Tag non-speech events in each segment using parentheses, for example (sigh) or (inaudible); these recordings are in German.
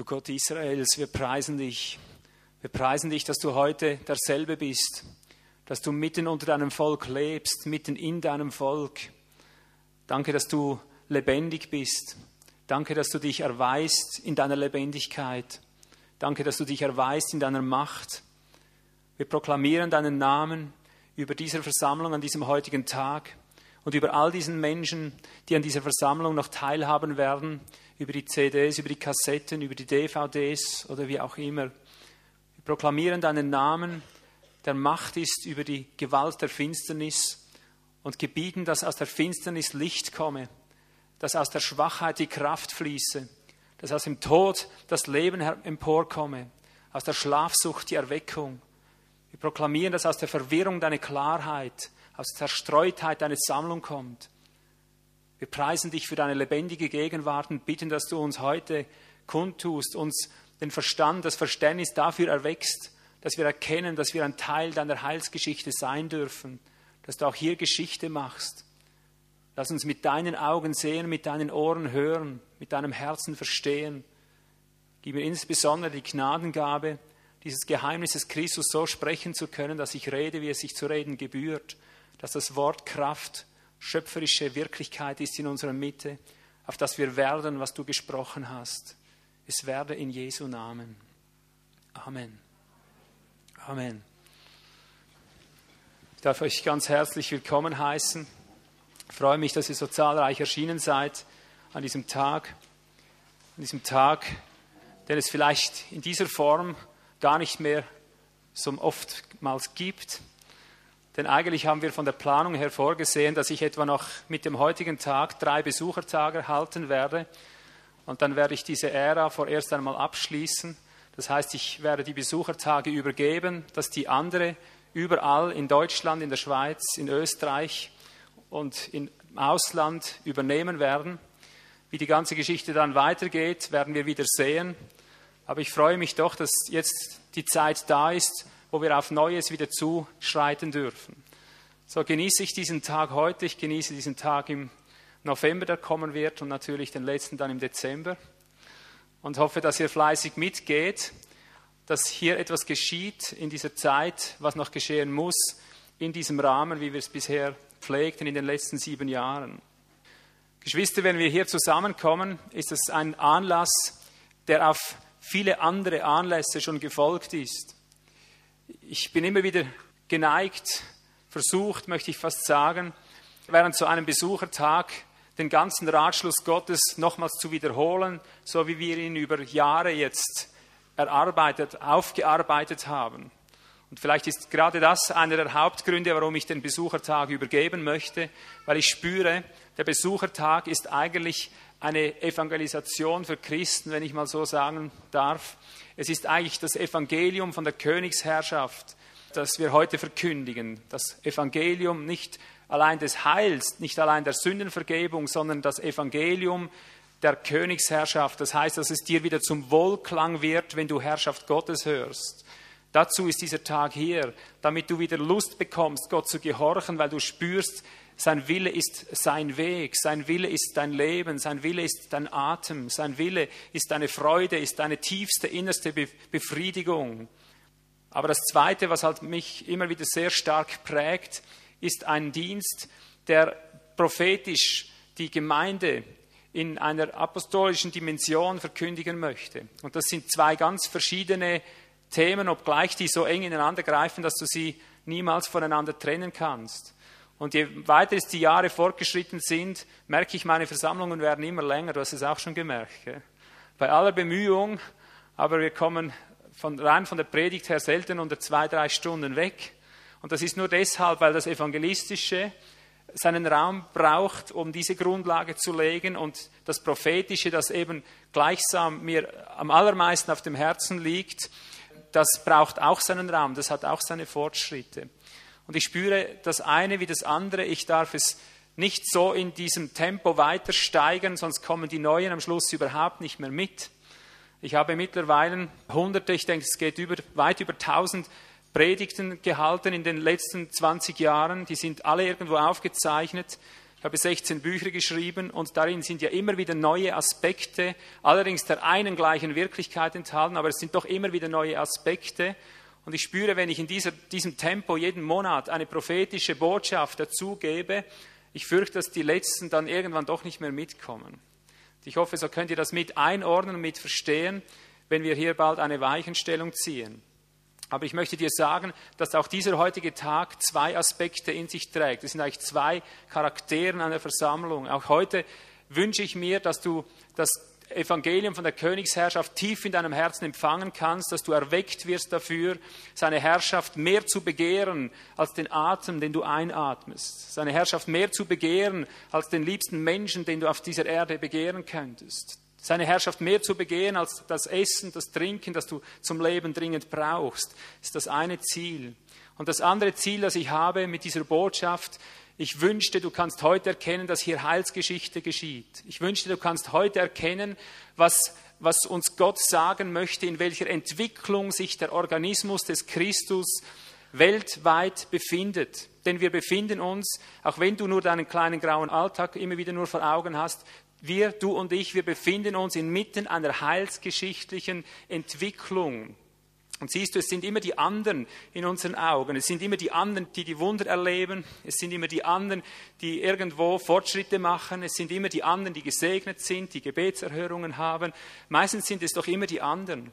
Du Gott Israels, wir preisen dich. Wir preisen dich, dass du heute derselbe bist, dass du mitten unter deinem Volk lebst, mitten in deinem Volk. Danke, dass du lebendig bist. Danke, dass du dich erweist in deiner Lebendigkeit. Danke, dass du dich erweist in deiner Macht. Wir proklamieren deinen Namen über dieser Versammlung an diesem heutigen Tag und über all diesen Menschen, die an dieser Versammlung noch teilhaben werden, über die CDs, über die Kassetten, über die DVDs oder wie auch immer. Wir proklamieren deinen Namen, der Macht ist über die Gewalt der Finsternis und gebieten, dass aus der Finsternis Licht komme, dass aus der Schwachheit die Kraft fließe, dass aus dem Tod das Leben emporkomme, aus der Schlafsucht die Erweckung. Wir proklamieren, dass aus der Verwirrung deine Klarheit, aus der Zerstreutheit deine Sammlung kommt. Wir preisen dich für deine lebendige Gegenwart und bitten, dass du uns heute kundtust, uns den Verstand, das Verständnis dafür erwächst, dass wir erkennen, dass wir ein Teil deiner Heilsgeschichte sein dürfen, dass du auch hier Geschichte machst. Lass uns mit deinen Augen sehen, mit deinen Ohren hören, mit deinem Herzen verstehen. Gib mir insbesondere die Gnadengabe, dieses Geheimnis des Christus so sprechen zu können, dass ich rede, wie es sich zu reden gebührt, dass das Wort Kraft schöpferische Wirklichkeit ist in unserer Mitte, auf das wir werden, was du gesprochen hast. Es werde in Jesu Namen. Amen. Amen. Ich darf euch ganz herzlich willkommen heißen. Ich freue mich, dass ihr so zahlreich erschienen seid an diesem Tag. An diesem Tag, den es vielleicht in dieser Form gar nicht mehr so oftmals gibt. Denn eigentlich haben wir von der Planung her vorgesehen, dass ich etwa noch mit dem heutigen Tag drei Besuchertage halten werde. Und dann werde ich diese Ära vorerst einmal abschließen. Das heißt, ich werde die Besuchertage übergeben, dass die andere überall in Deutschland, in der Schweiz, in Österreich und im Ausland übernehmen werden. Wie die ganze Geschichte dann weitergeht, werden wir wieder sehen. Aber ich freue mich doch, dass jetzt die Zeit da ist, wo wir auf Neues wieder zuschreiten dürfen. So genieße ich diesen Tag heute, ich genieße diesen Tag im November, der kommen wird, und natürlich den letzten dann im Dezember. Und hoffe, dass ihr fleißig mitgeht, dass hier etwas geschieht in dieser Zeit, was noch geschehen muss, in diesem Rahmen, wie wir es bisher pflegten in den letzten sieben Jahren. Geschwister, wenn wir hier zusammenkommen, ist es ein Anlass, der auf viele andere Anlässe schon gefolgt ist ich bin immer wieder geneigt, versucht, möchte ich fast sagen, während so einem Besuchertag den ganzen Ratschluss Gottes nochmals zu wiederholen, so wie wir ihn über Jahre jetzt erarbeitet, aufgearbeitet haben. Und vielleicht ist gerade das einer der Hauptgründe, warum ich den Besuchertag übergeben möchte, weil ich spüre, der Besuchertag ist eigentlich eine Evangelisation für Christen, wenn ich mal so sagen darf. Es ist eigentlich das Evangelium von der Königsherrschaft, das wir heute verkündigen. Das Evangelium nicht allein des Heils, nicht allein der Sündenvergebung, sondern das Evangelium der Königsherrschaft. Das heißt, dass es dir wieder zum Wohlklang wird, wenn du Herrschaft Gottes hörst. Dazu ist dieser Tag hier, damit du wieder Lust bekommst, Gott zu gehorchen, weil du spürst, sein Wille ist sein Weg, sein Wille ist dein Leben, sein Wille ist dein Atem, sein Wille ist deine Freude, ist deine tiefste, innerste Befriedigung. Aber das Zweite, was halt mich immer wieder sehr stark prägt, ist ein Dienst, der prophetisch die Gemeinde in einer apostolischen Dimension verkündigen möchte. Und das sind zwei ganz verschiedene Themen, obgleich die so eng ineinander greifen, dass du sie niemals voneinander trennen kannst. Und je weiter es die Jahre fortgeschritten sind, merke ich, meine Versammlungen werden immer länger. Du hast es auch schon gemerkt. Gell? Bei aller Bemühung, aber wir kommen von, rein von der Predigt her selten unter zwei, drei Stunden weg. Und das ist nur deshalb, weil das Evangelistische seinen Raum braucht, um diese Grundlage zu legen und das Prophetische, das eben gleichsam mir am allermeisten auf dem Herzen liegt, das braucht auch seinen Raum, das hat auch seine Fortschritte. Und ich spüre das eine wie das andere. Ich darf es nicht so in diesem Tempo weiter steigern, sonst kommen die Neuen am Schluss überhaupt nicht mehr mit. Ich habe mittlerweile hunderte, ich denke, es geht über, weit über tausend Predigten gehalten in den letzten 20 Jahren. Die sind alle irgendwo aufgezeichnet. Ich habe 16 Bücher geschrieben und darin sind ja immer wieder neue Aspekte, allerdings der einen gleichen Wirklichkeit enthalten, aber es sind doch immer wieder neue Aspekte. Und ich spüre, wenn ich in dieser, diesem Tempo jeden Monat eine prophetische Botschaft dazugebe, ich fürchte, dass die Letzten dann irgendwann doch nicht mehr mitkommen. Ich hoffe, so könnt ihr das mit einordnen und mit verstehen, wenn wir hier bald eine Weichenstellung ziehen. Aber ich möchte dir sagen, dass auch dieser heutige Tag zwei Aspekte in sich trägt. Es sind eigentlich zwei Charakteren einer Versammlung. Auch heute wünsche ich mir, dass du das Evangelium von der Königsherrschaft tief in deinem Herzen empfangen kannst, dass du erweckt wirst dafür, seine Herrschaft mehr zu begehren als den Atem, den du einatmest, seine Herrschaft mehr zu begehren als den liebsten Menschen, den du auf dieser Erde begehren könntest, seine Herrschaft mehr zu begehen als das Essen, das Trinken, das du zum Leben dringend brauchst, ist das eine Ziel. Und das andere Ziel, das ich habe mit dieser Botschaft, ich wünschte, du kannst heute erkennen, dass hier Heilsgeschichte geschieht. Ich wünschte, du kannst heute erkennen, was, was uns Gott sagen möchte, in welcher Entwicklung sich der Organismus des Christus weltweit befindet. Denn wir befinden uns, auch wenn du nur deinen kleinen grauen Alltag immer wieder nur vor Augen hast, wir, du und ich, wir befinden uns inmitten einer heilsgeschichtlichen Entwicklung. Und siehst du, es sind immer die anderen in unseren Augen. Es sind immer die anderen, die die Wunder erleben. Es sind immer die anderen, die irgendwo Fortschritte machen. Es sind immer die anderen, die gesegnet sind, die Gebetserhörungen haben. Meistens sind es doch immer die anderen.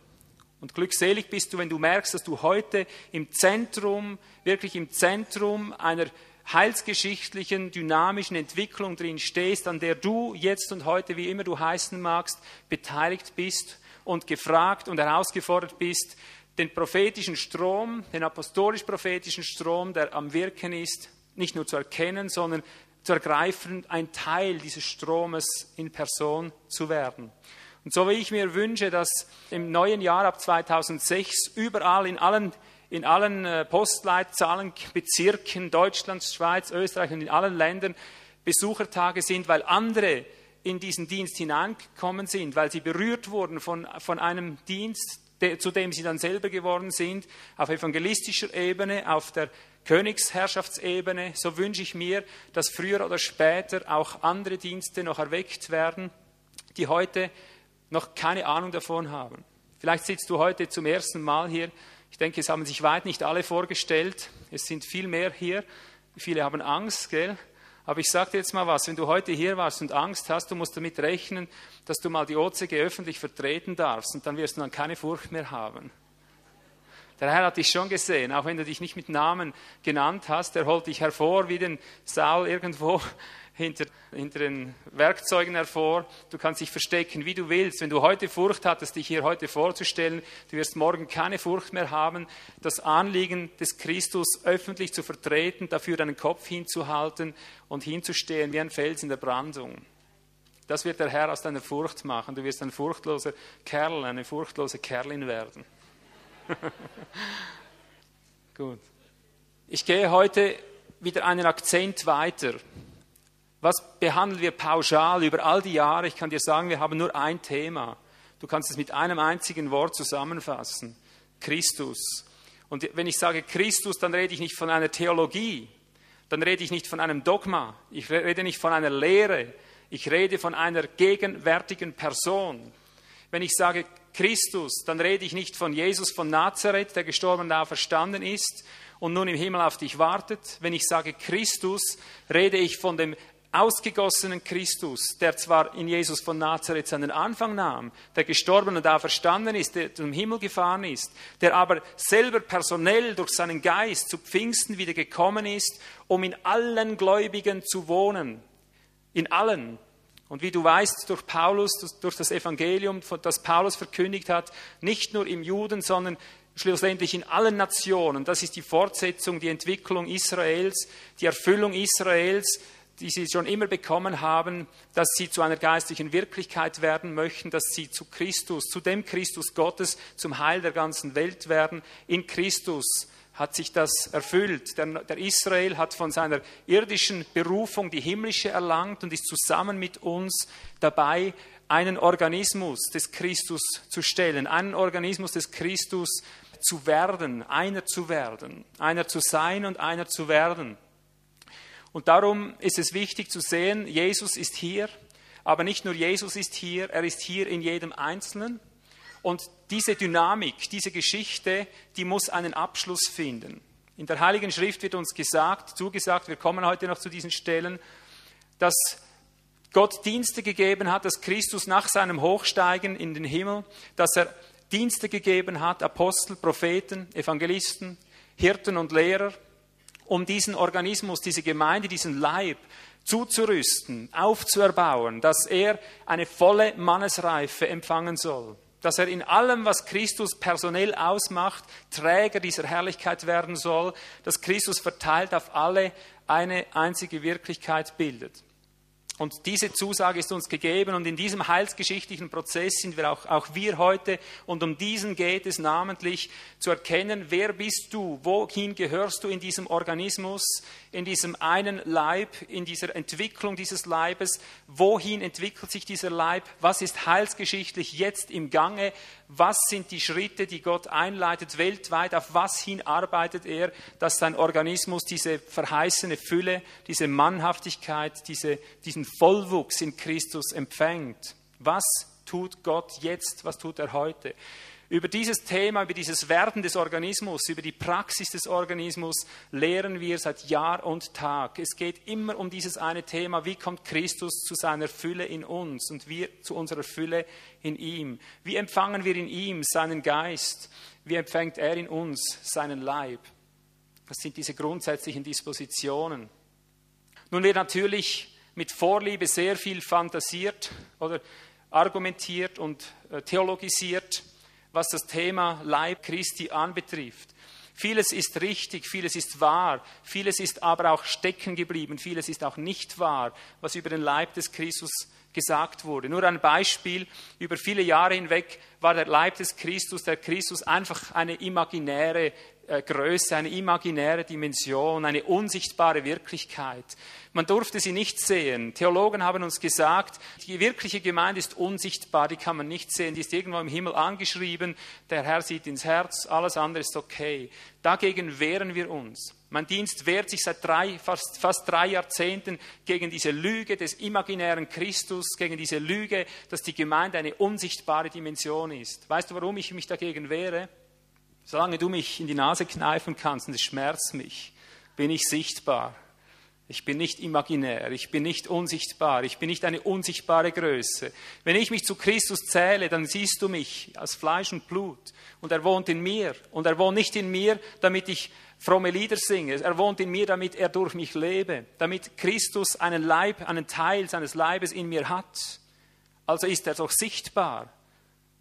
Und glückselig bist du, wenn du merkst, dass du heute im Zentrum, wirklich im Zentrum einer heilsgeschichtlichen, dynamischen Entwicklung drin stehst, an der du jetzt und heute, wie immer du heißen magst, beteiligt bist und gefragt und herausgefordert bist, den prophetischen Strom, den apostolisch-prophetischen Strom, der am Wirken ist, nicht nur zu erkennen, sondern zu ergreifen, ein Teil dieses Stromes in Person zu werden. Und so wie ich mir wünsche, dass im neuen Jahr ab 2006 überall in allen in allen äh, Postleitzahlen, Bezirken Deutschlands, Schweiz, Österreich und in allen Ländern Besuchertage sind, weil andere in diesen Dienst hineingekommen sind, weil sie berührt wurden von, von einem Dienst, zu dem sie dann selber geworden sind, auf evangelistischer Ebene, auf der Königsherrschaftsebene. So wünsche ich mir, dass früher oder später auch andere Dienste noch erweckt werden, die heute noch keine Ahnung davon haben. Vielleicht sitzt du heute zum ersten Mal hier ich denke, es haben sich weit nicht alle vorgestellt. Es sind viel mehr hier. Viele haben Angst, gell? Aber ich sage dir jetzt mal was, wenn du heute hier warst und Angst hast, du musst damit rechnen, dass du mal die OCG öffentlich vertreten darfst und dann wirst du dann keine Furcht mehr haben. Der Herr hat dich schon gesehen, auch wenn du dich nicht mit Namen genannt hast, er holt dich hervor wie den Saul irgendwo hinter, hinter den Werkzeugen hervor. Du kannst dich verstecken, wie du willst. Wenn du heute Furcht hattest, dich hier heute vorzustellen, du wirst morgen keine Furcht mehr haben, das Anliegen des Christus öffentlich zu vertreten, dafür deinen Kopf hinzuhalten und hinzustehen wie ein Fels in der Brandung. Das wird der Herr aus deiner Furcht machen. Du wirst ein furchtloser Kerl, eine furchtlose Kerlin werden. (laughs) Gut. Ich gehe heute wieder einen Akzent weiter. Was behandeln wir pauschal über all die Jahre? Ich kann dir sagen, wir haben nur ein Thema. Du kannst es mit einem einzigen Wort zusammenfassen. Christus. Und wenn ich sage Christus, dann rede ich nicht von einer Theologie, dann rede ich nicht von einem Dogma, ich rede nicht von einer Lehre, ich rede von einer gegenwärtigen Person. Wenn ich sage Christus, dann rede ich nicht von Jesus von Nazareth, der gestorben und auferstanden ist und nun im Himmel auf dich wartet. Wenn ich sage Christus, rede ich von dem ausgegossenen Christus, der zwar in Jesus von Nazareth seinen Anfang nahm, der gestorben und auferstanden ist, der zum Himmel gefahren ist, der aber selber personell durch seinen Geist zu Pfingsten wieder gekommen ist, um in allen Gläubigen zu wohnen. In allen. Und wie du weißt, durch Paulus, durch das Evangelium, das Paulus verkündigt hat, nicht nur im Juden, sondern schlussendlich in allen Nationen. Das ist die Fortsetzung, die Entwicklung Israels, die Erfüllung Israels, die sie schon immer bekommen haben, dass sie zu einer geistlichen Wirklichkeit werden möchten, dass sie zu Christus, zu dem Christus Gottes, zum Heil der ganzen Welt werden. In Christus hat sich das erfüllt. Der, der, Israel hat von seiner irdischen Berufung die himmlische erlangt und ist zusammen mit uns dabei, einen Organismus des Christus zu stellen, einen Organismus des Christus zu werden, einer zu werden, einer zu sein und einer zu werden. Und darum ist es wichtig zu sehen, Jesus ist hier, aber nicht nur Jesus ist hier, er ist hier in jedem Einzelnen. Und diese Dynamik, diese Geschichte, die muss einen Abschluss finden. In der Heiligen Schrift wird uns gesagt, zugesagt, wir kommen heute noch zu diesen Stellen, dass Gott Dienste gegeben hat, dass Christus nach seinem Hochsteigen in den Himmel, dass er Dienste gegeben hat, Apostel, Propheten, Evangelisten, Hirten und Lehrer, um diesen Organismus, diese Gemeinde, diesen Leib zuzurüsten, aufzuerbauen, dass er eine volle Mannesreife empfangen soll, dass er in allem, was Christus personell ausmacht, Träger dieser Herrlichkeit werden soll, dass Christus verteilt auf alle eine einzige Wirklichkeit bildet. Und diese Zusage ist uns gegeben und in diesem heilsgeschichtlichen Prozess sind wir auch, auch wir heute. Und um diesen geht es namentlich zu erkennen, wer bist du, wohin gehörst du in diesem Organismus, in diesem einen Leib, in dieser Entwicklung dieses Leibes, wohin entwickelt sich dieser Leib, was ist heilsgeschichtlich jetzt im Gange, was sind die Schritte, die Gott einleitet weltweit, auf was hin arbeitet er, dass sein Organismus diese verheißene Fülle, diese Mannhaftigkeit, diese, diesen Vollwuchs in Christus empfängt. Was tut Gott jetzt, was tut er heute? Über dieses Thema, über dieses Werden des Organismus, über die Praxis des Organismus lehren wir seit Jahr und Tag. Es geht immer um dieses eine Thema, wie kommt Christus zu seiner Fülle in uns und wir zu unserer Fülle in ihm? Wie empfangen wir in ihm seinen Geist? Wie empfängt er in uns seinen Leib? Das sind diese grundsätzlichen Dispositionen. Nun wird natürlich mit Vorliebe sehr viel fantasiert oder argumentiert und äh, theologisiert was das Thema Leib Christi anbetrifft. Vieles ist richtig, vieles ist wahr, vieles ist aber auch stecken geblieben, vieles ist auch nicht wahr, was über den Leib des Christus gesagt wurde. Nur ein Beispiel, über viele Jahre hinweg war der Leib des Christus, der Christus einfach eine imaginäre Größe, eine imaginäre Dimension, eine unsichtbare Wirklichkeit. Man durfte sie nicht sehen. Theologen haben uns gesagt, die wirkliche Gemeinde ist unsichtbar, die kann man nicht sehen, die ist irgendwo im Himmel angeschrieben, der Herr sieht ins Herz, alles andere ist okay. Dagegen wehren wir uns. Mein Dienst wehrt sich seit drei, fast, fast drei Jahrzehnten gegen diese Lüge des imaginären Christus, gegen diese Lüge, dass die Gemeinde eine unsichtbare Dimension ist. Weißt du, warum ich mich dagegen wehre? Solange du mich in die Nase kneifen kannst und es schmerzt mich, bin ich sichtbar. Ich bin nicht imaginär, ich bin nicht unsichtbar, ich bin nicht eine unsichtbare Größe. Wenn ich mich zu Christus zähle, dann siehst du mich als Fleisch und Blut und er wohnt in mir. Und er wohnt nicht in mir, damit ich fromme Lieder singe, er wohnt in mir, damit er durch mich lebe, damit Christus einen Leib, einen Teil seines Leibes in mir hat. Also ist er doch sichtbar.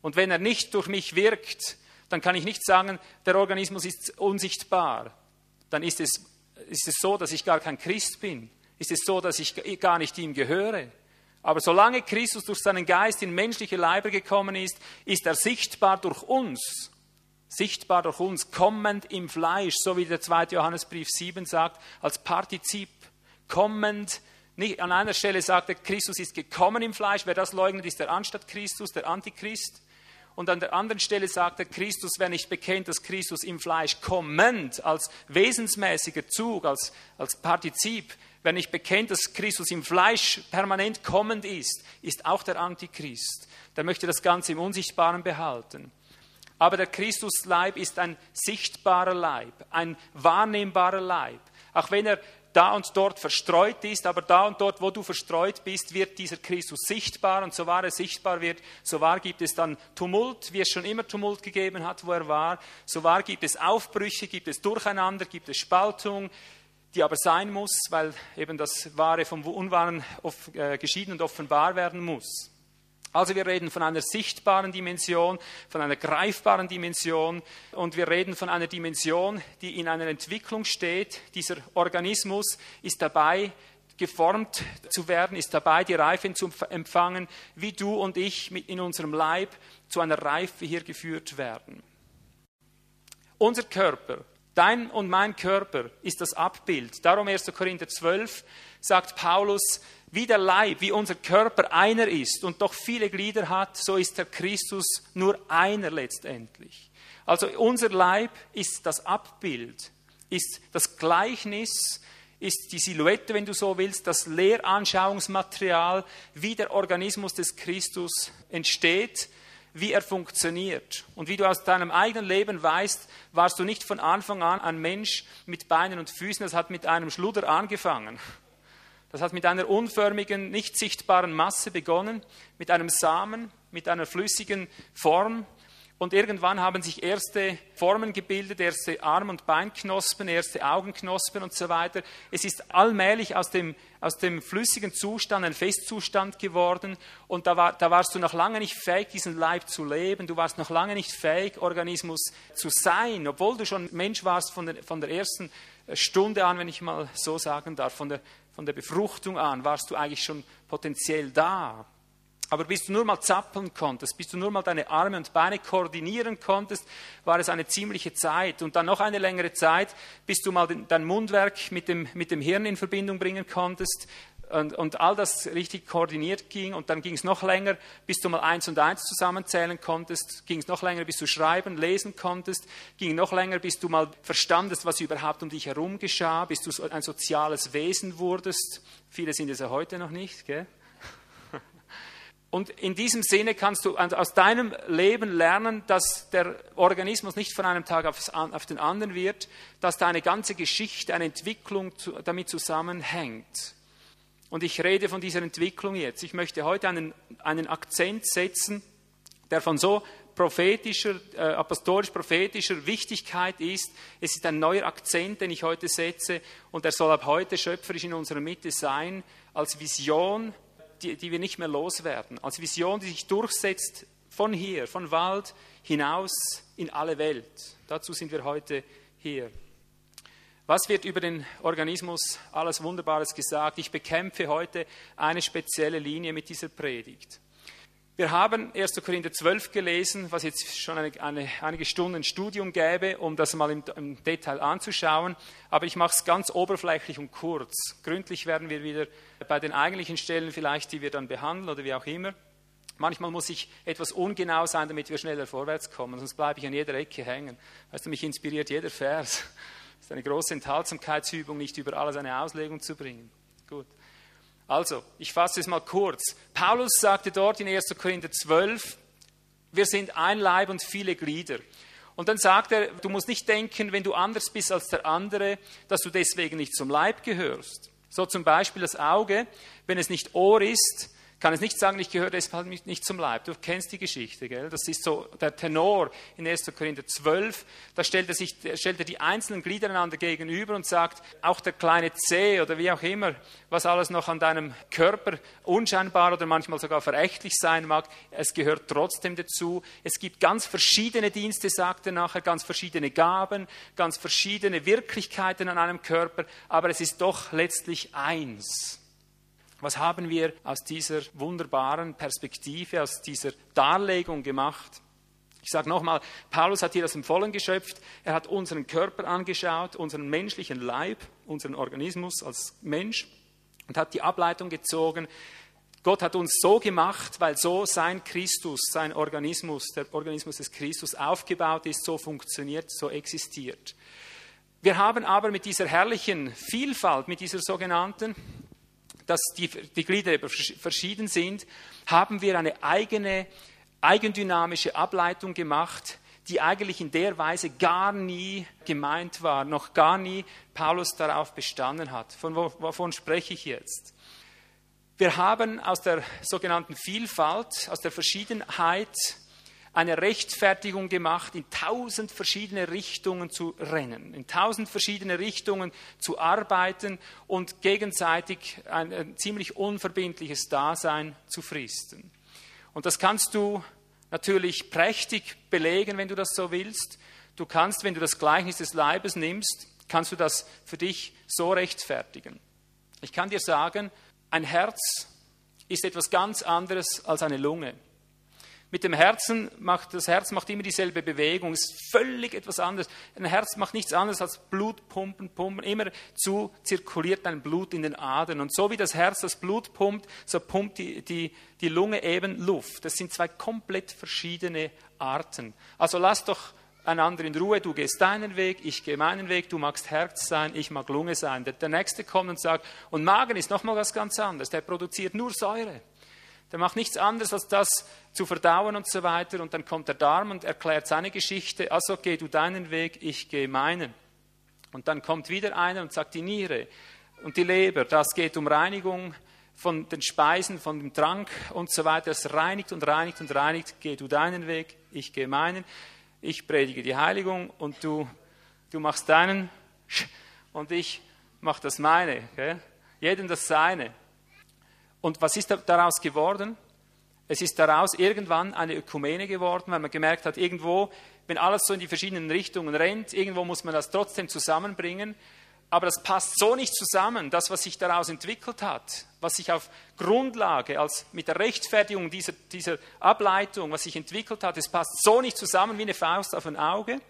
Und wenn er nicht durch mich wirkt, dann kann ich nicht sagen, der Organismus ist unsichtbar. Dann ist es, ist es so, dass ich gar kein Christ bin. Ist es so, dass ich gar nicht ihm gehöre. Aber solange Christus durch seinen Geist in menschliche Leiber gekommen ist, ist er sichtbar durch uns. Sichtbar durch uns, kommend im Fleisch, so wie der 2. Johannesbrief 7 sagt, als Partizip. Kommend, nicht, an einer Stelle sagt er, Christus ist gekommen im Fleisch. Wer das leugnet, ist der Anstatt Christus, der Antichrist. Und an der anderen Stelle sagt er, Christus, wer nicht bekennt, dass Christus im Fleisch kommend, als wesensmäßiger Zug, als, als Partizip, wer nicht bekennt, dass Christus im Fleisch permanent kommend ist, ist auch der Antichrist. Der möchte das Ganze im Unsichtbaren behalten. Aber der Christusleib ist ein sichtbarer Leib, ein wahrnehmbarer Leib. Auch wenn er da und dort verstreut ist, aber da und dort, wo du verstreut bist, wird dieser Christus sichtbar und so wahr er sichtbar wird, so wahr gibt es dann Tumult, wie es schon immer Tumult gegeben hat, wo er war, so wahr gibt es Aufbrüche, gibt es Durcheinander, gibt es Spaltung, die aber sein muss, weil eben das Wahre vom Unwahren äh, geschieden und offenbar werden muss. Also wir reden von einer sichtbaren Dimension, von einer greifbaren Dimension und wir reden von einer Dimension, die in einer Entwicklung steht. Dieser Organismus ist dabei, geformt zu werden, ist dabei, die Reife zu empfangen, wie du und ich in unserem Leib zu einer Reife hier geführt werden. Unser Körper, dein und mein Körper ist das Abbild. Darum 1. Korinther 12 sagt Paulus, wie der Leib, wie unser Körper einer ist und doch viele Glieder hat, so ist der Christus nur einer letztendlich. Also unser Leib ist das Abbild, ist das Gleichnis, ist die Silhouette, wenn du so willst, das Lehranschauungsmaterial, wie der Organismus des Christus entsteht, wie er funktioniert. Und wie du aus deinem eigenen Leben weißt, warst du nicht von Anfang an ein Mensch mit Beinen und Füßen, das hat mit einem Schluder angefangen. Das hat mit einer unförmigen, nicht sichtbaren Masse begonnen, mit einem Samen, mit einer flüssigen Form, und irgendwann haben sich erste Formen gebildet, erste Arm- und Beinknospen, erste Augenknospen und so weiter. Es ist allmählich aus dem, aus dem flüssigen Zustand ein Festzustand geworden. Und da, war, da warst du noch lange nicht fähig, diesen Leib zu leben. Du warst noch lange nicht fähig, Organismus zu sein, obwohl du schon Mensch warst von der, von der ersten Stunde an, wenn ich mal so sagen darf, von der, von der Befruchtung an, warst du eigentlich schon potenziell da. Aber bis du nur mal zappeln konntest, bis du nur mal deine Arme und Beine koordinieren konntest, war es eine ziemliche Zeit. Und dann noch eine längere Zeit, bis du mal dein Mundwerk mit dem, mit dem Hirn in Verbindung bringen konntest und, und all das richtig koordiniert ging. Und dann ging es noch länger, bis du mal eins und eins zusammenzählen konntest. Ging es noch länger, bis du schreiben, lesen konntest. Ging noch länger, bis du mal verstandest, was überhaupt um dich herum geschah, bis du ein soziales Wesen wurdest. Viele sind es ja heute noch nicht, gell? (laughs) Und in diesem Sinne kannst du aus deinem Leben lernen, dass der Organismus nicht von einem Tag auf den anderen wird, dass deine ganze Geschichte, eine Entwicklung damit zusammenhängt. Und ich rede von dieser Entwicklung jetzt. Ich möchte heute einen, einen Akzent setzen, der von so prophetischer, äh, apostolisch-prophetischer Wichtigkeit ist. Es ist ein neuer Akzent, den ich heute setze und er soll ab heute schöpferisch in unserer Mitte sein, als Vision die, die wir nicht mehr loswerden, als Vision, die sich durchsetzt von hier, von Wald hinaus in alle Welt. Dazu sind wir heute hier. Was wird über den Organismus alles Wunderbares gesagt? Ich bekämpfe heute eine spezielle Linie mit dieser Predigt. Wir haben 1. Korinther 12 gelesen, was jetzt schon eine, eine, einige Stunden Studium gäbe, um das mal im, im Detail anzuschauen. Aber ich mache es ganz oberflächlich und kurz. Gründlich werden wir wieder bei den eigentlichen Stellen vielleicht, die wir dann behandeln oder wie auch immer. Manchmal muss ich etwas ungenau sein, damit wir schneller vorwärts kommen, sonst bleibe ich an jeder Ecke hängen. Weißt du, mich inspiriert jeder Vers. Ist eine große Enthaltsamkeitsübung, nicht über alles eine Auslegung zu bringen. Gut. Also, ich fasse es mal kurz. Paulus sagte dort in 1. Korinther 12, wir sind ein Leib und viele Glieder. Und dann sagt er, du musst nicht denken, wenn du anders bist als der andere, dass du deswegen nicht zum Leib gehörst. So zum Beispiel das Auge, wenn es nicht Ohr ist, kann es nicht sagen, ich gehöre deshalb nicht zum Leib. Du kennst die Geschichte, gell? Das ist so der Tenor in 1. Korinther 12. Da stellt er, sich, stellt er die einzelnen Glieder einander gegenüber und sagt, auch der kleine Zeh oder wie auch immer, was alles noch an deinem Körper unscheinbar oder manchmal sogar verächtlich sein mag, es gehört trotzdem dazu. Es gibt ganz verschiedene Dienste, sagt er nachher, ganz verschiedene Gaben, ganz verschiedene Wirklichkeiten an einem Körper, aber es ist doch letztlich eins. Was haben wir aus dieser wunderbaren Perspektive, aus dieser Darlegung gemacht? Ich sage nochmal, Paulus hat hier aus dem Vollen geschöpft. Er hat unseren Körper angeschaut, unseren menschlichen Leib, unseren Organismus als Mensch und hat die Ableitung gezogen. Gott hat uns so gemacht, weil so sein Christus, sein Organismus, der Organismus des Christus aufgebaut ist, so funktioniert, so existiert. Wir haben aber mit dieser herrlichen Vielfalt, mit dieser sogenannten, dass die, die Glieder verschieden sind, haben wir eine eigene eigendynamische Ableitung gemacht, die eigentlich in der Weise gar nie gemeint war, noch gar nie Paulus darauf bestanden hat. Von wovon spreche ich jetzt? Wir haben aus der sogenannten Vielfalt, aus der Verschiedenheit eine Rechtfertigung gemacht, in tausend verschiedene Richtungen zu rennen, in tausend verschiedene Richtungen zu arbeiten und gegenseitig ein, ein ziemlich unverbindliches Dasein zu fristen. Und das kannst du natürlich prächtig belegen, wenn du das so willst. Du kannst, wenn du das Gleichnis des Leibes nimmst, kannst du das für dich so rechtfertigen. Ich kann dir sagen, ein Herz ist etwas ganz anderes als eine Lunge. Mit dem Herzen macht das Herz macht immer dieselbe Bewegung, ist völlig etwas anderes. Ein Herz macht nichts anderes als Blut pumpen, pumpen. Immer zu zirkuliert dein Blut in den Adern. Und so wie das Herz das Blut pumpt, so pumpt die, die, die Lunge eben Luft. Das sind zwei komplett verschiedene Arten. Also lass doch einander in Ruhe, du gehst deinen Weg, ich gehe meinen Weg, du magst Herz sein, ich mag Lunge sein. Der, der nächste kommt und sagt, und Magen ist nochmal was ganz anderes, der produziert nur Säure. Der macht nichts anderes, als das zu verdauen und so weiter. Und dann kommt der Darm und erklärt seine Geschichte. Also geh du deinen Weg, ich gehe meinen. Und dann kommt wieder einer und sagt die Niere und die Leber. Das geht um Reinigung von den Speisen, von dem Trank und so weiter. Es reinigt und reinigt und reinigt. Geh du deinen Weg, ich gehe meinen. Ich predige die Heiligung und du, du machst deinen und ich mache das meine. Gell? Jedem das seine. Und was ist daraus geworden? Es ist daraus irgendwann eine Ökumene geworden, weil man gemerkt hat, irgendwo, wenn alles so in die verschiedenen Richtungen rennt, irgendwo muss man das trotzdem zusammenbringen. Aber das passt so nicht zusammen, das, was sich daraus entwickelt hat, was sich auf Grundlage, als mit der Rechtfertigung dieser, dieser Ableitung, was sich entwickelt hat, es passt so nicht zusammen wie eine Faust auf ein Auge.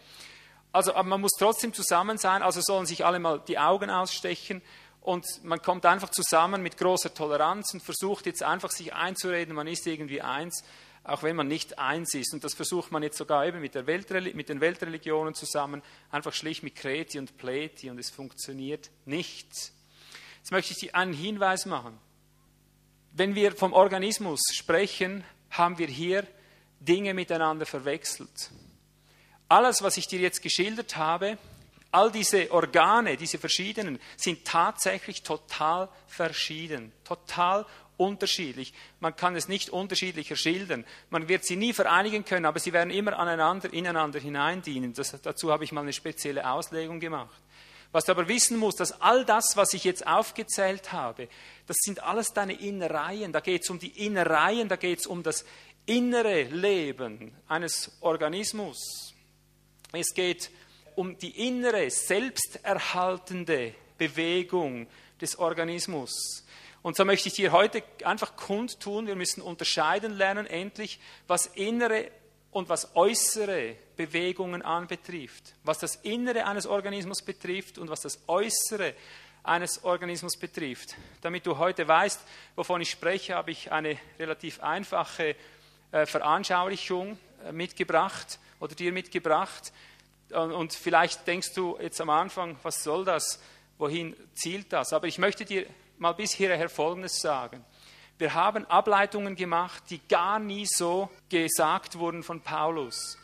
Also, aber man muss trotzdem zusammen sein, also sollen sich alle mal die Augen ausstechen und man kommt einfach zusammen mit großer Toleranz und versucht jetzt einfach sich einzureden, man ist irgendwie eins, auch wenn man nicht eins ist. Und das versucht man jetzt sogar eben mit, mit den Weltreligionen zusammen, einfach schlicht mit Kreti und Pleti und es funktioniert nicht. Jetzt möchte ich einen Hinweis machen. Wenn wir vom Organismus sprechen, haben wir hier Dinge miteinander verwechselt. Alles, was ich dir jetzt geschildert habe, All diese Organe, diese verschiedenen, sind tatsächlich total verschieden, total unterschiedlich. Man kann es nicht unterschiedlicher schildern. Man wird sie nie vereinigen können, aber sie werden immer aneinander, ineinander hineindienen. Das, dazu habe ich mal eine spezielle Auslegung gemacht. Was du aber wissen musst, dass all das, was ich jetzt aufgezählt habe, das sind alles deine Innereien. Da geht es um die Innereien, da geht es um das innere Leben eines Organismus. Es geht um die innere, selbsterhaltende Bewegung des Organismus. Und so möchte ich dir heute einfach kundtun, wir müssen unterscheiden lernen, endlich, was innere und was äußere Bewegungen anbetrifft. Was das Innere eines Organismus betrifft und was das Äußere eines Organismus betrifft. Damit du heute weißt, wovon ich spreche, habe ich eine relativ einfache äh, Veranschaulichung äh, mitgebracht oder dir mitgebracht. Und vielleicht denkst du jetzt am Anfang, was soll das? Wohin zielt das? Aber ich möchte dir mal bis hierher Folgendes sagen. Wir haben Ableitungen gemacht, die gar nie so gesagt wurden von Paulus.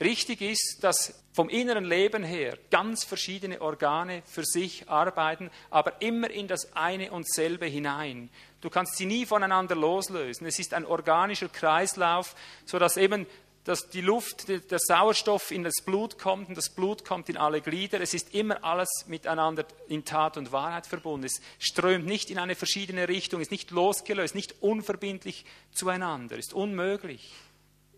Richtig ist, dass vom inneren Leben her ganz verschiedene Organe für sich arbeiten, aber immer in das eine und selbe hinein. Du kannst sie nie voneinander loslösen. Es ist ein organischer Kreislauf, sodass eben dass die Luft, der Sauerstoff in das Blut kommt und das Blut kommt in alle Glieder. Es ist immer alles miteinander in Tat und Wahrheit verbunden. Es strömt nicht in eine verschiedene Richtung, ist nicht losgelöst, nicht unverbindlich zueinander, ist unmöglich.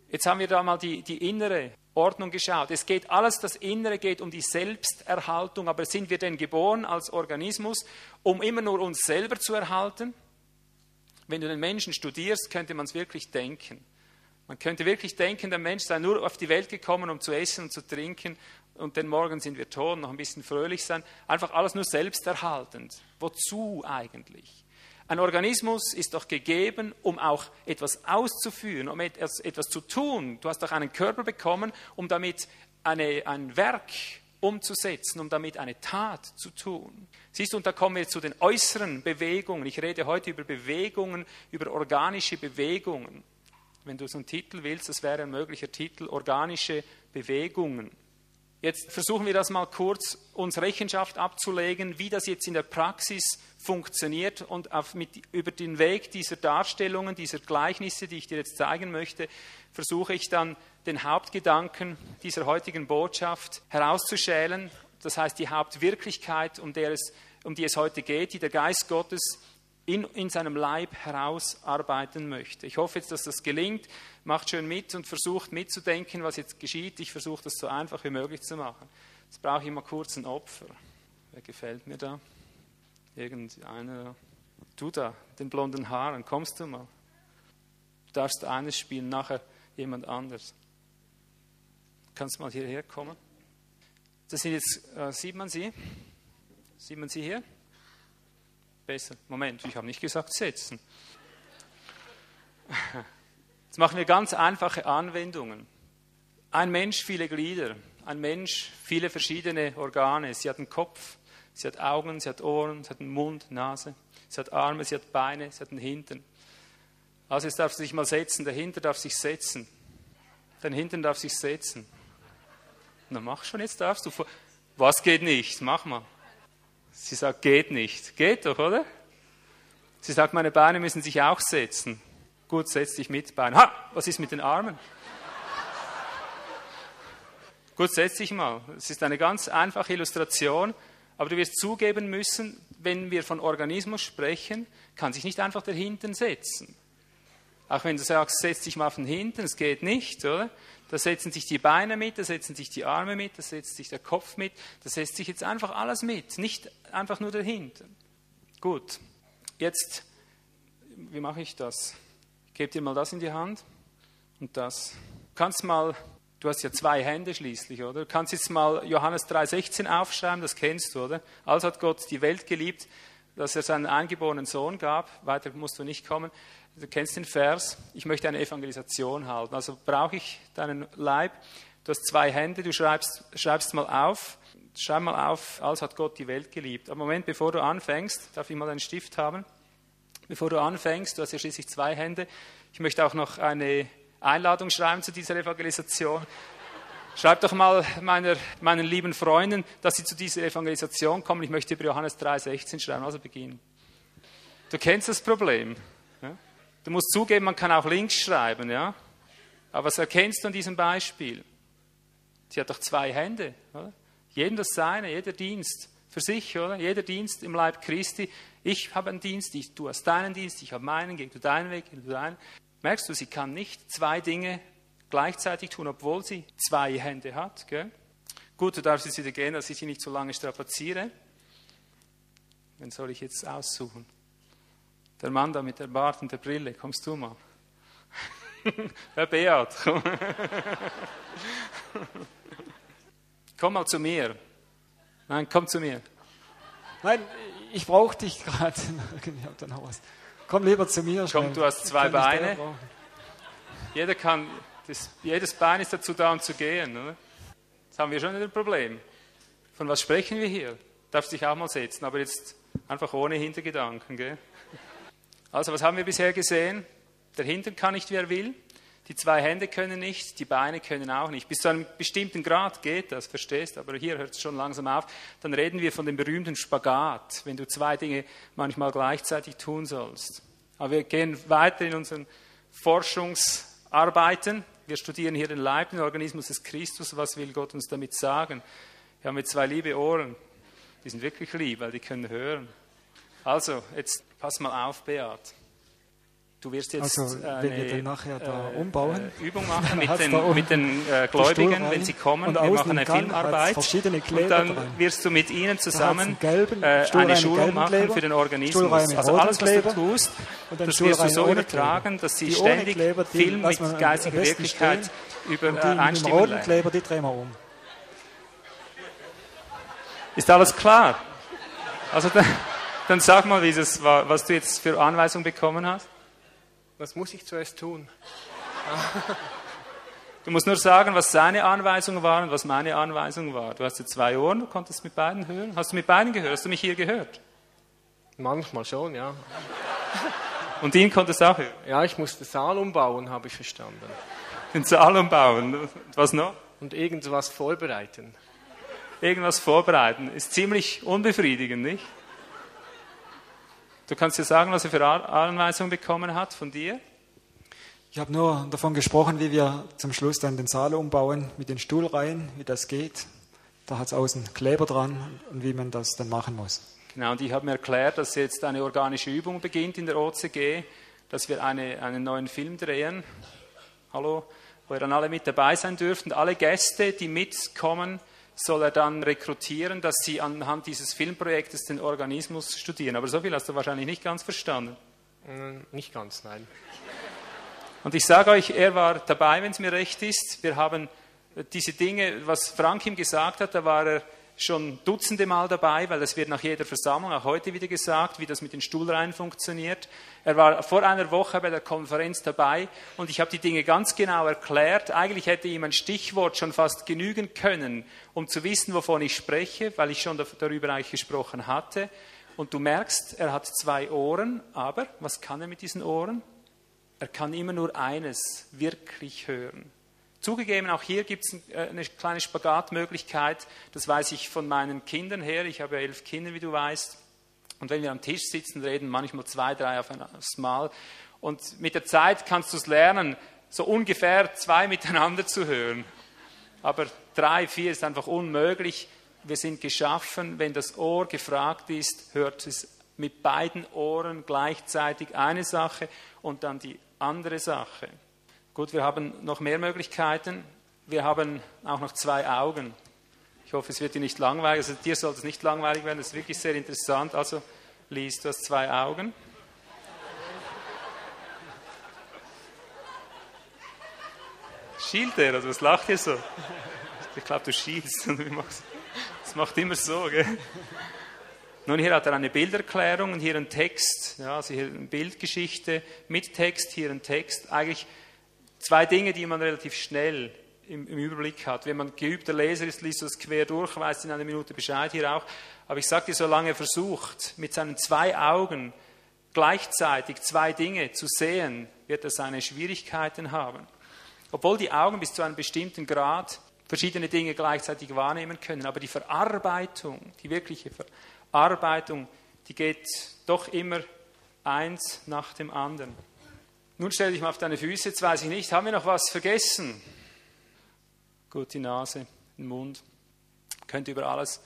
Jetzt haben wir da mal die, die innere Ordnung geschaut. Es geht alles, das Innere geht um die Selbsterhaltung, aber sind wir denn geboren als Organismus, um immer nur uns selber zu erhalten? Wenn du den Menschen studierst, könnte man es wirklich denken. Man könnte wirklich denken, der Mensch sei nur auf die Welt gekommen, um zu essen und zu trinken und den Morgen sind wir tot, noch ein bisschen fröhlich sein. Einfach alles nur selbsterhaltend. Wozu eigentlich? Ein Organismus ist doch gegeben, um auch etwas auszuführen, um etwas, etwas zu tun. Du hast doch einen Körper bekommen, um damit eine, ein Werk umzusetzen, um damit eine Tat zu tun. Siehst du, und da kommen wir zu den äußeren Bewegungen. Ich rede heute über Bewegungen, über organische Bewegungen wenn du so einen Titel willst, das wäre ein möglicher Titel, organische Bewegungen. Jetzt versuchen wir das mal kurz, uns Rechenschaft abzulegen, wie das jetzt in der Praxis funktioniert und mit, über den Weg dieser Darstellungen, dieser Gleichnisse, die ich dir jetzt zeigen möchte, versuche ich dann den Hauptgedanken dieser heutigen Botschaft herauszuschälen. Das heißt, die Hauptwirklichkeit, um, es, um die es heute geht, die der Geist Gottes in, in seinem Leib herausarbeiten möchte. Ich hoffe jetzt, dass das gelingt. Macht schön mit und versucht mitzudenken, was jetzt geschieht. Ich versuche das so einfach wie möglich zu machen. Jetzt brauche ich mal kurz ein Opfer. Wer gefällt mir da? Irgendeiner. Du da, den blonden Haaren, kommst du mal? Du darfst eines spielen, nachher jemand anders. Kannst mal hierher kommen? Das sind jetzt, äh, sieht man sie? Sieht man sie hier? Besser. Moment, ich habe nicht gesagt setzen. (laughs) Jetzt machen wir ganz einfache Anwendungen. Ein Mensch, viele Glieder. Ein Mensch, viele verschiedene Organe. Sie hat einen Kopf, sie hat Augen, sie hat Ohren, sie hat einen Mund, Nase, sie hat Arme, sie hat Beine, sie hat einen Hintern. Also jetzt darf sie sich mal setzen, der Hintern darf sich setzen. Dein Hintern darf sich setzen. Na mach schon, jetzt darfst du. Was geht nicht? Mach mal. Sie sagt, geht nicht. Geht doch, oder? Sie sagt, meine Beine müssen sich auch setzen. Gut, setz dich mit Beinen. Ha, was ist mit den Armen? Gut, setz dich mal. Es ist eine ganz einfache Illustration, aber du wirst zugeben müssen, wenn wir von Organismus sprechen, kann sich nicht einfach der Hintern setzen. Auch wenn du sagst, setz dich mal auf den Hintern, es geht nicht, oder? Da setzen sich die Beine mit, da setzen sich die Arme mit, da setzt sich der Kopf mit, da setzt sich jetzt einfach alles mit, nicht einfach nur der. Gut, jetzt, wie mache ich das? Gebe dir mal das in die Hand und das. Du kannst mal, du hast ja zwei Hände schließlich, oder? Du kannst jetzt mal Johannes 3,16 aufschreiben, das kennst du, oder? Also hat Gott die Welt geliebt, dass er seinen eingeborenen Sohn gab, weiter musst du nicht kommen, Du kennst den Vers, ich möchte eine Evangelisation halten. Also brauche ich deinen Leib. Du hast zwei Hände, du schreibst, schreibst mal auf. Schreib mal auf, als hat Gott die Welt geliebt. Aber Moment, bevor du anfängst, darf ich mal einen Stift haben? Bevor du anfängst, du hast ja schließlich zwei Hände. Ich möchte auch noch eine Einladung schreiben zu dieser Evangelisation. Schreib doch mal meiner, meinen lieben Freunden, dass sie zu dieser Evangelisation kommen. Ich möchte über Johannes 3,16 schreiben, also beginnen. Du kennst das Problem. Du musst zugeben, man kann auch links schreiben, ja? Aber was erkennst du an diesem Beispiel? Sie hat doch zwei Hände, oder? Jedem das seine, jeder Dienst für sich, oder? Jeder Dienst im Leib Christi. Ich habe einen Dienst, ich, du hast deinen Dienst, ich habe meinen, geh du deinen Weg, geh du deinen. Merkst du, sie kann nicht zwei Dinge gleichzeitig tun, obwohl sie zwei Hände hat. Gell? Gut, du darfst jetzt wieder gehen, dass ich sie nicht so lange strapaziere. Wen soll ich jetzt aussuchen? Der Mann da mit der Bart und der Brille, kommst du mal? (laughs) Herr Beat, komm. (laughs) komm mal zu mir. Nein, komm zu mir. Nein, ich brauche dich gerade. (laughs) Komm lieber zu mir. Komm, du hast zwei Beine. Jeder kann, das, jedes Bein ist dazu da, um zu gehen. Oder? Jetzt haben wir schon ein Problem. Von was sprechen wir hier? Darfst dich auch mal setzen, aber jetzt einfach ohne Hintergedanken. Gell? Also was haben wir bisher gesehen? Der Hintern kann nicht, wie er will. Die zwei Hände können nicht, die Beine können auch nicht. Bis zu einem bestimmten Grad geht das, verstehst? Aber hier hört es schon langsam auf. Dann reden wir von dem berühmten Spagat, wenn du zwei Dinge manchmal gleichzeitig tun sollst. Aber wir gehen weiter in unseren Forschungsarbeiten. Wir studieren hier den Leib, den Organismus des Christus. Was will Gott uns damit sagen? Wir haben jetzt zwei liebe Ohren. Die sind wirklich lieb, weil die können hören. Also, jetzt pass mal auf, Beat. Du wirst jetzt also, wenn eine, wir dann nachher da äh, umbauen, äh, Übung machen (laughs) mit den, mit den äh, Gläubigen, wenn sie kommen. Wir machen eine Filmarbeit. Und dann dran. wirst du mit ihnen zusammen gelben, äh, eine Schulung machen Kleber, für den Organismus. Also alles, was du tust, das wirst du so übertragen, dass sie ständig Kleber, die Film mit geistiger Wirklichkeit über und die, äh, einstimmen roten Kleber, die drehen wir um. Ist alles klar? Also dann, dann sag mal, dieses, was du jetzt für Anweisungen bekommen hast. Was muss ich zuerst tun? (laughs) Du musst nur sagen, was seine Anweisungen waren und was meine Anweisung war. Du hast ja zwei Ohren, du konntest mit beiden hören. Hast du mit beiden gehört? Hast du mich hier gehört? Manchmal schon, ja. (laughs) Und ihn konntest du auch hören? Ja, ich musste Saal umbauen, habe ich verstanden. Den Saal umbauen. Was noch? Und irgendwas vorbereiten. Irgendwas vorbereiten. Ist ziemlich unbefriedigend, nicht? Du kannst dir sagen, was er für Anweisungen bekommen hat von dir? Ich habe nur davon gesprochen, wie wir zum Schluss dann den Saal umbauen mit den Stuhlreihen, wie das geht. Da hat es außen Kleber dran und wie man das dann machen muss. Genau, und ich habe mir erklärt, dass jetzt eine organische Übung beginnt in der OCG, dass wir eine, einen neuen Film drehen. Hallo, wo ihr dann alle mit dabei sein dürft und alle Gäste, die mitkommen, soll er dann rekrutieren, dass sie anhand dieses Filmprojektes den Organismus studieren. Aber so viel hast du wahrscheinlich nicht ganz verstanden. Mm, nicht ganz, nein. Und ich sage euch, er war dabei, wenn es mir recht ist. Wir haben diese Dinge, was Frank ihm gesagt hat, da war er schon dutzende Mal dabei, weil das wird nach jeder Versammlung, auch heute wieder gesagt, wie das mit den Stuhlreihen funktioniert. Er war vor einer Woche bei der Konferenz dabei und ich habe die Dinge ganz genau erklärt. Eigentlich hätte ihm ein Stichwort schon fast genügen können, um zu wissen, wovon ich spreche, weil ich schon darüber eigentlich gesprochen hatte. Und du merkst, er hat zwei Ohren, aber was kann er mit diesen Ohren? Er kann immer nur eines wirklich hören. Zugegeben, auch hier gibt es äh, eine kleine Spagatmöglichkeit. Das weiß ich von meinen Kindern her. Ich habe elf Kinder, wie du weißt. Und wenn wir am Tisch sitzen, reden manchmal zwei, drei auf aufs Mal. Und mit der Zeit kannst du es lernen, so ungefähr zwei miteinander zu hören. Aber drei, vier ist einfach unmöglich. Wir sind geschaffen, wenn das Ohr gefragt ist, hört es mit beiden Ohren gleichzeitig eine Sache und dann die andere Sache. Gut, wir haben noch mehr Möglichkeiten. Wir haben auch noch zwei Augen. Ich hoffe, es wird dir nicht langweilig. Also dir sollte es nicht langweilig werden. Das ist wirklich sehr interessant. Also liest, du hast zwei Augen. Schielt er? Also was lacht ihr so? Ich glaube, du schielst. Das macht immer so, gell? Nun, hier hat er eine Bilderklärung und hier ein Text. Ja, also hier eine Bildgeschichte mit Text, hier ein Text. Eigentlich Zwei Dinge, die man relativ schnell im, im, Überblick hat. Wenn man geübter Leser ist, liest das quer durch, weiß in einer Minute Bescheid hier auch. Aber ich sage dir, solange er versucht, mit seinen zwei Augen gleichzeitig zwei Dinge zu sehen, wird er seine Schwierigkeiten haben. Obwohl die Augen bis zu einem bestimmten Grad verschiedene Dinge gleichzeitig wahrnehmen können, aber die Verarbeitung, die wirkliche Verarbeitung, die geht doch immer eins nach dem anderen. Nun stell dich mal auf deine Füße, jetzt weiß ich nicht, haben wir noch was vergessen? Gut, die Nase, den Mund. Könnte über alles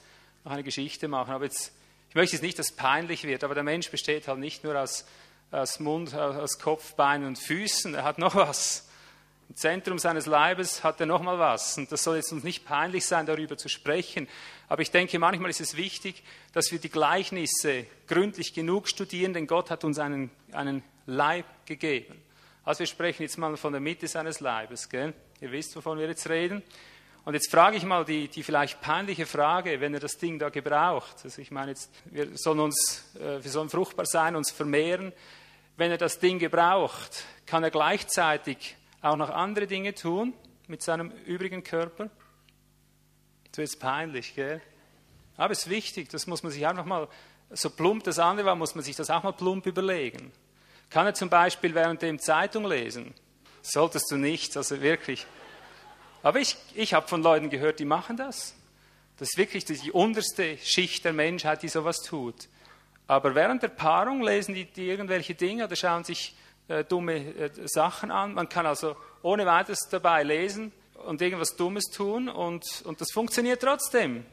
noch eine Geschichte machen. Aber jetzt, ich möchte jetzt nicht, dass es peinlich wird, aber der Mensch besteht halt nicht nur aus, aus Mund, aus Kopf, Beinen und Füßen. Er hat noch was. Im Zentrum seines Leibes hat er noch mal was. Und das soll jetzt uns nicht peinlich sein, darüber zu sprechen. Aber ich denke, manchmal ist es wichtig, dass wir die Gleichnisse gründlich genug studieren, denn Gott hat uns einen, einen Leib gegeben. Also wir sprechen jetzt mal von der Mitte seines Leibes. Gell? Ihr wisst, wovon wir jetzt reden. Und jetzt frage ich mal die, die vielleicht peinliche Frage, wenn er das Ding da gebraucht. Also ich meine jetzt, wir sollen uns, äh, wir sollen fruchtbar sein, uns vermehren. Wenn er das Ding gebraucht, kann er gleichzeitig auch noch andere Dinge tun mit seinem übrigen Körper? Das wird jetzt peinlich, gell? Aber es ist wichtig, das muss man sich noch mal, so plump das andere war, muss man sich das auch mal plump überlegen. Kann er zum Beispiel während dem Zeitung lesen? Solltest du nicht, also wirklich. Aber ich, ich habe von Leuten gehört, die machen das. Das ist wirklich die unterste Schicht der Menschheit, die sowas tut. Aber während der Paarung lesen die, die irgendwelche Dinge oder schauen sich äh, dumme äh, Sachen an. Man kann also ohne weiteres dabei lesen und irgendwas Dummes tun und, und das funktioniert trotzdem.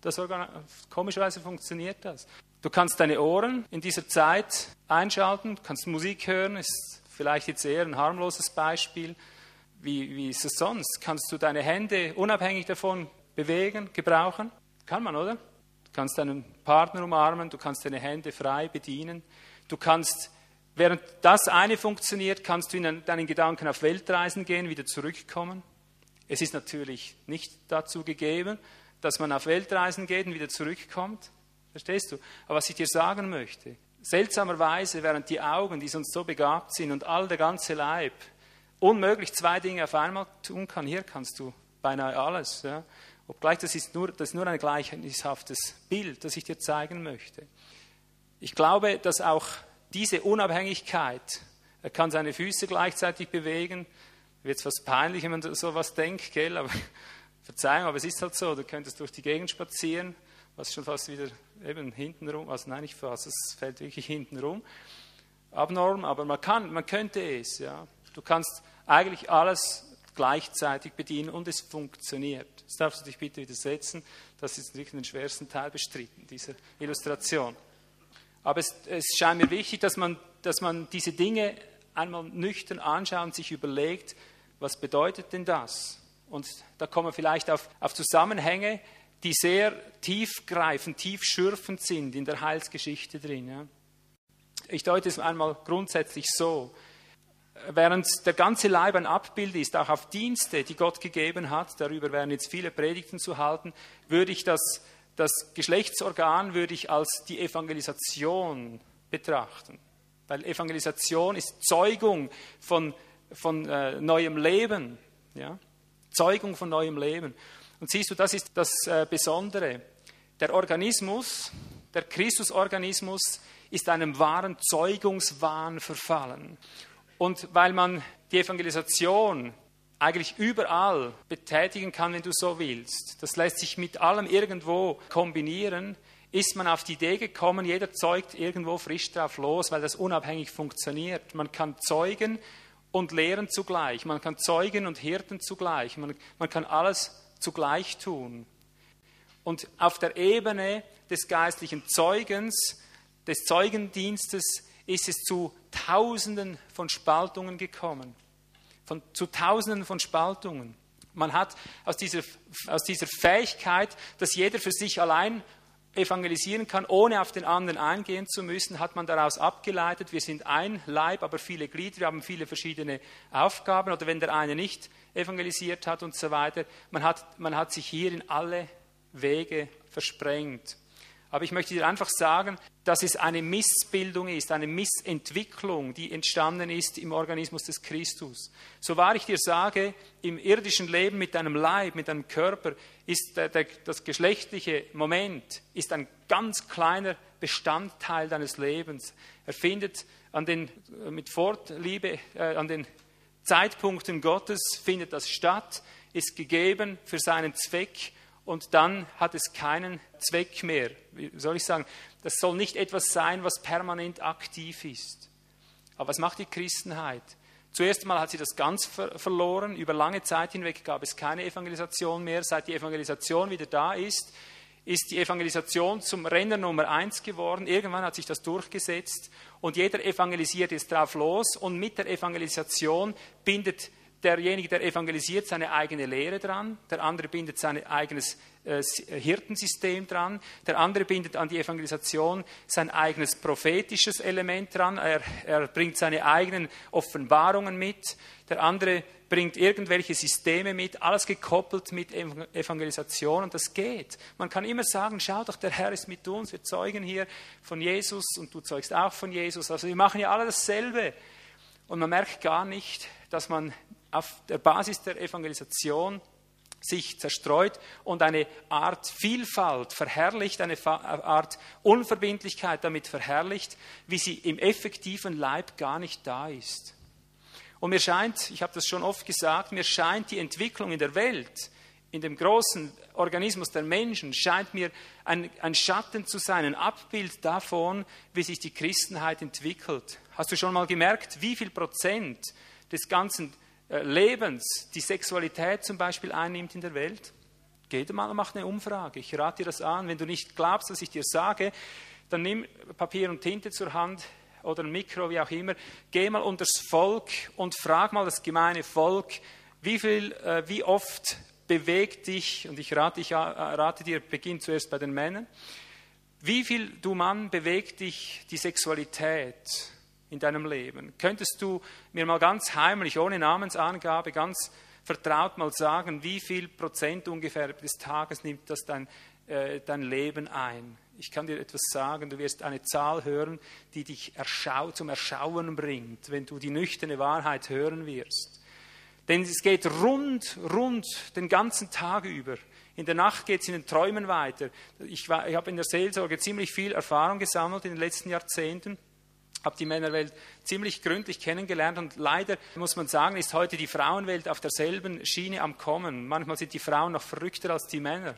Das komischerweise funktioniert das. Du kannst deine Ohren in dieser Zeit einschalten, kannst Musik hören, ist vielleicht jetzt eher ein harmloses Beispiel. Wie, wie ist es sonst? Kannst du deine Hände unabhängig davon bewegen, gebrauchen? Kann man, oder? Du kannst deinen Partner umarmen, du kannst deine Hände frei bedienen. Du kannst, während das eine funktioniert, kannst du in deinen Gedanken auf Weltreisen gehen, wieder zurückkommen. Es ist natürlich nicht dazu gegeben, dass man auf Weltreisen geht und wieder zurückkommt. Verstehst du? Aber was ich dir sagen möchte, seltsamerweise, während die Augen, die sonst so begabt sind und all der ganze Leib unmöglich zwei Dinge auf einmal tun kann, hier kannst du beinahe alles. Ja? Obgleich das ist nur, das ist nur ein gleichhaftes Bild, das ich dir zeigen möchte. Ich glaube, dass auch diese Unabhängigkeit, er kann seine Füße gleichzeitig bewegen, wird es fast peinlich, wenn man so was denkt, gell? aber (laughs) Verzeihung, aber es ist halt so, du könntest durch die Gegend spazieren, was schon fast wieder eben hinten rum, also nein, nicht fast, es fällt wirklich hinten rum. Abnorm, aber man kann, man könnte es, ja. Du kannst eigentlich alles gleichzeitig bedienen und es funktioniert. Das darfst du dich bitte widersetzen. Das ist wirklich den schwersten Teil bestritten, dieser Illustration. Aber es, es scheint mir wichtig, dass man, dass man diese Dinge einmal nüchtern anschaut und sich überlegt, was bedeutet denn das? Und da kommen wir vielleicht auf, auf Zusammenhänge, die sehr tiefgreifend, tiefschürfend sind in der Heilsgeschichte drin. Ja. Ich deute es einmal grundsätzlich so. Während der ganze Leib ein Abbild ist, auch auf Dienste, die Gott gegeben hat, darüber werden jetzt viele Predigten zu halten, würde ich das das Geschlechtsorgan würde ich als die Evangelisation betrachten. Weil Evangelisation ist Zeugung von, von äh, neuem Leben. Ja? Zeugung von neuem Leben. Und siehst du, das ist das äh, Besondere. Der Organismus, der Christusorganismus, ist einem wahren Zeugungswahn verfallen. Und weil man die Evangelisation eigentlich überall betätigen kann, wenn du so willst, das lässt sich mit allem irgendwo kombinieren, ist man auf die Idee gekommen, jeder zeugt irgendwo frisch drauf los, weil das unabhängig funktioniert. Man kann zeugen und lehren zugleich, man kann zeugen und hirten zugleich, man, man kann alles zugleich tun. Und auf der Ebene des geistlichen Zeugens, des Zeugendienstes, ist es zu Tausenden von Spaltungen gekommen. Von, zu Tausenden von Spaltungen. Man hat aus dieser, aus dieser Fähigkeit, dass jeder für sich allein evangelisieren kann, ohne auf den anderen eingehen zu müssen, hat man daraus abgeleitet, wir sind ein Leib, aber viele Glieder, wir haben viele verschiedene Aufgaben. Oder wenn der eine nicht evangelisiert hat und so weiter, man hat, man hat sich hier in alle Wege versprengt. Aber ich möchte dir einfach sagen, dass es eine Missbildung ist, eine Missentwicklung, die entstanden ist im Organismus des Christus. So wahr ich dir sage, im irdischen Leben mit deinem Leib, mit deinem Körper, ist der, der, das geschlechtliche Moment ist ein ganz kleiner Bestandteil deines Lebens. Er findet an den, mit Fortliebe äh, an den Zeitpunkten Gottes findet das statt, ist gegeben für seinen Zweck und dann hat es keinen Zweck mehr. Wie soll ich sagen? Das soll nicht etwas sein, was permanent aktiv ist. Aber was macht die Christenheit? Zuerst einmal hat sie das ganz ver verloren. Über lange Zeit hinweg gab es keine Evangelisation mehr. Seit die Evangelisation wieder da ist, ist die Evangelisation zum Renner Nummer eins geworden. Irgendwann hat sich das durchgesetzt und jeder evangelisiert jetzt drauf los und mit der Evangelisation bindet derjenige, der evangelisiert, seine eigene Lehre dran, der andere bindet sein eigenes äh, Hirtensystem dran, der andere bindet an die Evangelisation sein eigenes prophetisches Element dran, er, er bringt seine eigenen Offenbarungen mit, der andere bringt irgendwelche Systeme mit, alles gekoppelt mit Evangelisation und das geht. Man kann immer sagen, schau doch, der Herr ist mit uns, wir zeugen hier von Jesus und du zeugst auch von Jesus. Also wir machen ja alle dasselbe. Und man merkt gar nicht, dass man auf der Basis der Evangelisation sich zerstreut und eine Art Vielfalt verherrlicht, eine Art Unverbindlichkeit damit verherrlicht, wie sie im effektiven Leib gar nicht da ist. Und mir scheint, ich habe das schon oft gesagt, mir scheint die Entwicklung in der Welt, in dem großen Organismus der Menschen, scheint mir ein, ein Schatten zu sein, ein Abbild davon, wie sich die Christenheit entwickelt. Hast du schon mal gemerkt, wie viel Prozent des ganzen äh, Lebens die Sexualität zum Beispiel einnimmt in der Welt? Geht mal und mach eine Umfrage. Ich rate dir das an. Wenn du nicht glaubst, was ich dir sage, dann nimm Papier und Tinte zur Hand oder ein Mikro, wie auch immer. Geh mal unter das Volk und frag mal das gemeine Volk, wie viel, äh, wie oft bewegt dich, und ich rate, ich äh, rate dir, beginn zuerst bei den Männern, wie viel, du Mann, bewegt dich die Sexualität? In deinem Leben? Könntest du mir mal ganz heimlich, ohne Namensangabe, ganz vertraut mal sagen, wie viel Prozent ungefähr des Tages nimmt das dein, äh, dein Leben ein? Ich kann dir etwas sagen, du wirst eine Zahl hören, die dich erschau zum Erschauen bringt, wenn du die nüchterne Wahrheit hören wirst. Denn es geht rund, rund den ganzen Tag über. In der Nacht geht es in den Träumen weiter. Ich, ich habe in der Seelsorge ziemlich viel Erfahrung gesammelt in den letzten Jahrzehnten habe die Männerwelt ziemlich gründlich kennengelernt und leider muss man sagen, ist heute die Frauenwelt auf derselben Schiene am Kommen. Manchmal sind die Frauen noch verrückter als die Männer.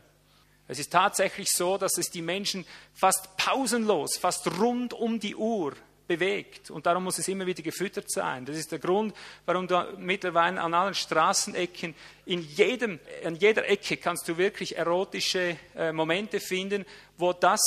Es ist tatsächlich so, dass es die Menschen fast pausenlos, fast rund um die Uhr bewegt. Und darum muss es immer wieder gefüttert sein. Das ist der Grund, warum du mittlerweile an allen Straßenecken, in jedem, an jeder Ecke kannst du wirklich erotische äh, Momente finden, wo das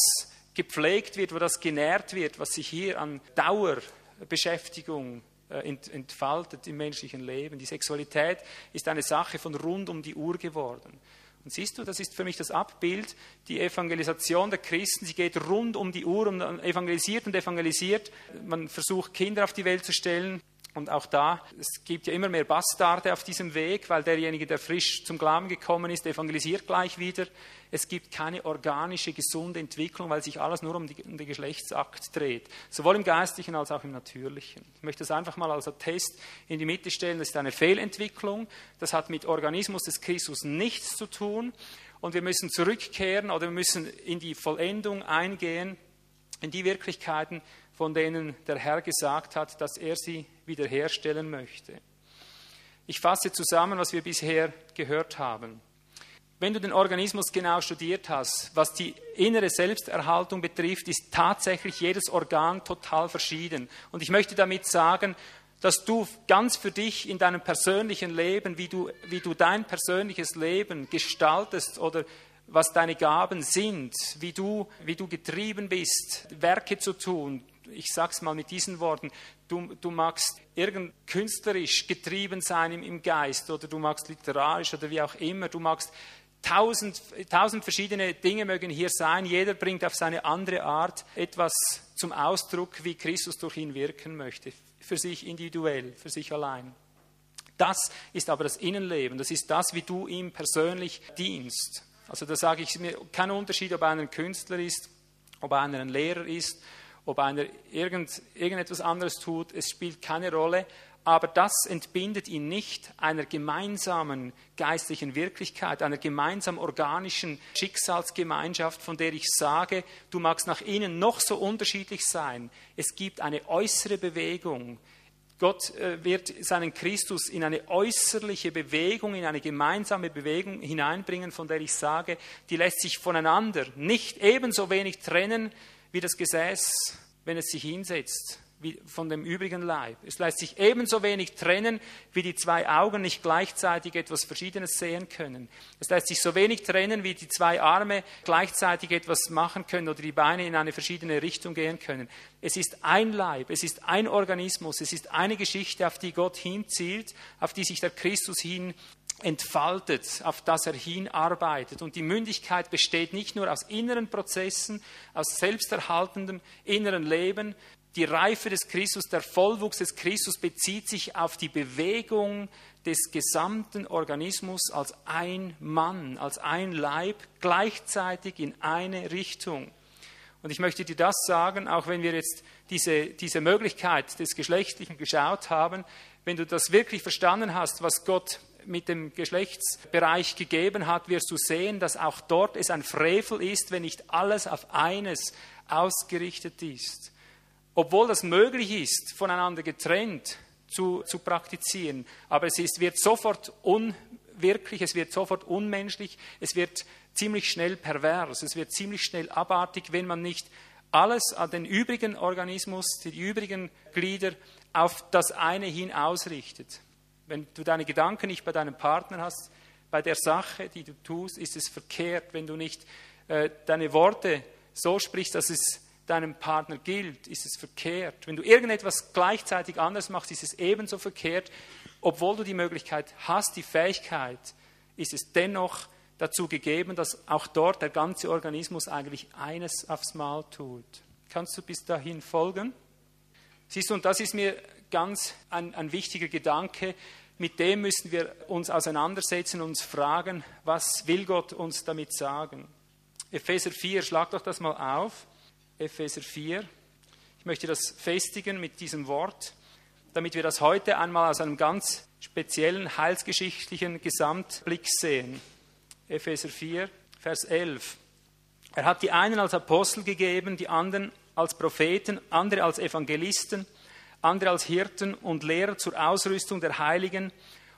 gepflegt wird, wo das genährt wird, was sich hier an Dauerbeschäftigung äh, entfaltet im menschlichen Leben. Die Sexualität ist eine Sache von rund um die Uhr geworden. Und siehst du, das ist für mich das Abbild, die Evangelisation der Christen, sie geht rund um die Uhr und evangelisiert und evangelisiert. Man versucht Kinder auf die Welt zu stellen, Und auch da, es gibt ja immer mehr Bastarde auf diesem Weg, weil derjenige, der frisch zum Glauben gekommen ist, evangelisiert gleich wieder. Es gibt keine organische, gesunde Entwicklung, weil sich alles nur um, die, um den Geschlechtsakt dreht. Sowohl im Geistlichen als auch im Natürlichen. Ich möchte das einfach mal als Test in die Mitte stellen. Das ist eine Fehlentwicklung. Das hat mit Organismus des Christus nichts zu tun. Und wir müssen zurückkehren oder wir müssen in die Vollendung eingehen, in die Wirklichkeiten, von denen der Herr gesagt hat, dass er sie wiederherstellen möchte. Ich fasse zusammen, was wir bisher gehört haben. Wenn du den Organismus genau studiert hast, was die innere Selbsterhaltung betrifft, ist tatsächlich jedes Organ total verschieden. Und ich möchte damit sagen, dass du ganz für dich in deinem persönlichen Leben, wie du, wie du dein persönliches Leben gestaltest oder was deine Gaben sind, wie du, wie du getrieben bist, Werke zu tun, ich sage es mal mit diesen Worten, du, du magst irgend künstlerisch getrieben sein im, im Geist oder du magst literarisch oder wie auch immer, du magst tausend, tausend verschiedene Dinge mögen hier sein, jeder bringt auf seine andere Art etwas zum Ausdruck, wie Christus durch ihn wirken möchte, für sich individuell, für sich allein. Das ist aber das Innenleben, das ist das, wie du ihm persönlich dienst. Also da sage ich mir kein Unterschied, ob einer ein Künstler ist, ob einer ein Lehrer ist, ob einer irgend, irgendetwas anderes tut, es spielt keine Rolle, aber das entbindet ihn nicht einer gemeinsamen geistlichen Wirklichkeit, einer gemeinsam organischen Schicksalsgemeinschaft, von der ich sage, du magst nach innen noch so unterschiedlich sein. Es gibt eine äußere Bewegung. Gott äh, wird seinen Christus in eine äußerliche Bewegung, in eine gemeinsame Bewegung hineinbringen, von der ich sage, die lässt sich voneinander nicht ebenso wenig trennen, wie das Gesäß, wenn es sich hinsetzt, wie von dem übrigen Leib. Es lässt sich ebenso wenig trennen, wie die zwei Augen nicht gleichzeitig etwas Verschiedenes sehen können. Es lässt sich so wenig trennen, wie die zwei Arme gleichzeitig etwas machen können oder die Beine in eine verschiedene Richtung gehen können. Es ist ein Leib, es ist ein Organismus, es ist eine Geschichte, auf die Gott hinzielt, auf die sich der Christus hin entfaltet, auf das er hinarbeitet. Und die Mündigkeit besteht nicht nur aus inneren Prozessen, aus selbsterhaltendem inneren Leben. Die Reife des Christus, der Vollwuchs des Christus bezieht sich auf die Bewegung des gesamten Organismus als ein Mann, als ein Leib, gleichzeitig in eine Richtung. Und ich möchte dir das sagen, auch wenn wir jetzt diese, diese Möglichkeit des Geschlechtlichen geschaut haben, wenn du das wirklich verstanden hast, was Gott mit dem Geschlechtsbereich gegeben hat, wirst du sehen, dass auch dort es ein Frevel ist, wenn nicht alles auf eines ausgerichtet ist. Obwohl das möglich ist, voneinander getrennt zu, zu praktizieren, aber es ist, wird sofort unwirklich, es wird sofort unmenschlich, es wird ziemlich schnell pervers, es wird ziemlich schnell abartig, wenn man nicht alles an den übrigen Organismus, die übrigen Glieder auf das eine hin ausrichtet. Wenn du deine Gedanken nicht bei deinem Partner hast, bei der Sache, die du tust, ist es verkehrt. Wenn du nicht äh, deine Worte so sprichst, dass es deinem Partner gilt, ist es verkehrt. Wenn du irgendetwas gleichzeitig anders machst, ist es ebenso verkehrt. Obwohl du die Möglichkeit hast, die Fähigkeit, ist es dennoch dazu gegeben, dass auch dort der ganze Organismus eigentlich eines aufs Mal tut. Kannst du bis dahin folgen? Siehst du, und das ist mir ganz ein, ein wichtiger Gedanke, mit dem müssen wir uns auseinandersetzen und uns fragen, was will Gott uns damit sagen? Epheser 4, schlag doch das mal auf. Epheser 4. Ich möchte das festigen mit diesem Wort, damit wir das heute einmal aus einem ganz speziellen heilsgeschichtlichen Gesamtblick sehen. Epheser 4, Vers 11. Er hat die einen als Apostel gegeben, die anderen als Propheten, andere als Evangelisten andere als Hirten und Lehrer zur Ausrüstung der Heiligen.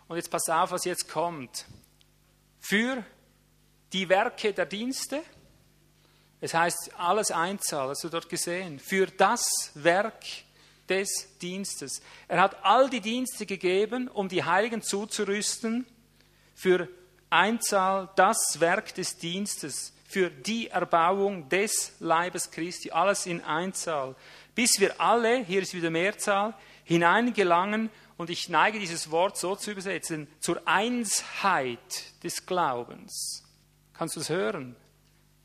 Und jetzt pass auf, was jetzt kommt. Für die Werke der Dienste, es heißt alles Einzahl, hast du dort gesehen, für das Werk des Dienstes. Er hat all die Dienste gegeben, um die Heiligen zuzurüsten, für Einzahl das Werk des Dienstes, für die Erbauung des Leibes Christi, alles in Einzahl bis wir alle, hier ist wieder Mehrzahl, hineingelangen, und ich neige dieses Wort so zu übersetzen, zur Einsheit des Glaubens. Kannst du es hören?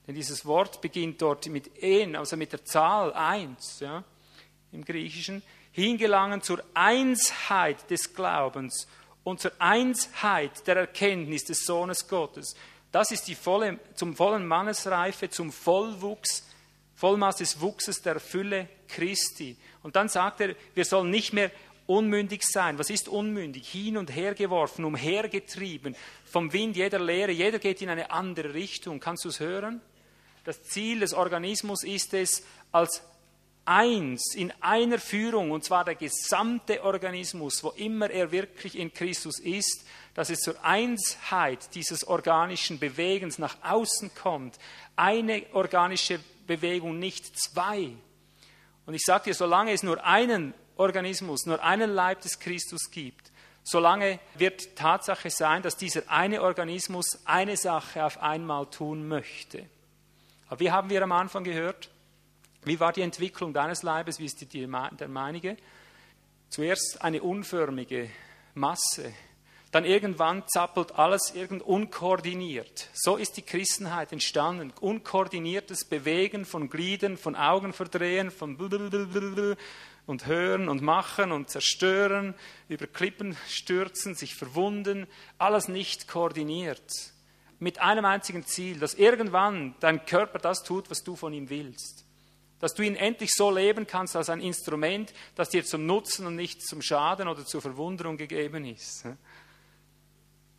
Denn dieses Wort beginnt dort mit en, also mit der Zahl eins, ja, im Griechischen, hingelangen zur Einsheit des Glaubens und zur Einsheit der Erkenntnis des Sohnes Gottes. Das ist die volle, zum vollen Mannesreife, zum Vollwuchs, Vollmaß des Wuchses der Fülle Christi. Und dann sagt er, wir sollen nicht mehr unmündig sein. Was ist unmündig? Hin und her geworfen, umhergetrieben, vom Wind jeder Lehre. Jeder geht in eine andere Richtung. Kannst du es hören? Das Ziel des Organismus ist es, als eins in einer Führung, und zwar der gesamte Organismus, wo immer er wirklich in Christus ist, dass es zur Einsheit dieses organischen Bewegens nach außen kommt. Eine organische Bewegung, nicht zwei. Und ich sage dir, solange es nur einen Organismus, nur einen Leib des Christus gibt, solange wird Tatsache sein, dass dieser eine Organismus eine Sache auf einmal tun möchte. Aber wie haben wir am Anfang gehört? Wie war die Entwicklung deines Leibes? Wie ist die der meinige? Zuerst eine unförmige Masse, dann irgendwann zappelt alles irgend unkoordiniert. So ist die Christenheit entstanden. Unkoordiniertes Bewegen von Gliedern, von Augen verdrehen, von und hören und machen und zerstören, über Klippen stürzen, sich verwunden, alles nicht koordiniert. Mit einem einzigen Ziel, dass irgendwann dein Körper das tut, was du von ihm willst. Dass du ihn endlich so leben kannst als ein Instrument, das dir zum Nutzen und nicht zum Schaden oder zur Verwunderung gegeben ist.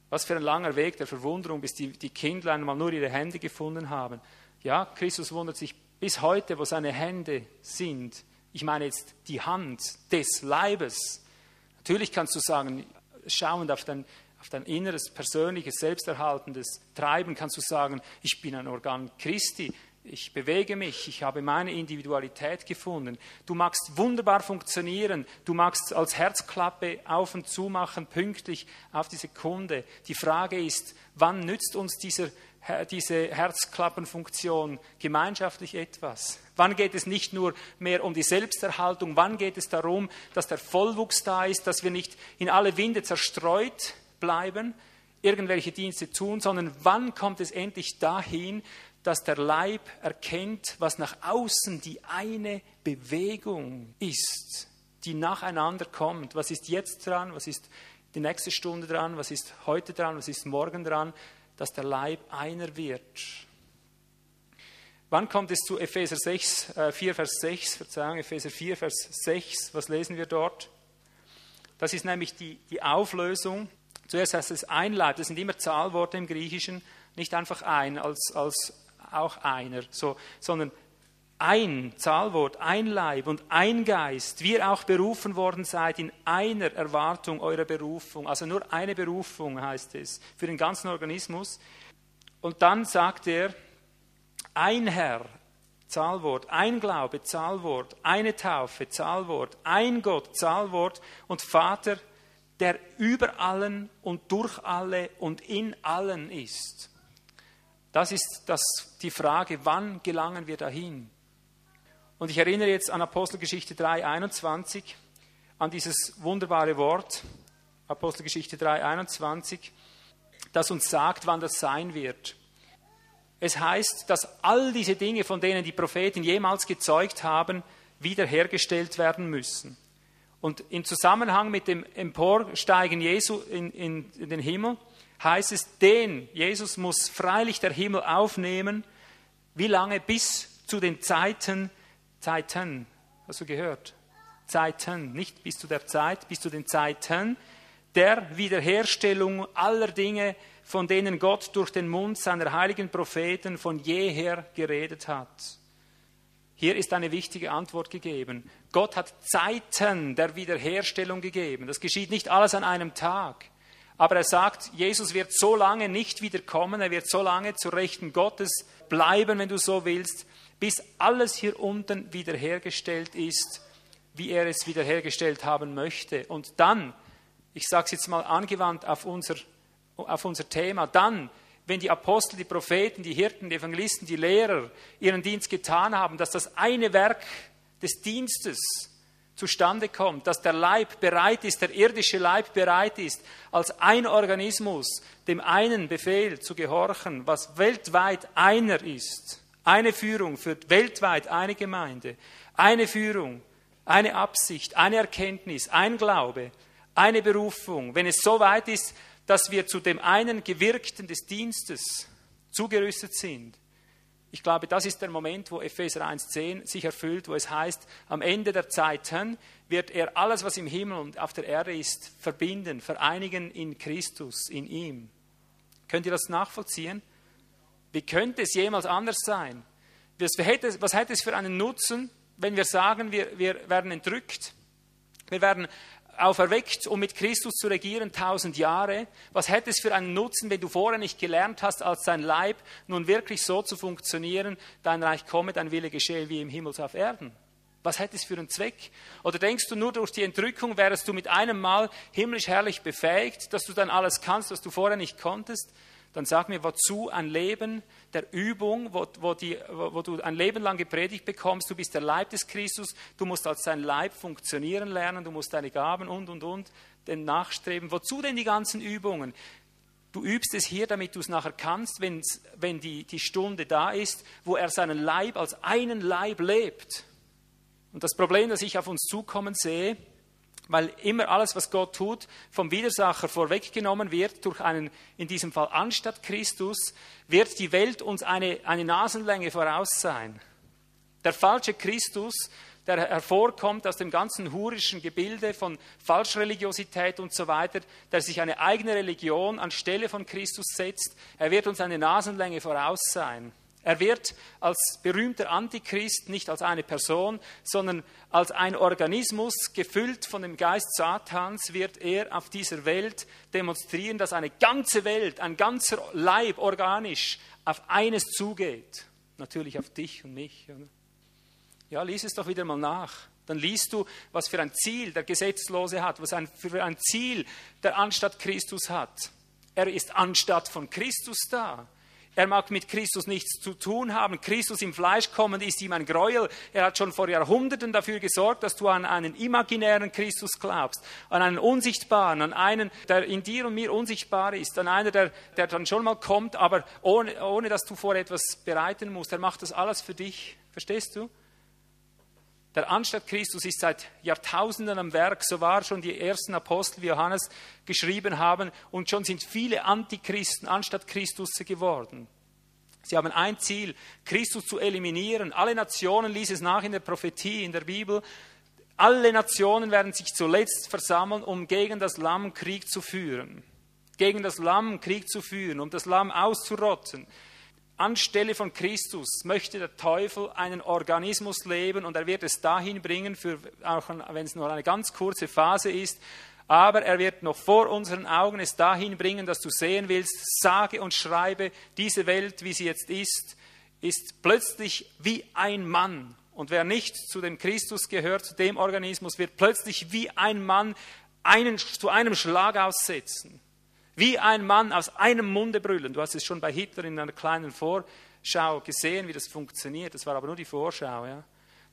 Was für ein langer Weg der Verwunderung, bis die, die Kindlein mal nur ihre Hände gefunden haben. Ja, Christus wundert sich bis heute, wo seine Hände sind. Ich meine jetzt die Hand des Leibes. Natürlich kannst du sagen, schauend auf dein, auf dein inneres, persönliches, selbsterhaltendes Treiben, kannst du sagen, ich bin ein Organ Christi ich bewege mich, ich habe meine Individualität gefunden. Du magst wunderbar funktionieren, du magst als Herzklappe auf und zu machen, pünktlich auf die Sekunde. Die Frage ist, wann nützt uns dieser, diese Herzklappenfunktion gemeinschaftlich etwas? Wann geht es nicht nur mehr um die Selbsterhaltung, wann geht es darum, dass der Vollwuchs da ist, dass wir nicht in alle Winde zerstreut bleiben, irgendwelche Dienste tun, sondern wann kommt es endlich dahin, dass der Leib erkennt, was nach außen die eine Bewegung ist, die nacheinander kommt. Was ist jetzt dran? Was ist die nächste Stunde dran? Was ist heute dran? Was ist morgen dran? Dass der Leib einer wird. Wann kommt es zu Epheser 6, äh, 4, Vers 6? Verzeihung, Epheser 4, Vers 6. Was lesen wir dort? Das ist nämlich die, die Auflösung. Zuerst heißt es ein Leib. Das sind immer Zahlworte im Griechischen. Nicht einfach ein als, als auch einer, so, sondern ein Zahlwort, ein Leib und ein Geist, wie ihr auch berufen worden seid in einer Erwartung eurer Berufung. Also nur eine Berufung heißt es für den ganzen Organismus. Und dann sagt er, ein Herr, Zahlwort, ein Glaube, Zahlwort, eine Taufe, Zahlwort, ein Gott, Zahlwort und Vater, der über allen und durch alle und in allen ist. Das ist das, die Frage, wann gelangen wir dahin? Und ich erinnere jetzt an Apostelgeschichte 3, 21, an dieses wunderbare Wort, Apostelgeschichte 3, 21, das uns sagt, wann das sein wird. Es heißt, dass all diese Dinge, von denen die Propheten jemals gezeugt haben, wiederhergestellt werden müssen. Und im Zusammenhang mit dem Emporsteigen Jesu in, in, in den Himmel heißt es, den, Jesus muss freilich der Himmel aufnehmen. Wie lange? Bis zu den Zeiten, Zeiten, hast du gehört? Zeiten, nicht bis zu der Zeit, bis zu den Zeiten der Wiederherstellung aller Dinge, von denen Gott durch den Mund seiner heiligen Propheten von jeher geredet hat. Hier ist eine wichtige Antwort gegeben. Gott hat Zeiten der Wiederherstellung gegeben. Das geschieht nicht alles an einem Tag. Aber er sagt, Jesus wird so lange nicht wiederkommen, er wird so lange zur Rechten Gottes bleiben, wenn du so willst, bis alles hier unten wiederhergestellt ist, wie er es wiederhergestellt haben möchte. Und dann, ich sage es jetzt mal angewandt auf unser, auf unser Thema, dann, wenn die Apostel, die Propheten, die Hirten, die Evangelisten, die Lehrer ihren Dienst getan haben, dass das eine Werk des Dienstes zustande kommt, dass der Leib bereit ist, der irdische Leib bereit ist, als ein Organismus dem einen Befehl zu gehorchen, was weltweit einer ist. Eine Führung für weltweit eine Gemeinde, eine Führung, eine Absicht, eine Erkenntnis, ein Glaube, eine Berufung, wenn es so weit ist, dass wir zu dem einen Gewirkten des Dienstes zugerüstet sind, ich glaube, das ist der Moment, wo Epheser 1.10 sich erfüllt, wo es heißt, am Ende der Zeiten wird er alles, was im Himmel und auf der Erde ist, verbinden, vereinigen in Christus, in ihm. Könnt ihr das nachvollziehen? Wie könnte es jemals anders sein? Was hätte, es für einen Nutzen, wenn wir sagen, wir, wir werden entrückt, wir werden auferweckt, um mit Christus zu regieren, tausend Jahre. Was hätte es für einen Nutzen, wenn du vorher nicht gelernt hast, als dein Leib nun wirklich so zu funktionieren, dein Reich komme, dein Wille geschehe wie im Himmel auf Erden? Was hätte es für einen Zweck? Oder denkst du, nur durch die Entrückung wärst du mit einem Mal himmlisch herrlich befähigt, dass du dann alles kannst, was du vorher nicht konntest? Dann sag mir, wozu ein Leben der Übung, wo, wo, die, wo, wo, du ein Leben lang gepredigt bekommst, du bist der Leib des Christus, du musst als sein Leib funktionieren lernen, du musst deine Gaben und, und, und, den nachstreben. Wozu denn die ganzen Übungen? Du übst es hier, damit du es nachher kannst, wenn die, die Stunde da ist, wo er seinen Leib als einen Leib lebt. Und das Problem, das ich auf uns zukommen sehe, weil immer alles, was Gott tut, vom Widersacher vorweggenommen wird durch einen, in diesem Fall anstatt Christus, wird die Welt uns eine, eine Nasenlänge voraus sein. Der falsche Christus, der hervorkommt aus dem ganzen hurischen Gebilde von Falschreligiosität und so weiter, der sich eine eigene Religion anstelle von Christus setzt, er wird uns eine Nasenlänge voraus sein. Er wird als berühmter Antichrist nicht als eine Person, sondern als ein Organismus, gefüllt von dem Geist Satans, wird er auf dieser Welt demonstrieren, dass eine ganze Welt, ein ganzer Leib organisch auf eines zugeht. Natürlich auf dich und mich. Ja, lies es doch wieder mal nach. Dann liest du, was für ein Ziel der Gesetzlose hat, was für ein Ziel der anstatt Christus hat. Er ist anstatt von Christus da. Er mag mit Christus nichts zu tun haben. Christus im Fleisch kommen ist ihm ein Gräuel. Er hat schon vor Jahrhunderten dafür gesorgt, dass du an einen imaginären Christus glaubst, an einen unsichtbaren, an einen, der in dir und mir unsichtbar ist, an einen, der, der dann schon mal kommt, aber ohne, ohne dass du vor etwas bereiten musst. Er macht das alles für dich. Verstehst du? Der Anstatt Christus ist seit Jahrtausenden am Werk, so war schon die ersten Apostel wie Johannes geschrieben haben und schon sind viele Antichristen anstatt Christus geworden. Sie haben ein Ziel, Christus zu eliminieren. Alle Nationen ließ es nach in der Prophetie, in der Bibel. Alle Nationen werden sich zuletzt versammeln, um gegen das Lamm Krieg zu führen. Gegen das Lamm Krieg zu führen, um das Lamm auszurotten. Anstelle von Christus möchte der Teufel einen Organismus leben und er wird es dahin bringen, für, auch wenn es nur eine ganz kurze Phase ist, aber er wird noch vor unseren Augen es dahin bringen, dass du sehen willst, sage und schreibe, diese Welt, wie sie jetzt ist, ist plötzlich wie ein Mann. Und wer nicht zu dem Christus gehört, zu dem Organismus, wird plötzlich wie ein Mann einen, zu einem Schlag aussetzen. Wie ein Mann aus einem Munde brüllen. Du hast es schon bei Hitler in einer kleinen Vorschau gesehen, wie das funktioniert. Das war aber nur die Vorschau. Ja.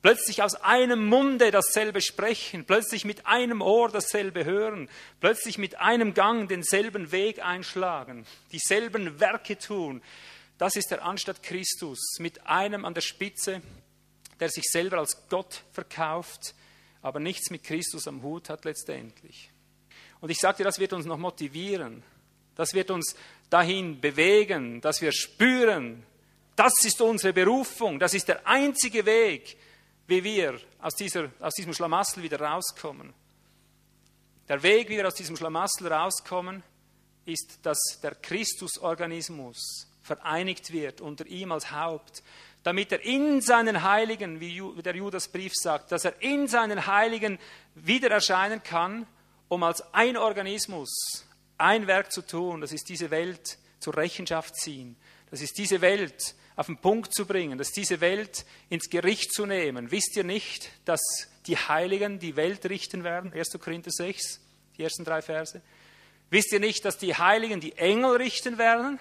Plötzlich aus einem Munde dasselbe sprechen, plötzlich mit einem Ohr dasselbe hören, plötzlich mit einem Gang denselben Weg einschlagen, dieselben Werke tun. Das ist der Anstatt Christus, mit einem an der Spitze, der sich selber als Gott verkauft, aber nichts mit Christus am Hut hat letztendlich. Und ich sage dir, das wird uns noch motivieren, das wird uns dahin bewegen, dass wir spüren, das ist unsere Berufung, das ist der einzige Weg, wie wir aus, dieser, aus diesem Schlamassel wieder rauskommen. Der Weg, wie wir aus diesem Schlamassel rauskommen, ist, dass der Christusorganismus vereinigt wird unter ihm als Haupt, damit er in seinen Heiligen, wie der Judasbrief sagt, dass er in seinen Heiligen wieder erscheinen kann, um als ein Organismus ein Werk zu tun, das ist diese Welt zur Rechenschaft ziehen. Das ist diese Welt auf den Punkt zu bringen, das ist diese Welt ins Gericht zu nehmen. Wisst ihr nicht, dass die Heiligen die Welt richten werden? 1. Korinther 6, die ersten drei Verse. Wisst ihr nicht, dass die Heiligen die Engel richten werden?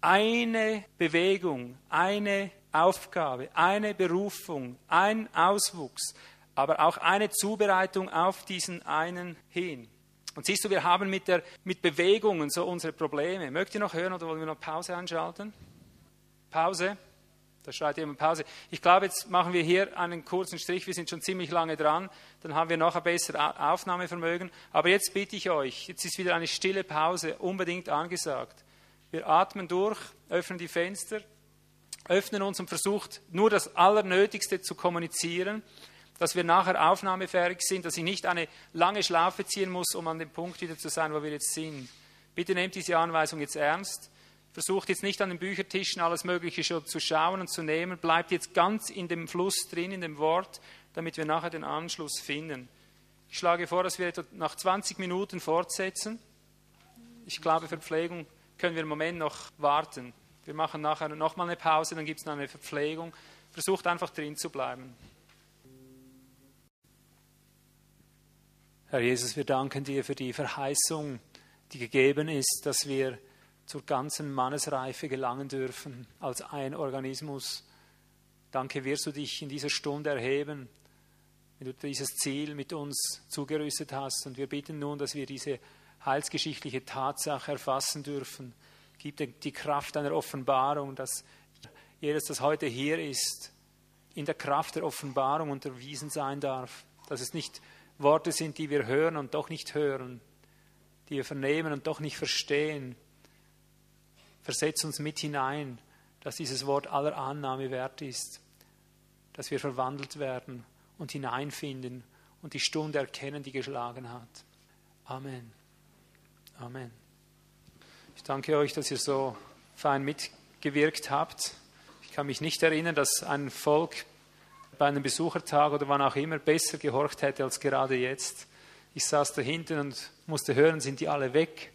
Eine Bewegung, eine Aufgabe, eine Berufung, ein Auswuchs, aber auch eine Zubereitung auf diesen einen hin. Und siehst du, wir haben mit, der, mit Bewegungen so unsere Probleme. Mögt ihr noch hören oder wollen wir noch Pause einschalten? Pause. Da schreit jemand Pause. Ich glaube, jetzt machen wir hier einen kurzen Strich. Wir sind schon ziemlich lange dran. Dann haben wir noch ein besseres Aufnahmevermögen. Aber jetzt bitte ich euch, jetzt ist wieder eine stille Pause unbedingt angesagt. Wir atmen durch, öffnen die Fenster, öffnen uns und versucht nur das Allernötigste zu kommunizieren, dass wir nachher aufnahmefähig sind, dass ich nicht eine lange Schlaufe ziehen muss, um an dem Punkt wieder zu sein, wo wir jetzt sind. Bitte nehmt diese Anweisung jetzt ernst. Versucht jetzt nicht an den Büchertischen alles Mögliche schon zu schauen und zu nehmen. Bleibt jetzt ganz in dem Fluss drin, in dem Wort, damit wir nachher den Anschluss finden. Ich schlage vor, dass wir nach 20 Minuten fortsetzen. Ich glaube, Verpflegung können wir im Moment noch warten. Wir machen nachher nochmal eine Pause, dann gibt es noch eine Verpflegung. Versucht einfach drin zu bleiben. Herr Jesus, wir danken dir für die Verheißung, die gegeben ist, dass wir zur ganzen Mannesreife gelangen dürfen als ein Organismus. Danke, wirst du dich in dieser Stunde erheben, wenn du dieses Ziel mit uns zugerüstet hast. Und wir bitten nun, dass wir diese heilsgeschichtliche Tatsache erfassen dürfen. Gib dir die Kraft einer Offenbarung, dass jedes, das heute hier ist, in der Kraft der Offenbarung unterwiesen sein darf. Dass es nicht Worte sind, die wir hören und doch nicht hören, die wir vernehmen und doch nicht verstehen, Versetz uns mit hinein, dass dieses Wort aller Annahme wert ist, dass wir verwandelt werden und hineinfinden und die Stunde erkennen, die geschlagen hat. Amen. Amen. Ich danke euch, dass ihr so fein mitgewirkt habt. Ich kann mich nicht erinnern, dass ein Volk bei einem Besuchertag oder wann auch immer besser gehorcht hätte als gerade jetzt. Ich saß da hinten und musste hören, sind die alle weg.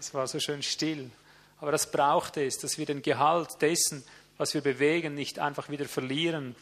Es war so schön still. Aber das braucht es, dass wir den Gehalt dessen, was wir bewegen, nicht einfach wieder verlieren.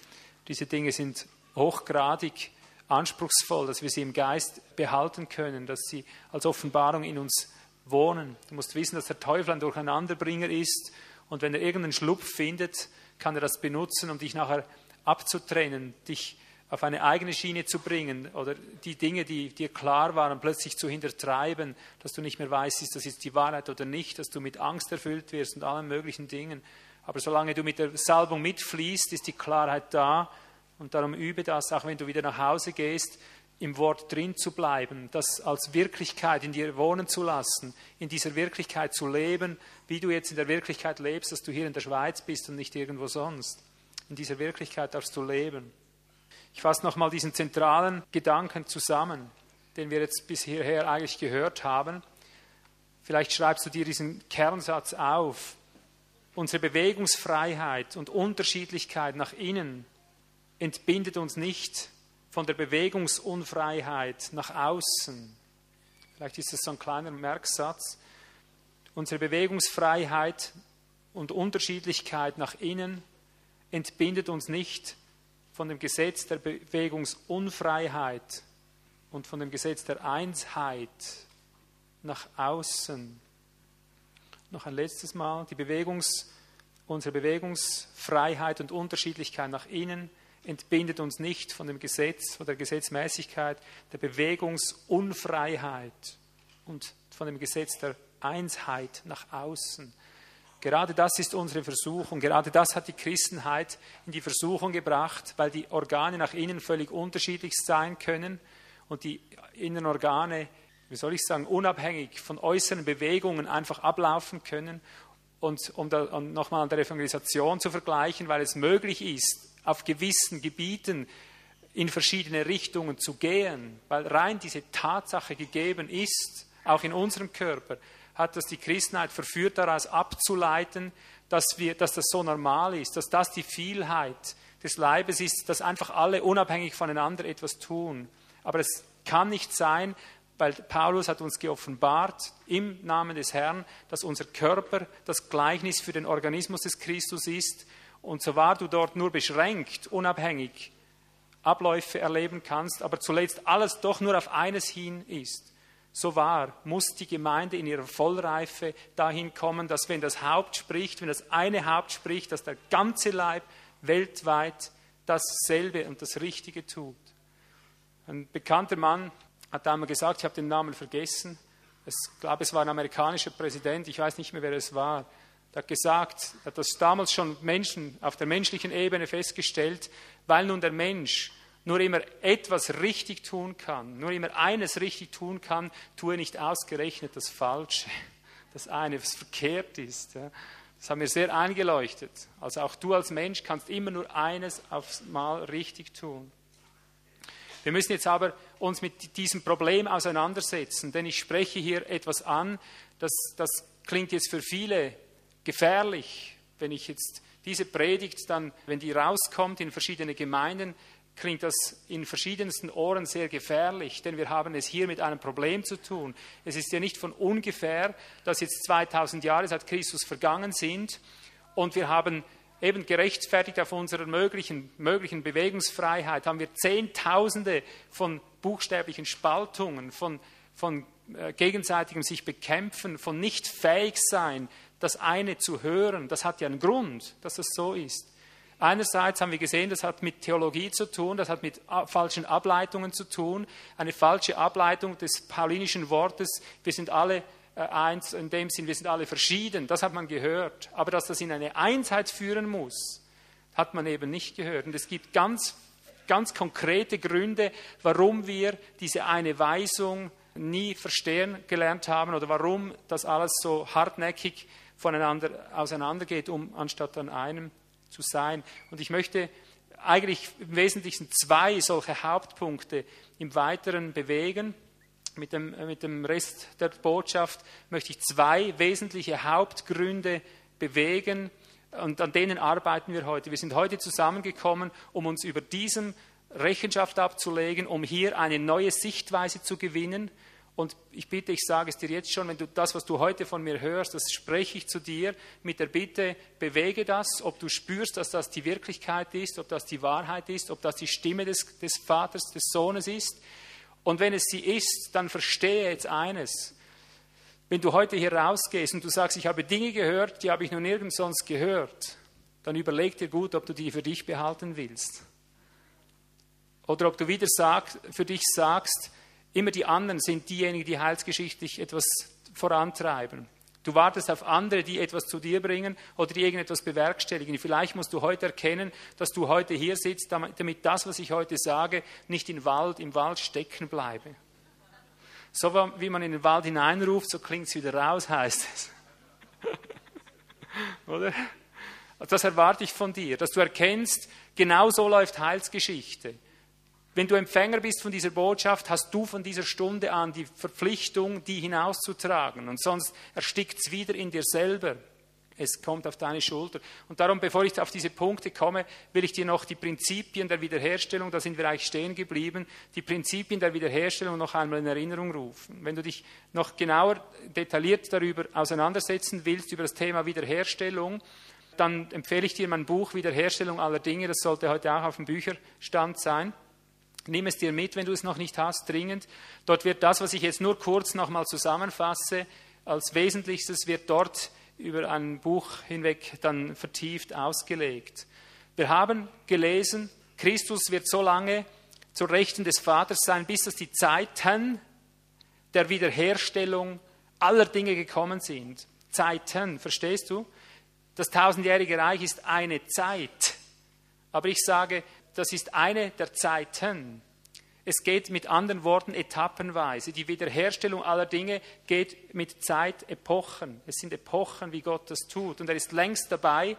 Diese Dinge sind hochgradig anspruchsvoll, dass wir sie im Geist behalten können, dass sie als Offenbarung in uns wohnen. Du musst wissen, dass der Teufel ein Durcheinanderbringer ist und wenn er irgendeinen Schlupf findet, kann er das benutzen, um dich nachher abzutrennen, dich auf eine eigene Schiene zu bringen oder die Dinge, die dir klar waren, plötzlich zu hintertreiben, dass du nicht mehr weißt, ist das jetzt die Wahrheit oder nicht, dass du mit Angst erfüllt wirst und allen möglichen Dingen. Aber solange du mit der Salbung mitfließt, ist die Klarheit da und darum übe das, auch wenn du wieder nach Hause gehst, im Wort drin zu bleiben, das als Wirklichkeit in dir wohnen zu lassen, in dieser Wirklichkeit zu leben, wie du jetzt in der Wirklichkeit lebst, dass du hier in der Schweiz bist und nicht irgendwo sonst. In dieser Wirklichkeit darfst du leben. Ich fasse nochmal diesen zentralen Gedanken zusammen, den wir jetzt bis hierher eigentlich gehört haben. Vielleicht schreibst du dir diesen Kernsatz auf. Unsere Bewegungsfreiheit und Unterschiedlichkeit nach innen entbindet uns nicht von der Bewegungsunfreiheit nach außen. Vielleicht ist das so ein kleiner Merksatz. Unsere Bewegungsfreiheit und Unterschiedlichkeit nach innen entbindet uns nicht von dem Gesetz der Bewegungsunfreiheit und von dem Gesetz der Einsheit nach außen. Noch ein letztes Mal, die Bewegungs, unsere Bewegungsfreiheit und Unterschiedlichkeit nach innen entbindet uns nicht von dem Gesetz oder der Gesetzmäßigkeit der Bewegungsunfreiheit und von dem Gesetz der Einsheit nach außen. Gerade das ist unsere Versuchung. Gerade das hat die Christenheit in die Versuchung gebracht, weil die Organe nach innen völlig unterschiedlich sein können und die inneren Organe, wie soll ich sagen, unabhängig von äußeren Bewegungen einfach ablaufen können. Und um, um nochmal an der Evangelisation zu vergleichen, weil es möglich ist, auf gewissen Gebieten in verschiedene Richtungen zu gehen, weil rein diese Tatsache gegeben ist, auch in unserem Körper, hat das die Christenheit verführt, daraus abzuleiten, dass, wir, dass das so normal ist, dass das die Vielheit des Leibes ist, dass einfach alle unabhängig voneinander etwas tun. Aber es kann nicht sein, weil Paulus hat uns geoffenbart im Namen des Herrn, dass unser Körper das Gleichnis für den Organismus des Christus ist. Und so war du dort nur beschränkt, unabhängig Abläufe erleben kannst, aber zuletzt alles doch nur auf eines hin ist. So wahr muss die Gemeinde in ihrer Vollreife dahin kommen, dass wenn das Haupt spricht, wenn das eine Haupt spricht, dass der ganze Leib weltweit dasselbe und das Richtige tut. Ein bekannter Mann hat einmal gesagt, ich habe den Namen vergessen, ich glaube, es war ein amerikanischer Präsident, ich weiß nicht mehr, wer es war, Er hat gesagt, hat das damals schon Menschen auf der menschlichen Ebene festgestellt, weil nun der Mensch nur immer etwas richtig tun kann, nur immer eines richtig tun kann, tue nicht ausgerechnet das Falsche, (laughs) das eine, was verkehrt ist. Das haben wir sehr eingeleuchtet. Also auch du als Mensch kannst immer nur eines aufs Mal richtig tun. Wir müssen jetzt aber uns mit diesem Problem auseinandersetzen, denn ich spreche hier etwas an, das, das klingt jetzt für viele gefährlich, wenn ich jetzt diese Predigt dann, wenn die rauskommt in verschiedene Gemeinden, klingt das in verschiedensten Ohren sehr gefährlich, denn wir haben es hier mit einem Problem zu tun. Es ist ja nicht von ungefähr, dass jetzt 2000 Jahre seit Christus vergangen sind und wir haben eben gerechtfertigt auf unserer möglichen, möglichen Bewegungsfreiheit, haben wir Zehntausende von buchstäblichen Spaltungen, von, von äh, gegenseitigem sich bekämpfen, von nicht fähig sein, das eine zu hören. Das hat ja einen Grund, dass es so ist. Einerseits haben wir gesehen, das hat mit Theologie zu tun, das hat mit falschen Ableitungen zu tun, eine falsche Ableitung des paulinischen Wortes, wir sind alle äh, eins, in dem Sinn, wir sind alle verschieden, das hat man gehört. Aber dass das in eine Einheit führen muss, hat man eben nicht gehört. Und es gibt ganz, ganz konkrete Gründe, warum wir diese eine Weisung nie verstehen gelernt haben oder warum das alles so hartnäckig voneinander auseinandergeht, um anstatt an einem zu sein. Und ich möchte eigentlich im Wesentlichen zwei solche Hauptpunkte im Weiteren bewegen. Mit dem, mit dem Rest der Botschaft möchte ich zwei wesentliche Hauptgründe bewegen und an denen arbeiten wir heute. Wir sind heute zusammengekommen, um uns über diesem Rechenschaft abzulegen, um hier eine neue Sichtweise zu gewinnen und ich bitte, ich sage es dir jetzt schon, wenn du das, was du heute von mir hörst, das spreche ich zu dir mit der Bitte, bewege das, ob du spürst, dass das die Wirklichkeit ist, ob das die Wahrheit ist, ob das die Stimme des, des Vaters, des Sohnes ist. Und wenn es sie ist, dann verstehe jetzt eines. Wenn du heute hier rausgehst und du sagst, ich habe Dinge gehört, die habe ich noch nirgends sonst gehört, dann überleg dir gut, ob du die für dich behalten willst. Oder ob du wieder sag, für dich sagst, Immer die anderen sind diejenigen, die heilsgeschichtlich etwas vorantreiben. Du wartest auf andere, die etwas zu dir bringen oder die irgendetwas bewerkstelligen. Vielleicht musst du heute erkennen, dass du heute hier sitzt, damit das, was ich heute sage, nicht im Wald, im Wald stecken bleibe. So wie man in den Wald hineinruft, so klingt es wieder raus, heißt es. (laughs) oder? Das erwarte ich von dir, dass du erkennst, genau so läuft Heilsgeschichte. Wenn du Empfänger bist von dieser Botschaft, hast du von dieser Stunde an die Verpflichtung, die hinauszutragen. Und sonst erstickt es wieder in dir selber. Es kommt auf deine Schulter. Und darum, bevor ich auf diese Punkte komme, will ich dir noch die Prinzipien der Wiederherstellung, da sind wir eigentlich stehen geblieben, die Prinzipien der Wiederherstellung noch einmal in Erinnerung rufen. Wenn du dich noch genauer, detailliert darüber auseinandersetzen willst, über das Thema Wiederherstellung, dann empfehle ich dir mein Buch Wiederherstellung aller Dinge. Das sollte heute auch auf dem Bücherstand sein. Nimm es dir mit, wenn du es noch nicht hast, dringend. Dort wird das, was ich jetzt nur kurz nochmal zusammenfasse, als Wesentlichstes wird dort über ein Buch hinweg dann vertieft ausgelegt. Wir haben gelesen, Christus wird so lange zur Rechten des Vaters sein, bis dass die Zeiten der Wiederherstellung aller Dinge gekommen sind. Zeiten, verstehst du? Das tausendjährige Reich ist eine Zeit. Aber ich sage, das ist eine der Zeiten. Es geht mit anderen Worten etappenweise. Die Wiederherstellung aller Dinge geht mit Zeitepochen. Es sind Epochen, wie Gott das tut. Und er ist längst dabei.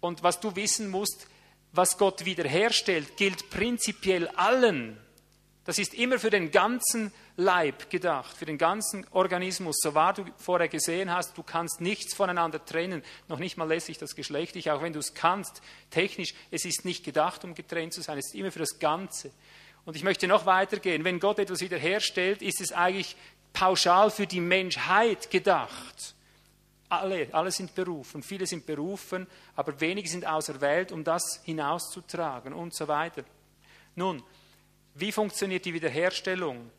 Und was du wissen musst, was Gott wiederherstellt, gilt prinzipiell allen. Das ist immer für den ganzen Leib gedacht, für den ganzen Organismus. So wahr du vorher gesehen hast, du kannst nichts voneinander trennen, noch nicht mal lässt sich das geschlechtlich, auch wenn du es kannst, technisch, es ist nicht gedacht, um getrennt zu sein, es ist immer für das Ganze. Und ich möchte noch weitergehen. Wenn Gott etwas wiederherstellt, ist es eigentlich pauschal für die Menschheit gedacht. Alle, alle sind berufen, viele sind berufen, aber wenige sind auserwählt, um das hinauszutragen und so weiter. Nun, wie funktioniert die Wiederherstellung?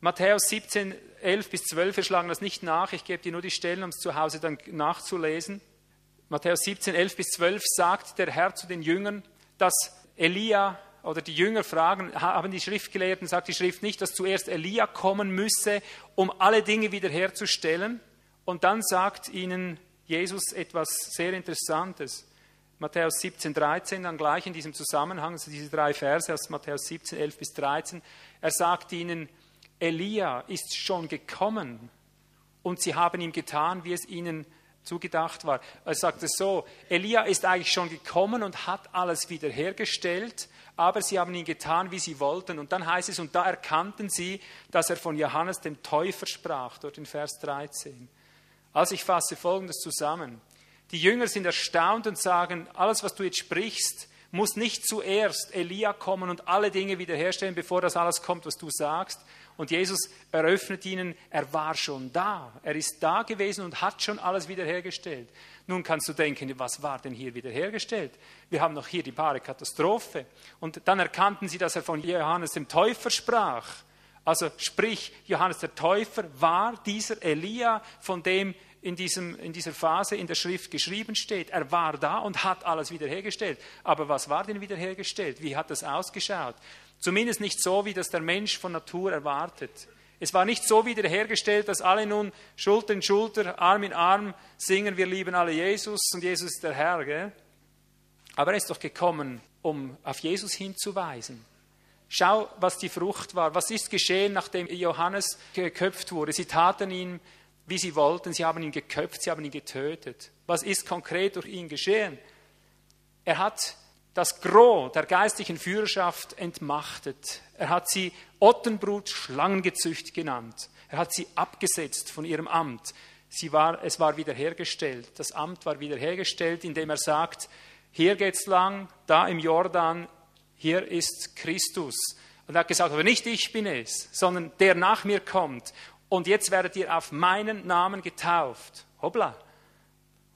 Matthäus 17, 11 bis 12, wir schlagen das nicht nach, ich gebe dir nur die Stellen, um es zu Hause dann nachzulesen. Matthäus 17, 11 bis 12 sagt der Herr zu den Jüngern, dass Elia oder die Jünger fragen, haben die Schriftgelehrten, sagt die Schrift nicht, dass zuerst Elia kommen müsse, um alle Dinge wiederherzustellen. Und dann sagt ihnen Jesus etwas sehr Interessantes. Matthäus 17, 13, dann gleich in diesem Zusammenhang, also diese drei Verse aus Matthäus 17, 11 bis 13. Er sagt ihnen, Elia ist schon gekommen und sie haben ihm getan, wie es ihnen zugedacht war. Er sagt es so, Elia ist eigentlich schon gekommen und hat alles wiederhergestellt, aber sie haben ihn getan, wie sie wollten. Und dann heißt es, und da erkannten sie, dass er von Johannes dem Täufer sprach, dort in Vers 13. Also ich fasse Folgendes zusammen. Die Jünger sind erstaunt und sagen, alles, was du jetzt sprichst, muss nicht zuerst Elia kommen und alle Dinge wiederherstellen, bevor das alles kommt, was du sagst. Und Jesus eröffnet ihnen, er war schon da. Er ist da gewesen und hat schon alles wiederhergestellt. Nun kannst du denken, was war denn hier wiederhergestellt? Wir haben noch hier die wahre Katastrophe. Und dann erkannten sie, dass er von Johannes dem Täufer sprach. Also sprich, Johannes der Täufer war dieser Elia, von dem in, diesem, in dieser Phase in der Schrift geschrieben steht. Er war da und hat alles wiederhergestellt. Aber was war denn wiederhergestellt? Wie hat das ausgeschaut? Zumindest nicht so, wie das der Mensch von Natur erwartet. Es war nicht so wiederhergestellt, dass alle nun Schulter in Schulter, Arm in Arm singen, wir lieben alle Jesus und Jesus ist der Herr. Gell? Aber er ist doch gekommen, um auf Jesus hinzuweisen. Schau, was die Frucht war. Was ist geschehen, nachdem Johannes geköpft wurde? Sie taten ihn wie sie wollten. Sie haben ihn geköpft, sie haben ihn getötet. Was ist konkret durch ihn geschehen? Er hat das Gros der geistlichen Führerschaft entmachtet. Er hat sie Ottenbrut Schlangengezücht genannt. Er hat sie abgesetzt von ihrem Amt. Sie war, es war wiederhergestellt. Das Amt war wiederhergestellt, indem er sagt, hier geht's lang, da im Jordan, hier ist Christus. Und er hat gesagt, aber nicht ich bin es, sondern der nach mir kommt und jetzt werdet ihr auf meinen Namen getauft. Hoppla.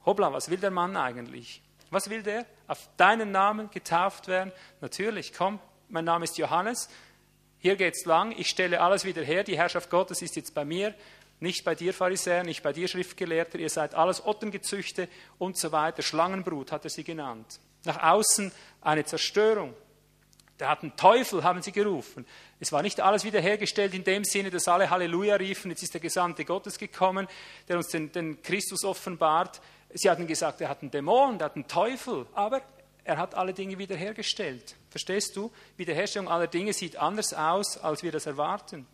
Hoppla, was will der Mann eigentlich? Was will der? Auf deinen Namen getauft werden? Natürlich, komm, mein Name ist Johannes. Hier geht's lang. Ich stelle alles wieder her. Die Herrschaft Gottes ist jetzt bei mir. Nicht bei dir, Pharisäer, nicht bei dir, Schriftgelehrter. Ihr seid alles Ottengezüchte und so weiter. Schlangenbrut hat er sie genannt. Nach außen eine Zerstörung. Der hat einen Teufel, haben sie gerufen. Es war nicht alles wiederhergestellt in dem Sinne, dass alle Halleluja riefen, jetzt ist der Gesandte Gottes gekommen, der uns den, den Christus offenbart. Sie hatten gesagt, er hat einen Dämon, er hat einen Teufel, aber er hat alle Dinge wiederhergestellt. Verstehst du? Wiederherstellung aller Dinge sieht anders aus, als wir das erwarten.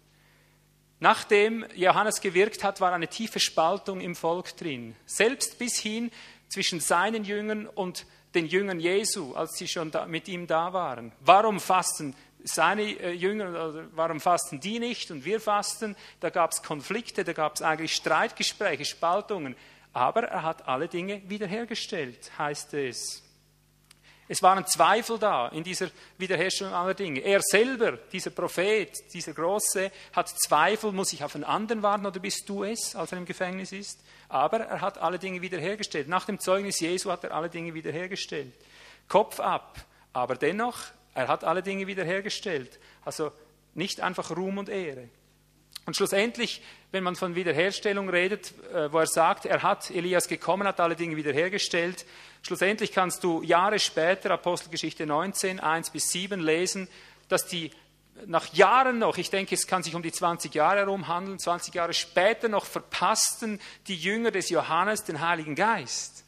Nachdem Johannes gewirkt hat, war eine tiefe Spaltung im Volk drin. Selbst bis hin zwischen seinen Jüngern und den Jüngern Jesu, als sie schon da, mit ihm da waren. Warum fasten seine äh, Jünger, warum fasten die nicht und wir fasten? Da gab es Konflikte, da gab es eigentlich Streitgespräche, Spaltungen. Aber er hat alle Dinge wiederhergestellt, heißt es. Es waren Zweifel da in dieser Wiederherstellung aller Dinge. Er selber, dieser Prophet, dieser Große, hat Zweifel, muss ich auf einen anderen warten oder bist du es, als er im Gefängnis ist? Aber er hat alle Dinge wiederhergestellt. Nach dem Zeugnis Jesu hat er alle Dinge wiederhergestellt. Kopf ab. Aber dennoch er hat alle Dinge wiederhergestellt. Also nicht einfach Ruhm und Ehre. Und schlussendlich, wenn man von Wiederherstellung redet, äh, wo er sagt, er hat Elias gekommen, hat alle Dinge wiederhergestellt, schlussendlich kannst du Jahre später, Apostelgeschichte 19, 1 bis 7, lesen, dass die nach Jahren noch, ich denke, es kann sich um die 20 Jahre herum handeln, 20 Jahre später noch verpassten die Jünger des Johannes den Heiligen Geist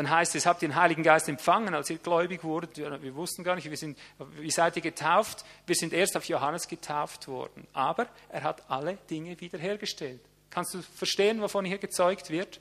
dann heißt es, habt ihr den Heiligen Geist empfangen, als ihr gläubig wurdet. Wir wussten gar nicht, wir sind, wie seid ihr getauft? Wir sind erst auf Johannes getauft worden. Aber er hat alle Dinge wiederhergestellt. Kannst du verstehen, wovon hier gezeugt wird?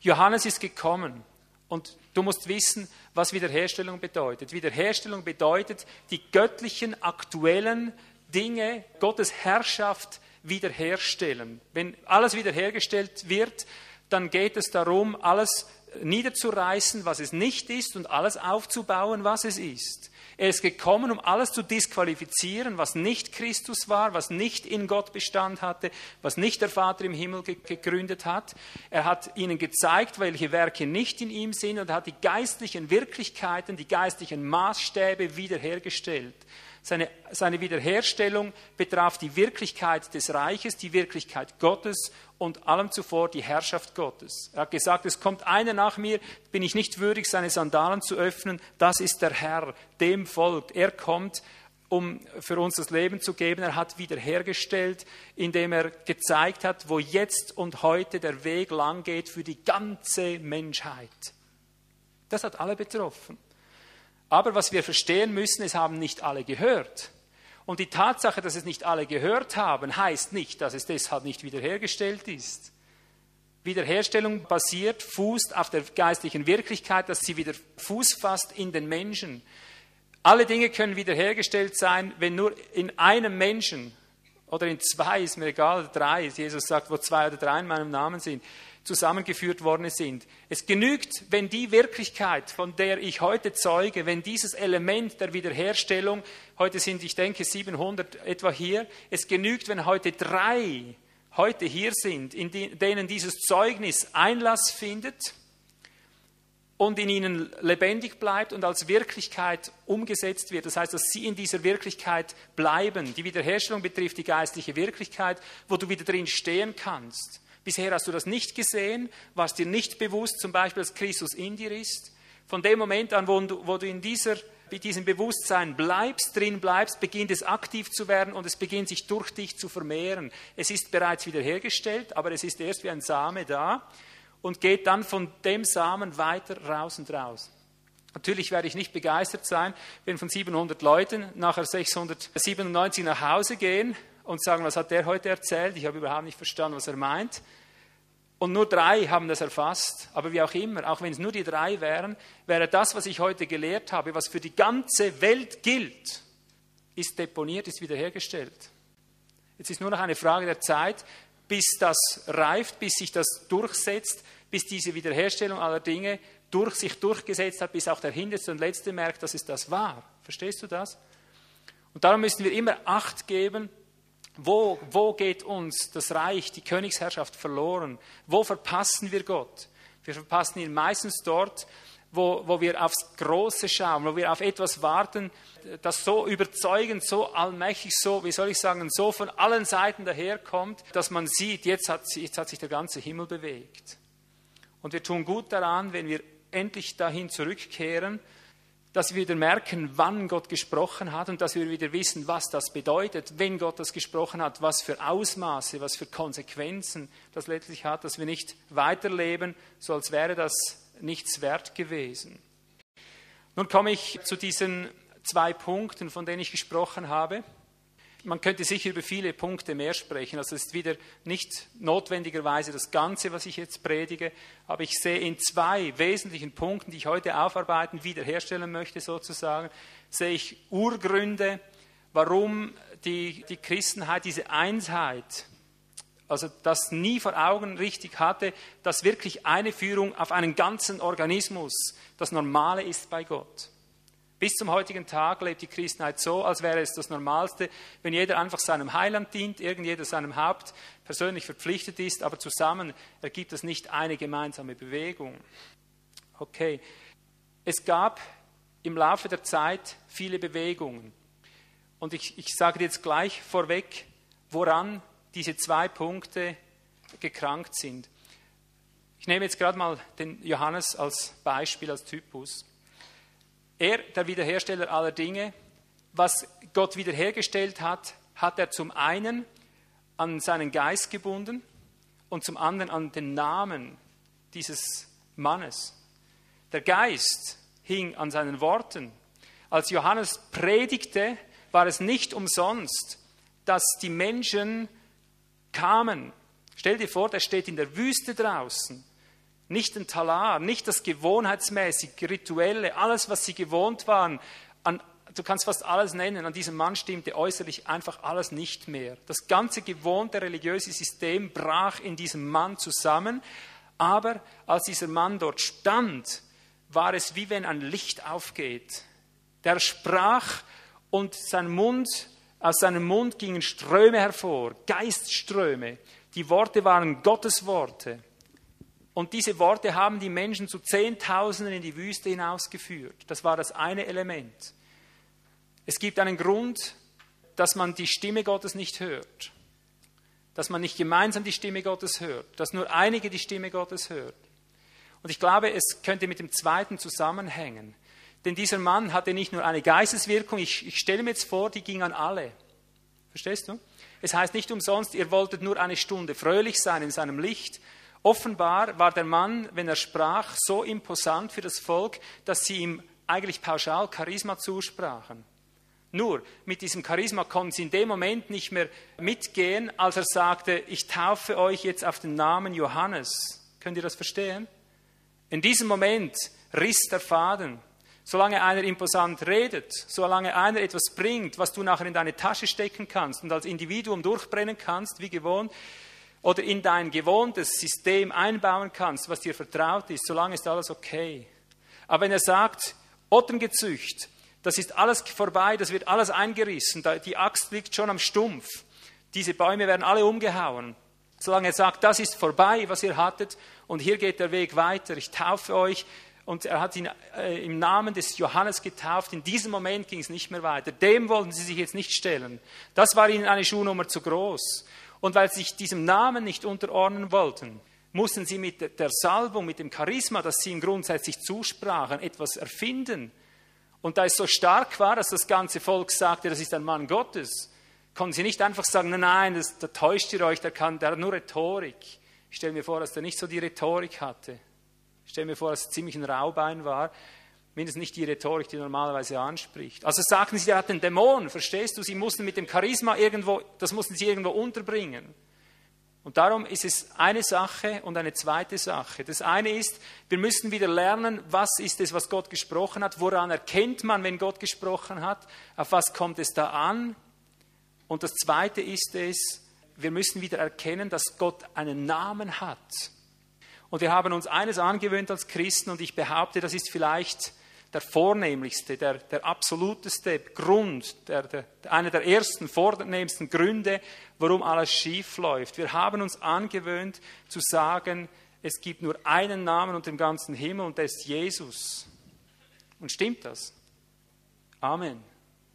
Johannes ist gekommen und du musst wissen, was Wiederherstellung bedeutet. Wiederherstellung bedeutet, die göttlichen, aktuellen Dinge, Gottes Herrschaft wiederherstellen. Wenn alles wiederhergestellt wird, dann geht es darum, alles niederzureißen, was es nicht ist, und alles aufzubauen, was es ist. Er ist gekommen, um alles zu disqualifizieren, was nicht Christus war, was nicht in Gott Bestand hatte, was nicht der Vater im Himmel gegründet hat. Er hat ihnen gezeigt, welche Werke nicht in ihm sind und hat die geistlichen Wirklichkeiten, die geistlichen Maßstäbe wiederhergestellt. Seine, seine Wiederherstellung betraf die Wirklichkeit des Reiches, die Wirklichkeit Gottes und allem zuvor die Herrschaft Gottes. Er hat gesagt, es kommt einer nach mir, bin ich nicht würdig, seine Sandalen zu öffnen, das ist der Herr, dem folgt. Er kommt um für uns das Leben zu geben. Er hat wiederhergestellt, indem er gezeigt hat, wo jetzt und heute der Weg lang geht für die ganze Menschheit. Das hat alle betroffen. Aber was wir verstehen müssen, es haben nicht alle gehört. Und die Tatsache, dass es nicht alle gehört haben, heißt nicht, dass es deshalb nicht wiederhergestellt ist. Wiederherstellung basiert, fußt auf der geistlichen Wirklichkeit, dass sie wieder Fuß fasst in den Menschen. Alle Dinge können wiederhergestellt sein, wenn nur in einem Menschen oder in zwei, ist mir egal, drei, Jesus sagt, wo zwei oder drei in meinem Namen sind, zusammengeführt worden sind. Es genügt, wenn die Wirklichkeit, von der ich heute zeuge, wenn dieses Element der Wiederherstellung, heute sind, ich denke, 700 etwa hier, es genügt, wenn heute drei heute hier sind, in denen dieses Zeugnis Einlass findet und in ihnen lebendig bleibt und als Wirklichkeit umgesetzt wird. Das heißt, dass sie in dieser Wirklichkeit bleiben. Die Wiederherstellung betrifft die geistliche Wirklichkeit, wo du wieder drin stehen kannst. Bisher hast du das nicht gesehen, warst dir nicht bewusst, zum Beispiel, dass Christus in dir ist. Von dem Moment an, wo du, wo du in dieser, diesem Bewusstsein bleibst, drin bleibst, beginnt es aktiv zu werden und es beginnt sich durch dich zu vermehren. Es ist bereits wiederhergestellt, aber es ist erst wie ein Same da und geht dann von dem Samen weiter raus und raus. Natürlich werde ich nicht begeistert sein, wenn von 700 Leuten nachher 697 nach Hause gehen und sagen, was hat der heute erzählt? Ich habe überhaupt nicht verstanden, was er meint. Und nur drei haben das erfasst. Aber wie auch immer, auch wenn es nur die drei wären, wäre das, was ich heute gelehrt habe, was für die ganze Welt gilt, ist deponiert, ist wiederhergestellt. Jetzt ist nur noch eine Frage der Zeit, bis das reift, bis sich das durchsetzt, bis diese Wiederherstellung aller Dinge durch sich durchgesetzt hat, bis auch der Hinterste und Letzte merkt, dass es das war. Verstehst du das? Und darum müssen wir immer Acht geben, wo, wo geht uns das Reich, die Königsherrschaft verloren? Wo verpassen wir Gott? Wir verpassen ihn meistens dort, wo, wo wir aufs Große schauen, wo wir auf etwas warten, das so überzeugend, so allmächtig, so, wie soll ich sagen, so von allen Seiten daherkommt, dass man sieht, jetzt hat, jetzt hat sich der ganze Himmel bewegt. Und wir tun gut daran, wenn wir endlich dahin zurückkehren, dass wir wieder merken, wann Gott gesprochen hat und dass wir wieder wissen, was das bedeutet, wenn Gott das gesprochen hat, was für Ausmaße, was für Konsequenzen das letztlich hat, dass wir nicht weiterleben, so als wäre das nichts wert gewesen. Nun komme ich zu diesen zwei Punkten, von denen ich gesprochen habe. Man könnte sicher über viele Punkte mehr sprechen. Also es ist wieder nicht notwendigerweise das Ganze, was ich jetzt predige, aber ich sehe in zwei wesentlichen Punkten, die ich heute aufarbeiten, wiederherstellen möchte sozusagen, sehe ich Urgründe, warum die, die Christenheit diese Einheit, also das nie vor Augen richtig hatte, dass wirklich eine Führung auf einen ganzen Organismus das Normale ist bei Gott. Bis zum heutigen Tag lebt die Christenheit so, als wäre es das Normalste, wenn jeder einfach seinem Heiland dient, irgendjeder seinem Haupt persönlich verpflichtet ist, aber zusammen ergibt es nicht eine gemeinsame Bewegung. Okay, es gab im Laufe der Zeit viele Bewegungen. Und ich, ich sage jetzt gleich vorweg, woran diese zwei Punkte gekrankt sind. Ich nehme jetzt gerade mal den Johannes als Beispiel, als Typus. Er, der Wiederhersteller aller Dinge, was Gott wiederhergestellt hat, hat er zum einen an seinen Geist gebunden und zum anderen an den Namen dieses Mannes. Der Geist hing an seinen Worten. Als Johannes predigte, war es nicht umsonst, dass die Menschen kamen. Stell dir vor, der steht in der Wüste draußen nicht ein Talar, nicht das Gewohnheitsmäßig, Rituelle, alles, was sie gewohnt waren. An, du kannst fast alles nennen. An diesem Mann stimmte äußerlich einfach alles nicht mehr. Das ganze gewohnte religiöse System brach in diesem Mann zusammen. Aber als dieser Mann dort stand, war es wie wenn ein Licht aufgeht. Der sprach und sein Mund, aus seinem Mund gingen Ströme hervor, Geistströme. Die Worte waren Gottes Worte. Und diese Worte haben die Menschen zu Zehntausenden in die Wüste hinausgeführt. Das war das eine Element. Es gibt einen Grund, dass man die Stimme Gottes nicht hört. Dass man nicht gemeinsam die Stimme Gottes hört. Dass nur einige die Stimme Gottes hört. Und ich glaube, es könnte mit dem zweiten zusammenhängen. Denn dieser Mann hatte nicht nur eine Geisteswirkung, ich, ich stelle mir jetzt vor, die ging an alle. Verstehst du? Es heißt nicht umsonst, ihr wolltet nur eine Stunde fröhlich sein in seinem Licht. Offenbar war der Mann, wenn er sprach, so imposant für das Volk, dass sie ihm eigentlich pauschal Charisma zusprachen. Nur mit diesem Charisma konnten sie in dem Moment nicht mehr mitgehen, als er sagte, ich taufe euch jetzt auf den Namen Johannes. Könnt ihr das verstehen? In diesem Moment riss der Faden. Solange einer imposant redet, solange einer etwas bringt, was du nachher in deine Tasche stecken kannst und als Individuum durchbrennen kannst, wie gewohnt, oder in dein gewohntes System einbauen kannst, was dir vertraut ist, solange ist alles okay. Aber wenn er sagt, Otterngezücht, das ist alles vorbei, das wird alles eingerissen, die Axt liegt schon am Stumpf, diese Bäume werden alle umgehauen. Solange er sagt, das ist vorbei, was ihr hattet, und hier geht der Weg weiter, ich taufe euch, und er hat ihn äh, im Namen des Johannes getauft. In diesem Moment ging es nicht mehr weiter. Dem wollten sie sich jetzt nicht stellen. Das war ihnen eine Schuhnummer zu groß. Und weil sie sich diesem Namen nicht unterordnen wollten, mussten sie mit der Salbung, mit dem Charisma, das sie ihm grundsätzlich zusprachen, etwas erfinden. Und da es so stark war, dass das ganze Volk sagte, das ist ein Mann Gottes, konnten sie nicht einfach sagen, nein, das, da täuscht ihr euch, der, kann, der hat nur Rhetorik. Ich stelle mir vor, dass der nicht so die Rhetorik hatte. Ich stelle mir vor, dass es ziemlich ein Raubein war. Mindestens nicht die Rhetorik, die normalerweise anspricht. Also sagten sie, der hat einen Dämon, verstehst du? Sie mussten mit dem Charisma irgendwo, das mussten sie irgendwo unterbringen. Und darum ist es eine Sache und eine zweite Sache. Das eine ist, wir müssen wieder lernen, was ist es, was Gott gesprochen hat, woran erkennt man, wenn Gott gesprochen hat, auf was kommt es da an. Und das zweite ist es, wir müssen wieder erkennen, dass Gott einen Namen hat. Und wir haben uns eines angewöhnt als Christen und ich behaupte, das ist vielleicht der vornehmlichste, der, der absoluteste Grund, der, der, einer der ersten, vornehmsten Gründe, warum alles schief läuft. Wir haben uns angewöhnt zu sagen, es gibt nur einen Namen unter dem ganzen Himmel und der ist Jesus. Und stimmt das? Amen.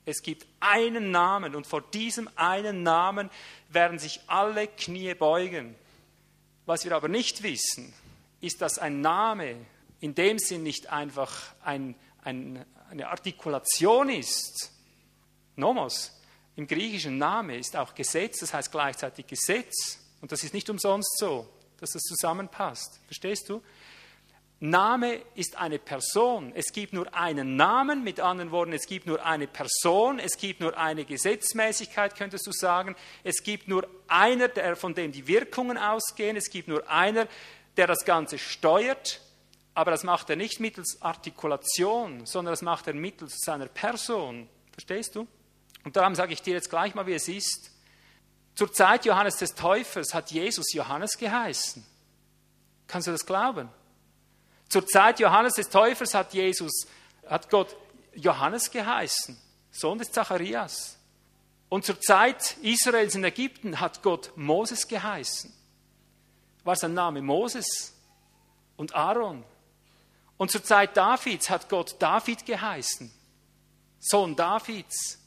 Es gibt einen Namen und vor diesem einen Namen werden sich alle Knie beugen. Was wir aber nicht wissen, ist, dass ein Name in dem Sinn nicht einfach ein, ein, eine Artikulation ist. Nomos, im griechischen Name ist auch Gesetz, das heißt gleichzeitig Gesetz. Und das ist nicht umsonst so, dass das zusammenpasst. Verstehst du? Name ist eine Person. Es gibt nur einen Namen, mit anderen Worten, es gibt nur eine Person, es gibt nur eine Gesetzmäßigkeit, könntest du sagen. Es gibt nur einer, der, von dem die Wirkungen ausgehen. Es gibt nur einer, der das Ganze steuert, aber das macht er nicht mittels Artikulation, sondern das macht er mittels seiner Person. Verstehst du? Und darum sage ich dir jetzt gleich mal, wie es ist. Zur Zeit Johannes des Täufers hat Jesus Johannes geheißen. Kannst du das glauben? Zur Zeit Johannes des Täufers hat Jesus, hat Gott Johannes geheißen, Sohn des Zacharias. Und zur Zeit Israels in Ägypten hat Gott Moses geheißen war sein Name Moses und Aaron. Und zur Zeit Davids hat Gott David geheißen, Sohn Davids.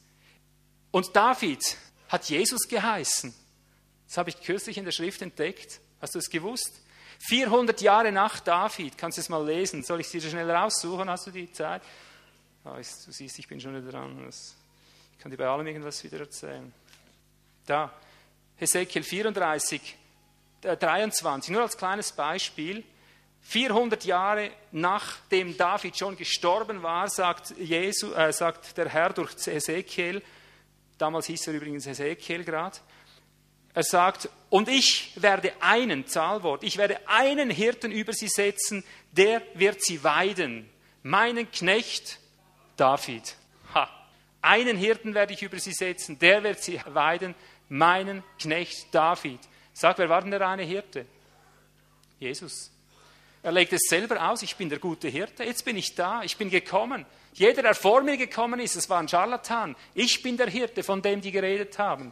Und David hat Jesus geheißen. Das habe ich kürzlich in der Schrift entdeckt. Hast du es gewusst? 400 Jahre nach David, kannst du es mal lesen. Soll ich es dir schnell raussuchen? Hast du die Zeit? Oh, du siehst, ich bin schon wieder dran. Ich kann dir bei allem irgendwas wieder erzählen. Da, Hesekiel 34, 23, nur als kleines Beispiel. 400 Jahre nachdem David schon gestorben war, sagt, Jesu, äh, sagt der Herr durch Ezekiel, damals hieß er übrigens Ezekiel gerade, er sagt, und ich werde einen, Zahlwort, ich werde einen Hirten über sie setzen, der wird sie weiden. Meinen Knecht David. Ha. Einen Hirten werde ich über sie setzen, der wird sie weiden. Meinen Knecht David. Sag, wer war denn der reine Hirte? Jesus. Er legt es selber aus, ich bin der gute Hirte, jetzt bin ich da, ich bin gekommen. Jeder, der vor mir gekommen ist, es war ein Scharlatan. Ich bin der Hirte, von dem die geredet haben.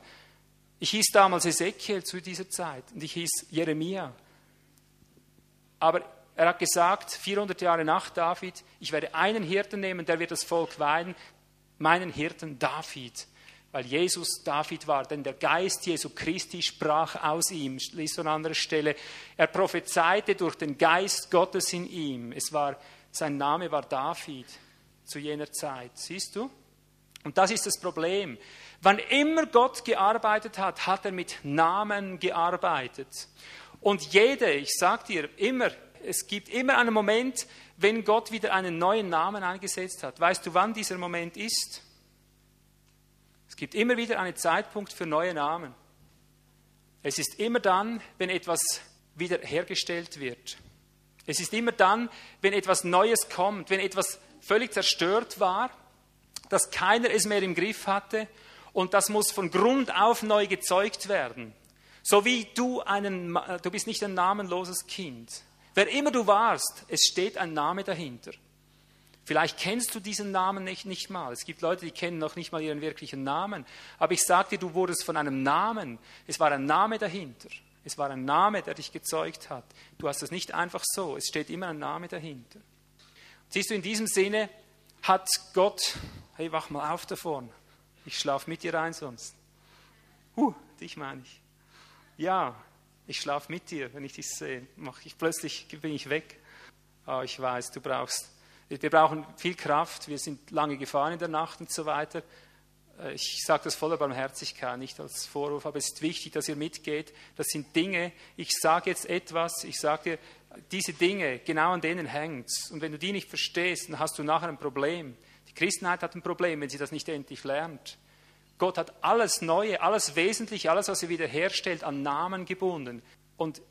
Ich hieß damals Ezekiel zu dieser Zeit und ich hieß Jeremia. Aber er hat gesagt, 400 Jahre nach David, ich werde einen Hirten nehmen, der wird das Volk weiden, meinen Hirten David weil Jesus David war, denn der Geist Jesu Christi sprach aus ihm, liest an anderer Stelle. Er prophezeite durch den Geist Gottes in ihm. Es war, sein Name war David. zu jener Zeit. Siehst du? Und das ist das Problem. Wann immer Gott gearbeitet hat, hat er mit Namen gearbeitet. Und jede, ich sage dir immer, es gibt immer einen Moment, wenn Gott wieder einen neuen Namen eingesetzt hat. Weißt du, wann dieser Moment ist? Es gibt immer wieder einen Zeitpunkt für neue Namen. Es ist immer dann, wenn etwas wiederhergestellt wird. Es ist immer dann, wenn etwas Neues kommt, wenn etwas völlig zerstört war, dass keiner es mehr im Griff hatte und das muss von Grund auf neu gezeugt werden. So wie du einen, du bist nicht ein namenloses Kind. Wer immer du warst, es steht ein Name dahinter. Vielleicht kennst du diesen Namen nicht, nicht mal. Es gibt Leute, die kennen noch nicht mal ihren wirklichen Namen. Aber ich sage dir, du wurdest von einem Namen. Es war ein Name dahinter. Es war ein Name, der dich gezeugt hat. Du hast es nicht einfach so. Es steht immer ein Name dahinter. Siehst du, in diesem Sinne hat Gott, hey, wach mal auf davon. Ich schlafe mit dir ein sonst. Huh, dich meine ich. Ja, ich schlafe mit dir, wenn ich dich sehe. Mach ich, plötzlich bin ich weg. Oh, ich weiß, du brauchst wir brauchen viel Kraft, wir sind lange gefahren in der Nacht und so weiter. Äh, ich sage das voller Barmherzigkeit, nicht als Vorwurf, aber es ist wichtig, dass ihr mitgeht. Das sind Dinge, ich sage jetzt etwas, ich sage dir, diese Dinge, genau an denen hängt Und wenn du die nicht verstehst, dann hast du nachher ein Problem. Die Christenheit hat ein Problem, wenn sie das nicht endlich lernt. Gott hat alles Neue, alles Wesentliche, alles, was er wiederherstellt, an Namen gebunden. Und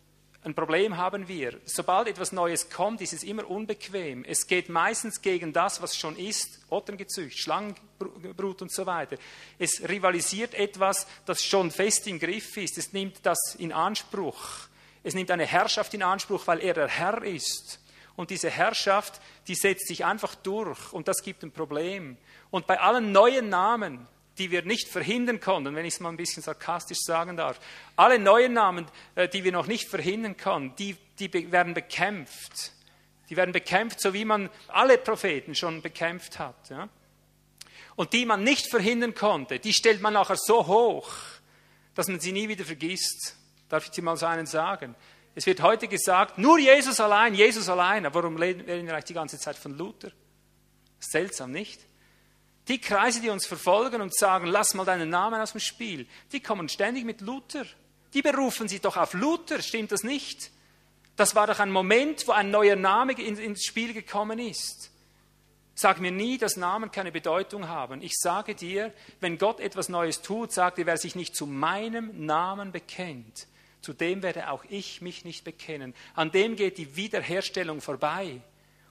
ein Problem haben wir. Sobald etwas Neues kommt, ist es immer unbequem. Es geht meistens gegen das, was schon ist, Otterngezücht, Schlangenbrut und so weiter. Es rivalisiert etwas, das schon fest im Griff ist. Es nimmt das in Anspruch. Es nimmt eine Herrschaft in Anspruch, weil er der Herr ist. Und diese Herrschaft, die setzt sich einfach durch und das gibt ein Problem. Und bei allen neuen Namen, die wir nicht verhindern konnten, wenn ich es mal ein bisschen sarkastisch sagen darf. Alle neuen Namen, äh, die wir noch nicht verhindern konnten, die, die werden bekämpft. Die werden bekämpft, so wie man alle Propheten schon bekämpft hat. Ja? Und die man nicht verhindern konnte, die stellt man nachher so hoch, dass man sie nie wieder vergisst. Darf ich dir mal so einen sagen? Es wird heute gesagt, nur Jesus allein, Jesus allein. Aber warum reden wir eigentlich die ganze Zeit von Luther? Seltsam, nicht? Die Kreise, die uns verfolgen und sagen, lass mal deinen Namen aus dem Spiel, die kommen ständig mit Luther. Die berufen sich doch auf Luther, stimmt das nicht? Das war doch ein Moment, wo ein neuer Name ins Spiel gekommen ist. Sag mir nie, dass Namen keine Bedeutung haben. Ich sage dir, wenn Gott etwas Neues tut, sagt er, wer sich nicht zu meinem Namen bekennt, zu dem werde auch ich mich nicht bekennen. An dem geht die Wiederherstellung vorbei.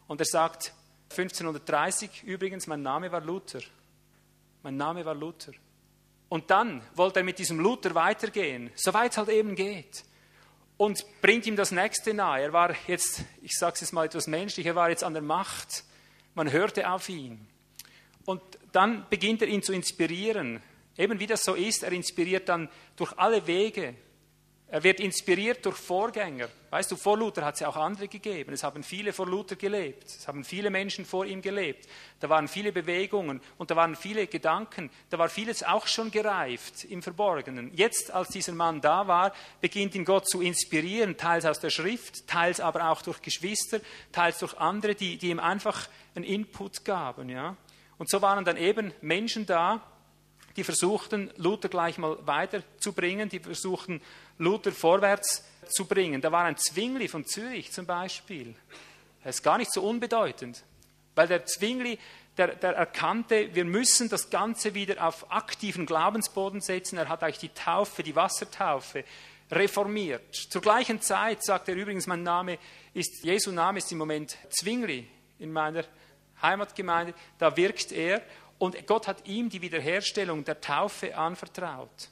Und er sagt, 1530 übrigens, mein Name war Luther. Mein Name war Luther. Und dann wollte er mit diesem Luther weitergehen, soweit es halt eben geht. Und bringt ihm das Nächste nahe. Er war jetzt, ich sage es jetzt mal etwas menschlich, er war jetzt an der Macht. Man hörte auf ihn. Und dann beginnt er ihn zu inspirieren. Eben wie das so ist, er inspiriert dann durch alle Wege, er wird inspiriert durch Vorgänger. Weißt du, vor Luther hat es ja auch andere gegeben. Es haben viele vor Luther gelebt. Es haben viele Menschen vor ihm gelebt. Da waren viele Bewegungen und da waren viele Gedanken. Da war vieles auch schon gereift im Verborgenen. Jetzt, als dieser Mann da war, beginnt ihn Gott zu inspirieren, teils aus der Schrift, teils aber auch durch Geschwister, teils durch andere, die, die ihm einfach einen Input gaben. Ja? Und so waren dann eben Menschen da, die versuchten, Luther gleich mal weiterzubringen, die versuchten, Luther vorwärts zu bringen. Da war ein Zwingli von Zürich zum Beispiel. Er ist gar nicht so unbedeutend, weil der Zwingli, der, der erkannte, wir müssen das Ganze wieder auf aktiven Glaubensboden setzen. Er hat eigentlich die Taufe, die Wassertaufe reformiert. Zur gleichen Zeit sagt er übrigens, mein Name ist, Jesu Name ist im Moment Zwingli in meiner Heimatgemeinde. Da wirkt er und Gott hat ihm die Wiederherstellung der Taufe anvertraut.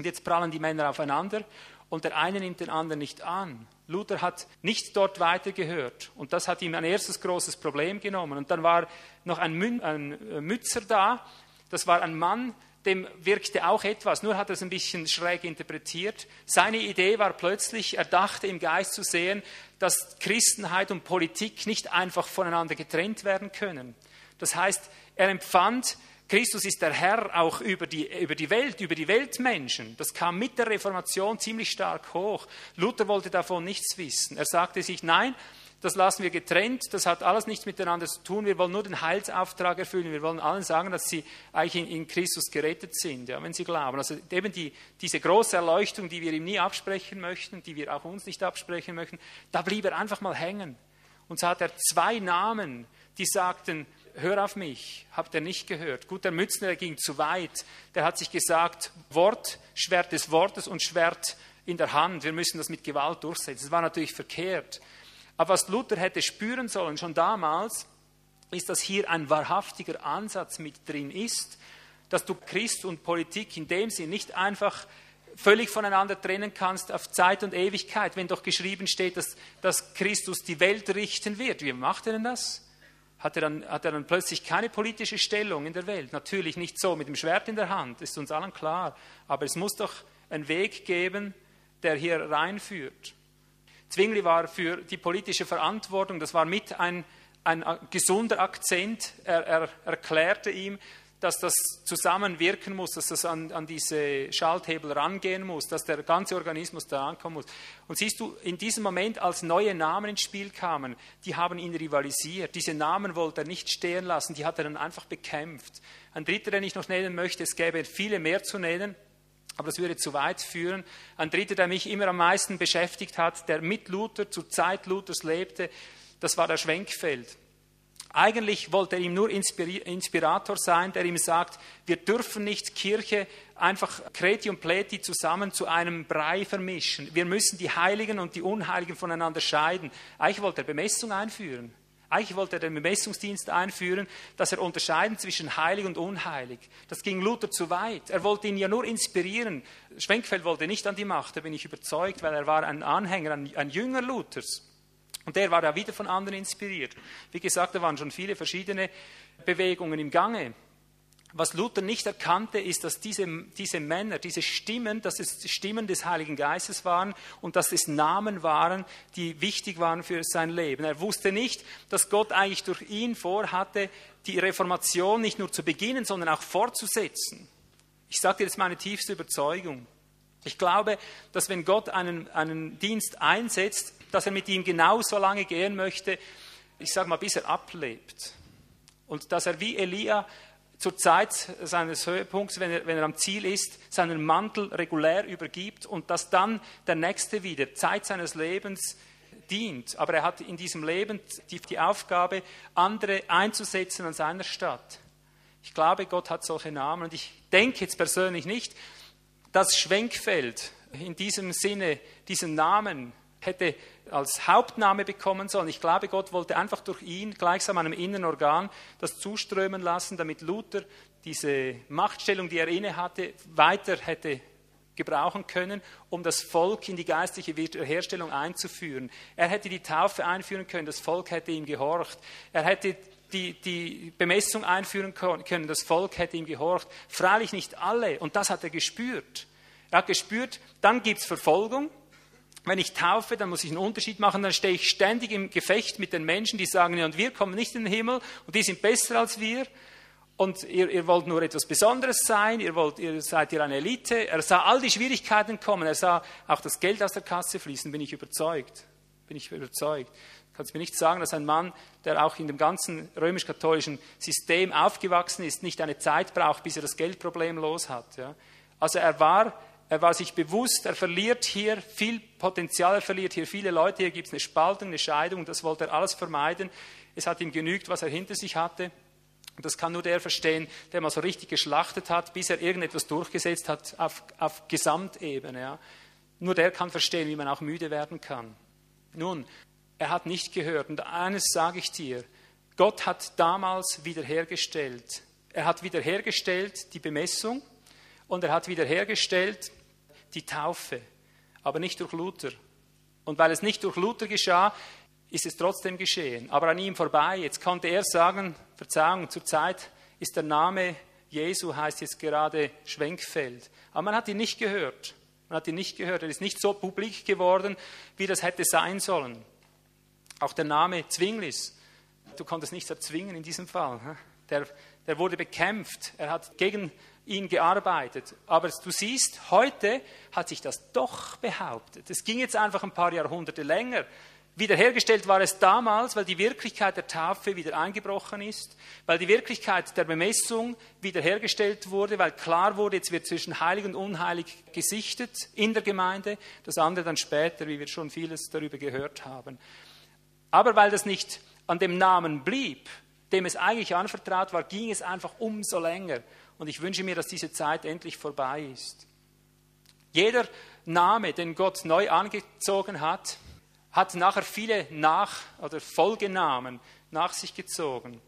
Und jetzt prallen die Männer aufeinander und der eine nimmt den anderen nicht an. Luther hat nicht dort weitergehört und das hat ihm ein erstes großes Problem genommen. Und dann war noch ein, ein äh, Mützer da, das war ein Mann, dem wirkte auch etwas, nur hat er es ein bisschen schräg interpretiert. Seine Idee war plötzlich, er dachte im Geist zu sehen, dass Christenheit und Politik nicht einfach voneinander getrennt werden können. Das heißt, er empfand, Christus ist der Herr auch über die, über die Welt, über die Weltmenschen. Das kam mit der Reformation ziemlich stark hoch. Luther wollte davon nichts wissen. Er sagte sich, nein, das lassen wir getrennt, das hat alles nichts miteinander zu tun. Wir wollen nur den Heilsauftrag erfüllen. Wir wollen allen sagen, dass sie eigentlich in, in Christus gerettet sind, ja, wenn sie glauben. Also eben die, diese große Erleuchtung, die wir ihm nie absprechen möchten, die wir auch uns nicht absprechen möchten, da blieb er einfach mal hängen. Und so hat er zwei Namen, die sagten, hör auf mich, habt ihr nicht gehört. Gut, der Mützner der ging zu weit. Der hat sich gesagt, Wort, Schwert des Wortes und Schwert in der Hand. Wir müssen das mit Gewalt durchsetzen. Das war natürlich verkehrt. Aber was Luther hätte spüren sollen, schon damals, ist, dass hier ein wahrhaftiger Ansatz mit drin ist, dass du Christ und Politik in dem Sinn nicht einfach völlig voneinander trennen kannst auf Zeit und Ewigkeit, wenn doch geschrieben steht, dass, dass Christus die Welt richten wird. Wie macht er denn das? Hat er, dann, hat er dann plötzlich keine politische Stellung in der Welt? Natürlich nicht so mit dem Schwert in der Hand, ist uns allen klar. Aber es muss doch einen Weg geben, der hier reinführt. Zwingli war für die politische Verantwortung, das war mit ein, ein gesunder Akzent. Er, er erklärte ihm, dass das zusammenwirken muss, dass das an, an, diese Schalthebel rangehen muss, dass der ganze Organismus da ankommen muss. Und siehst du, in diesem Moment, als neue Namen ins Spiel kamen, die haben ihn rivalisiert. Diese Namen wollte er nicht stehen lassen, die hat er dann einfach bekämpft. Ein dritter, den ich noch nennen möchte, es gäbe viele mehr zu nennen, aber das würde zu weit führen. Ein dritter, der mich immer am meisten beschäftigt hat, der mit Luther zur Zeit Luthers lebte, das war der Schwenkfeld. Eigentlich wollte er ihm nur Inspirator sein, der ihm sagt, wir dürfen nicht Kirche einfach Kreti und Pleti zusammen zu einem Brei vermischen. Wir müssen die Heiligen und die Unheiligen voneinander scheiden. Eigentlich wollte er Bemessung einführen. Eigentlich wollte er den Bemessungsdienst einführen, dass er unterscheiden zwischen heilig und unheilig. Das ging Luther zu weit. Er wollte ihn ja nur inspirieren. Schwenkfeld wollte nicht an die Macht, da bin ich überzeugt, weil er war ein Anhänger, ein, ein Jünger Luthers. Und der war ja wieder von anderen inspiriert. Wie gesagt, da waren schon viele verschiedene Bewegungen im Gange. Was Luther nicht erkannte, ist, dass diese, diese Männer, diese Stimmen, dass es Stimmen des Heiligen Geistes waren und dass es Namen waren, die wichtig waren für sein Leben. Er wusste nicht, dass Gott eigentlich durch ihn vorhatte, die Reformation nicht nur zu beginnen, sondern auch fortzusetzen. Ich sage dir jetzt meine tiefste Überzeugung. Ich glaube, dass wenn Gott einen, einen Dienst einsetzt, dass er mit ihm genauso lange gehen möchte, ich sage mal, bis er ablebt. Und dass er wie Elia zur Zeit seines Höhepunkts, wenn er, wenn er am Ziel ist, seinen Mantel regulär übergibt und dass dann der Nächste wieder Zeit seines Lebens dient. Aber er hat in diesem Leben die, die Aufgabe, andere einzusetzen an seiner Stadt. Ich glaube, Gott hat solche Namen und ich denke jetzt persönlich nicht, dass Schwenkfeld in diesem Sinne diesen Namen hätte als Hauptname bekommen sollen. Ich glaube, Gott wollte einfach durch ihn gleichsam einem inneren Organ das zuströmen lassen, damit Luther diese Machtstellung, die er inne hatte, weiter hätte gebrauchen können, um das Volk in die geistliche Wiederherstellung einzuführen. Er hätte die Taufe einführen können, das Volk hätte ihm gehorcht. Er hätte die, die Bemessung einführen können, das Volk hätte ihm gehorcht. Freilich nicht alle, und das hat er gespürt. Er hat gespürt, dann gibt es Verfolgung, wenn ich taufe, dann muss ich einen Unterschied machen, dann stehe ich ständig im Gefecht mit den Menschen, die sagen, ja, und wir kommen nicht in den Himmel und die sind besser als wir und ihr, ihr wollt nur etwas Besonderes sein, ihr, wollt, ihr seid ihr eine Elite. Er sah all die Schwierigkeiten kommen, er sah auch das Geld aus der Kasse fließen, bin ich überzeugt. Bin ich überzeugt. Du kannst mir nicht sagen, dass ein Mann, der auch in dem ganzen römisch-katholischen System aufgewachsen ist, nicht eine Zeit braucht, bis er das Geldproblem los hat. Ja? Also er war er war sich bewusst, er verliert hier viel Potenzial, er verliert hier viele Leute, hier gibt es eine Spaltung, eine Scheidung, das wollte er alles vermeiden. Es hat ihm genügt, was er hinter sich hatte. Und das kann nur der verstehen, der mal so richtig geschlachtet hat, bis er irgendetwas durchgesetzt hat auf, auf Gesamtebene. Ja. Nur der kann verstehen, wie man auch müde werden kann. Nun, er hat nicht gehört. Und eines sage ich dir, Gott hat damals wiederhergestellt. Er hat wiederhergestellt die Bemessung und er hat wiederhergestellt die Taufe, aber nicht durch Luther. Und weil es nicht durch Luther geschah, ist es trotzdem geschehen, aber an ihm vorbei. Jetzt konnte er sagen, Verzeihung, zur Zeit ist der Name Jesu, heißt jetzt gerade Schwenkfeld. Aber man hat ihn nicht gehört. Man hat ihn nicht gehört. Er ist nicht so publik geworden, wie das hätte sein sollen. Auch der Name Zwinglis, du konntest nichts erzwingen in diesem Fall. Der, der wurde bekämpft. Er hat gegen ihn gearbeitet. Aber du siehst, heute hat sich das doch behauptet. Es ging jetzt einfach ein paar Jahrhunderte länger. Wiederhergestellt war es damals, weil die Wirklichkeit der Taufe wieder eingebrochen ist, weil die Wirklichkeit der Bemessung wiederhergestellt wurde, weil klar wurde, jetzt wird zwischen heilig und unheilig gesichtet in der Gemeinde, das andere dann später, wie wir schon vieles darüber gehört haben. Aber weil das nicht an dem Namen blieb, dem es eigentlich anvertraut war, ging es einfach umso länger. Und ich wünsche mir, dass diese Zeit endlich vorbei ist. Jeder Name, den Gott neu angezogen hat, hat nachher viele Nach- oder Folgenamen nach sich gezogen.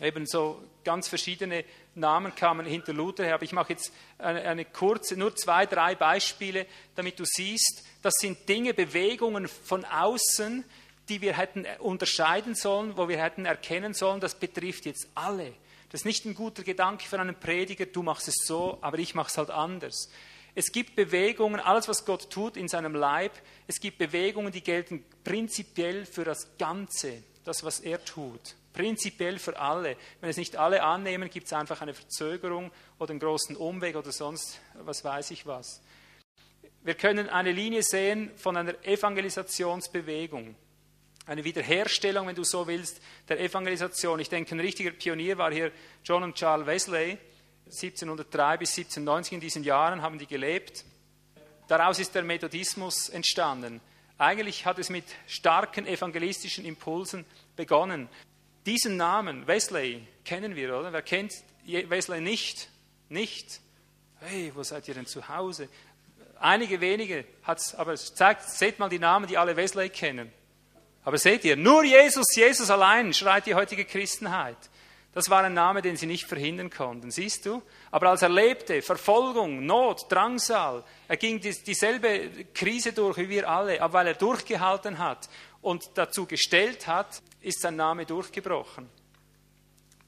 Ebenso ganz verschiedene Namen kamen hinter Luther her. Aber ich mache jetzt eine, eine, kurze, nur zwei, drei Beispiele, damit du siehst, das sind Dinge, Bewegungen von außen, die wir hätten unterscheiden sollen, wo wir hätten erkennen sollen, das betrifft jetzt alle. Das ist nicht ein guter Gedanke für einen Prediger, du machst es so, aber ich mache es halt anders. Es gibt Bewegungen, alles was Gott tut in seinem Leib, es gibt Bewegungen, die gelten prinzipiell für das Ganze, das was er tut. Prinzipiell für alle. Wenn es nicht alle annehmen, gibt es einfach eine Verzögerung oder einen großen Umweg oder sonst was weiß ich was. Wir können eine Linie sehen von einer Evangelisationsbewegung. Eine Wiederherstellung, wenn du so willst, der Evangelisation. Ich denke, ein richtiger Pionier war hier John und Charles Wesley 1703 bis 1790 in diesen Jahren haben die gelebt. Daraus ist der Methodismus entstanden. Eigentlich hat es mit starken evangelistischen Impulsen begonnen. Diesen Namen, Wesley, kennen wir, oder? Wer kennt Wesley nicht? Nicht? Hey, wo seid ihr denn zu Hause? Einige wenige hat es, aber zeigt, seht mal die Namen, die alle Wesley kennen. Aber seht ihr, nur Jesus, Jesus allein schreit die heutige Christenheit. Das war ein Name, den sie nicht verhindern konnten, siehst du? Aber als er lebte, Verfolgung, Not, Drangsal, er ging dieselbe Krise durch wie wir alle, aber weil er durchgehalten hat und dazu gestellt hat, ist sein Name durchgebrochen.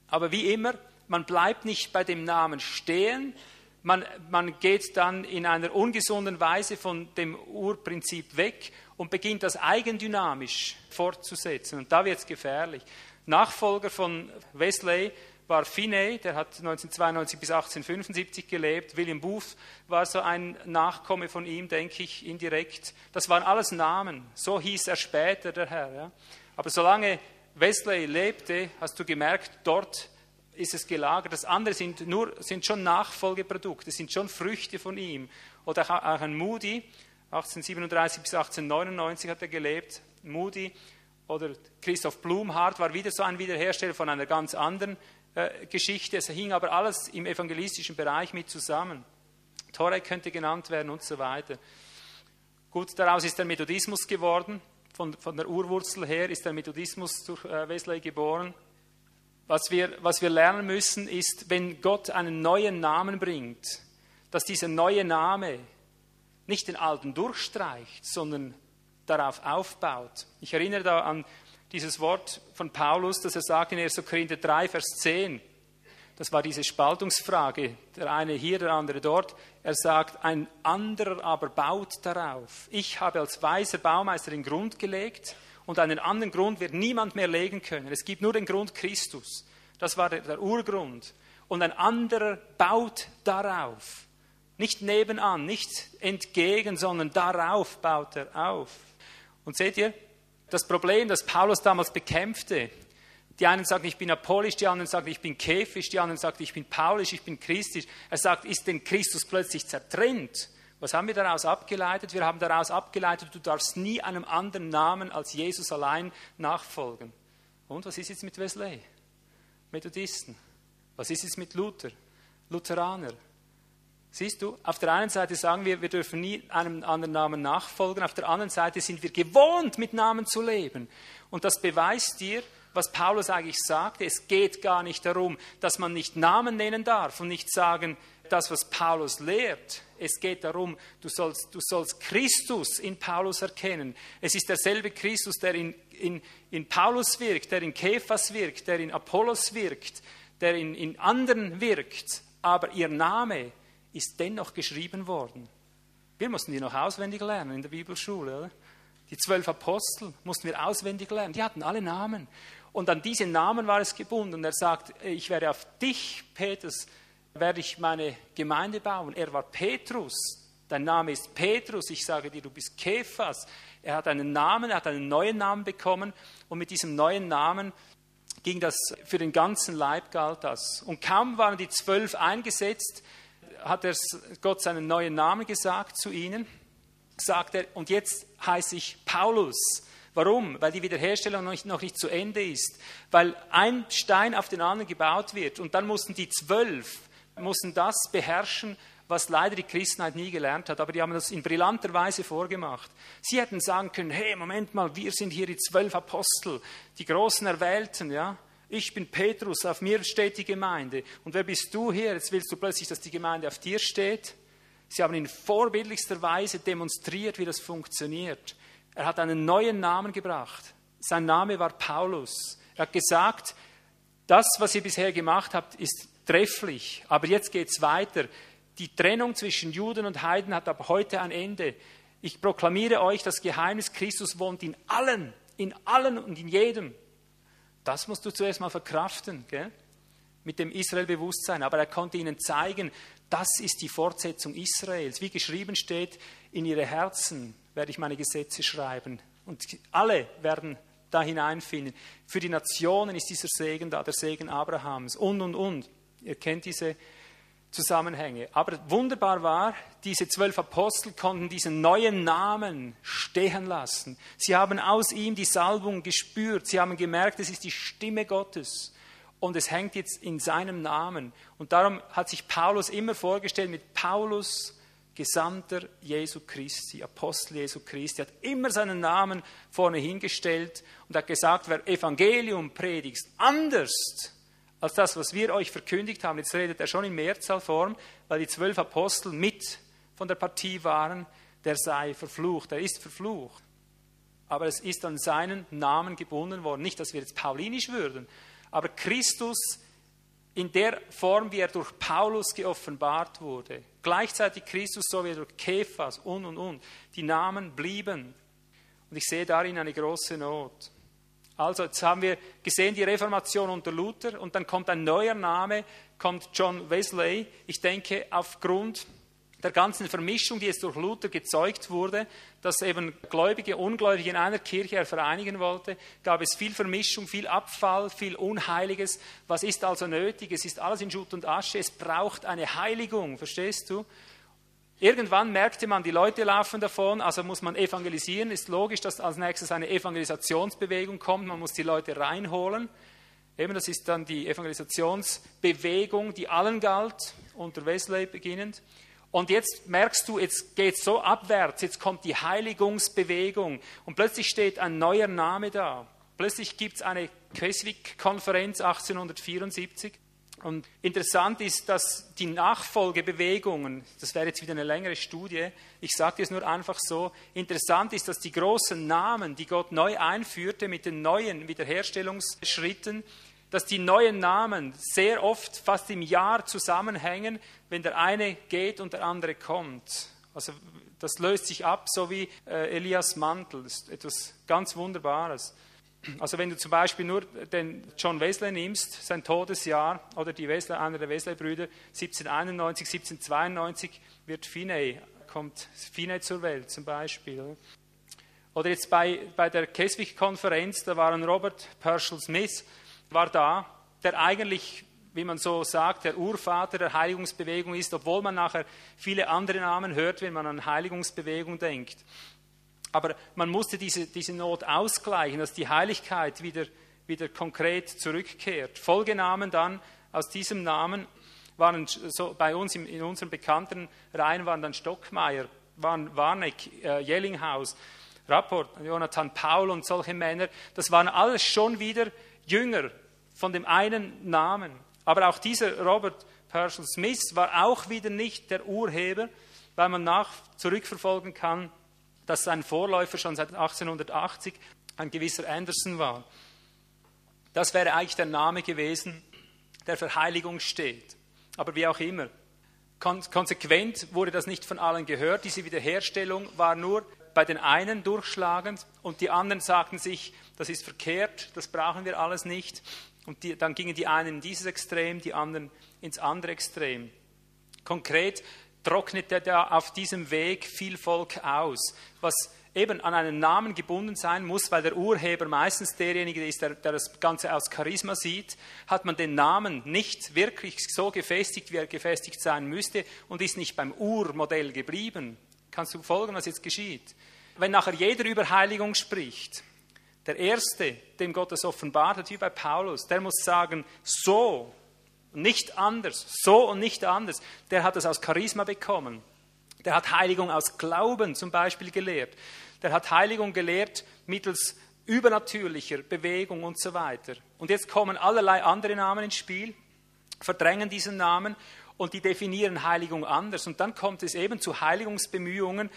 Aber wie immer, man bleibt nicht bei dem Namen stehen, man, man geht dann in einer ungesunden Weise von dem Urprinzip weg und beginnt das eigendynamisch fortzusetzen. Und da wird es gefährlich. Nachfolger von Wesley war Finney, der hat 1992 bis 1875 gelebt. William Booth war so ein Nachkomme von ihm, denke ich, indirekt. Das waren alles Namen. So hieß er später, der Herr. Ja. Aber solange Wesley lebte, hast du gemerkt, dort ist es gelagert. Das andere sind, nur, sind schon Nachfolgeprodukte, sind schon Früchte von ihm. Oder auch ein Moody, 1837 bis 1899 hat er gelebt. Moody oder Christoph Blumhardt war wieder so ein Wiederhersteller von einer ganz anderen äh, Geschichte. Es hing aber alles im evangelistischen Bereich mit zusammen. Torre könnte genannt werden und so weiter. Gut, daraus ist der Methodismus geworden. Von, von der Urwurzel her ist der Methodismus durch äh, Wesley geboren. Was wir, was wir lernen müssen, ist, wenn Gott einen neuen Namen bringt, dass dieser neue Name nicht den alten durchstreicht, sondern darauf aufbaut. Ich erinnere da an dieses Wort von Paulus, das er sagt in 1. Korinther 3, Vers 10. Das war diese Spaltungsfrage, der eine hier, der andere dort. Er sagt, ein anderer aber baut darauf. Ich habe als weiser Baumeister den Grund gelegt und einen anderen Grund wird niemand mehr legen können. Es gibt nur den Grund Christus. Das war der, der Urgrund. Und ein anderer baut darauf. Nicht nebenan, nicht entgegen, sondern darauf baut er auf. Und seht ihr, das Problem, das Paulus damals bekämpfte, die einen sagen, ich bin apollisch, die anderen sagen, ich bin käfisch, die anderen sagen, ich bin paulisch, ich bin christisch. Er sagt, ist denn Christus plötzlich zertrennt? Was haben wir daraus abgeleitet? Wir haben daraus abgeleitet, du darfst nie einem anderen Namen als Jesus allein nachfolgen. Und was ist jetzt mit Wesley? Methodisten. Was ist jetzt mit Luther? Lutheraner. Siehst du, auf der einen Seite sagen wir, wir dürfen nie einem anderen Namen nachfolgen, auf der anderen Seite sind wir gewohnt, mit Namen zu leben. Und das beweist dir, was Paulus eigentlich sagte. Es geht gar nicht darum, dass man nicht Namen nennen darf und nicht sagen, das, was Paulus lehrt. Es geht darum, du sollst, du sollst Christus in Paulus erkennen. Es ist derselbe Christus, der in, in, in Paulus wirkt, der in Kephas wirkt, der in Apollos wirkt, der in, in anderen wirkt. Aber ihr Name ist dennoch geschrieben worden. Wir mussten die noch auswendig lernen in der Bibelschule. Oder? Die zwölf Apostel mussten wir auswendig lernen. Die hatten alle Namen. Und an diese Namen war es gebunden. Und er sagt, ich werde auf dich, Petrus, werde ich meine Gemeinde bauen. Er war Petrus, dein Name ist Petrus, ich sage dir, du bist Kephas. Er hat einen Namen, er hat einen neuen Namen bekommen und mit diesem neuen Namen ging das für den ganzen Leib galt das. Und kaum waren die zwölf eingesetzt, hat er Gott seinen neuen Namen gesagt zu ihnen. Sagt er, und jetzt heiße ich Paulus. Warum? Weil die Wiederherstellung noch nicht, noch nicht zu Ende ist. Weil ein Stein auf den anderen gebaut wird und dann mussten die zwölf mussten das beherrschen, was leider die Christenheit nie gelernt hat. Aber die haben das in brillanter Weise vorgemacht. Sie hätten sagen können, hey, Moment mal, wir sind hier die zwölf Apostel, die großen Erwählten, ja. Ich bin Petrus, auf mir steht die Gemeinde. Und wer bist du hier? Jetzt willst du plötzlich, dass die Gemeinde auf dir steht. Sie haben in vorbildlichster Weise demonstriert, wie das funktioniert. Er hat einen neuen Namen gebracht. Sein Name war Paulus. Er hat gesagt, das, was ihr bisher gemacht habt, ist trefflich. Aber jetzt geht es weiter. Die Trennung zwischen Juden und Heiden hat ab heute ein Ende. Ich proklamiere euch, das Geheimnis Christus wohnt in allen, in allen und in jedem. Das musst du zuerst mal verkraften, gell? mit dem Israel-Bewusstsein. Aber er konnte ihnen zeigen, das ist die Fortsetzung Israels. Wie geschrieben steht, in ihre Herzen werde ich meine Gesetze schreiben. Und alle werden da hineinfinden. Für die Nationen ist dieser Segen da, der Segen Abrahams und, und, und. Ihr kennt diese Zusammenhänge. Aber wunderbar war, diese zwölf Apostel konnten diesen neuen Namen stehen lassen. Sie haben aus ihm die Salbung gespürt. Sie haben gemerkt, es ist die Stimme Gottes. Und es hängt jetzt in seinem Namen. Und darum hat sich Paulus immer vorgestellt mit Paulus, Gesandter Jesu Christi, Apostel Jesu Christi, hat immer seinen Namen vorne hingestellt und hat gesagt, wer Evangelium predigt, anders als das, was wir euch verkündigt haben. Jetzt redet er schon in Mehrzahlform, weil die zwölf Apostel mit von der Partie waren, der sei verflucht, er ist verflucht. Aber es ist an seinen Namen gebunden worden. Nicht, dass wir jetzt paulinisch würden, aber Christus in der Form, wie er durch Paulus geoffenbart wurde. Gleichzeitig Christus, so wie er durch Kephas und und und. Die Namen blieben. Und ich sehe darin eine große Not. Also jetzt haben wir gesehen die Reformation unter Luther und dann kommt ein neuer Name, kommt John Wesley. Ich denke, aufgrund der ganzen Vermischung, die jetzt durch Luther gezeugt wurde, dass eben Gläubige, Ungläubige in einer Kirche vereinigen wollte, gab es viel Vermischung, viel Abfall, viel Unheiliges. Was ist also nötig? Es ist alles in Schutt und Asche. Es braucht eine Heiligung, verstehst du? Irgendwann merkte man, die Leute laufen davon, also muss man evangelisieren. Ist logisch, dass als nächstes eine Evangelisationsbewegung kommt. Man muss die Leute reinholen. Eben, das ist dann die Evangelisationsbewegung, die allen galt, unter Wesley beginnend. Und jetzt merkst du, jetzt geht es so abwärts, jetzt kommt die Heiligungsbewegung und plötzlich steht ein neuer Name da. Plötzlich gibt es eine Keswick-Konferenz 1874 und interessant ist, dass die Nachfolgebewegungen, das wäre jetzt wieder eine längere Studie, ich sage es nur einfach so, interessant ist, dass die großen Namen, die Gott neu einführte mit den neuen Wiederherstellungsschritten, dass die neuen Namen sehr oft fast im Jahr zusammenhängen, wenn der eine geht und der andere kommt. Also das löst sich ab, so wie äh, Elias Mantel, das ist etwas ganz Wunderbares. Also wenn du zum Beispiel nur den John Wesley nimmst, sein Todesjahr, oder die Wesley, einer der Wesley-Brüder, 1791, 1792 wird Finney, kommt Finney zur Welt zum Beispiel. Oder jetzt bei, bei der Keswick-Konferenz, da waren Robert Herschel Smith, war da, der eigentlich, wie man so sagt, der Urvater der Heiligungsbewegung ist, obwohl man nachher viele andere Namen hört, wenn man an Heiligungsbewegung denkt. Aber man musste diese, diese Not ausgleichen, dass die Heiligkeit wieder, wieder konkret zurückkehrt. Folgenamen dann aus diesem Namen waren so bei uns in, in unseren bekannten Reihen waren dann Stockmeier, waren Warneck, äh, Jellinghaus, Rapport, Jonathan Paul und solche Männer. Das waren alles schon wieder Jünger von dem einen Namen. Aber auch dieser Robert Herschel Smith war auch wieder nicht der Urheber, weil man nach zurückverfolgen kann, dass sein Vorläufer schon seit 1880 ein gewisser Anderson war. Das wäre eigentlich der Name gewesen, der für Heiligung steht. Aber wie auch immer. Konsequent wurde das nicht von allen gehört. Diese Wiederherstellung war nur bei den einen durchschlagend und die anderen sagten sich, das ist verkehrt, das brauchen wir alles nicht. Und die, dann gingen die einen in dieses Extrem, die anderen ins andere Extrem. Konkret trocknet er da auf diesem Weg viel Volk aus, was eben an einen Namen gebunden sein muss, weil der Urheber meistens derjenige ist, der, der, das Ganze aus Charisma sieht, hat man den Namen nicht wirklich so gefestigt, wie er gefestigt sein müsste und ist nicht beim Urmodell geblieben. Kannst du folgen, was jetzt geschieht? Wenn nachher jeder über Heiligung spricht, der Erste, dem Gott das offenbart hat, wie bei Paulus, der muss sagen, so, nicht anders, so und nicht anders. Der hat es aus Charisma bekommen. Der hat Heiligung aus Glauben zum Beispiel gelehrt. Der hat Heiligung gelehrt mittels übernatürlicher Bewegung und so weiter. Und jetzt kommen allerlei andere Namen ins Spiel, verdrängen diesen Namen und die definieren Heiligung anders. Und dann kommt es eben zu Heiligungsbemühungen,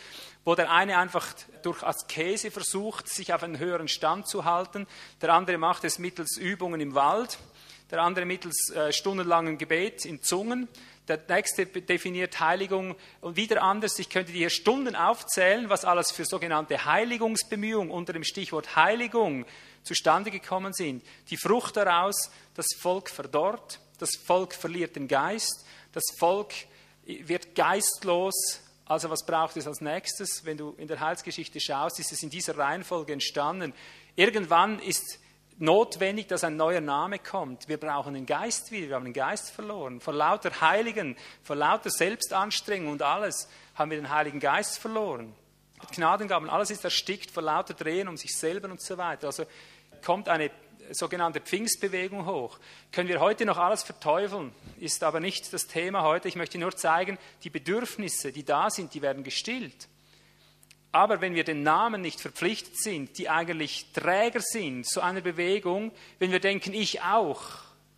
wo der eine einfach durch Askese versucht, sich auf einen höheren Stand zu halten, der andere macht es mittels Übungen im Wald, der andere mittels äh, stundenlangen Gebet in Zungen, der nächste definiert Heiligung und wieder anders. Ich könnte dir Stunden aufzählen, was alles für sogenannte Heiligungsbemühungen unter dem Stichwort Heiligung zustande gekommen sind. Die Frucht daraus, das Volk verdorrt, das Volk verliert den Geist, das Volk wird geistlos. Also was braucht es als nächstes? Wenn du in der Heilsgeschichte schaust, ist es in dieser Reihenfolge entstanden. Irgendwann ist notwendig, dass ein neuer Name kommt. Wir brauchen den Geist wieder, wir haben den Geist verloren. Vor lauter Heiligen, vor lauter Selbstanstrengung und alles haben wir den Heiligen Geist verloren. Die Gnadengaben, alles ist erstickt vor lauter Drehen um sich selber und so weiter. Also kommt eine sogenannte Pfingstbewegung hoch. Können wir heute noch alles verteufeln, ist aber nicht das Thema heute. Ich möchte nur zeigen, die Bedürfnisse, die da sind, die werden gestillt. Aber wenn wir den Namen nicht verpflichtet sind, die eigentlich Träger sind zu einer Bewegung, wenn wir denken, ich auch,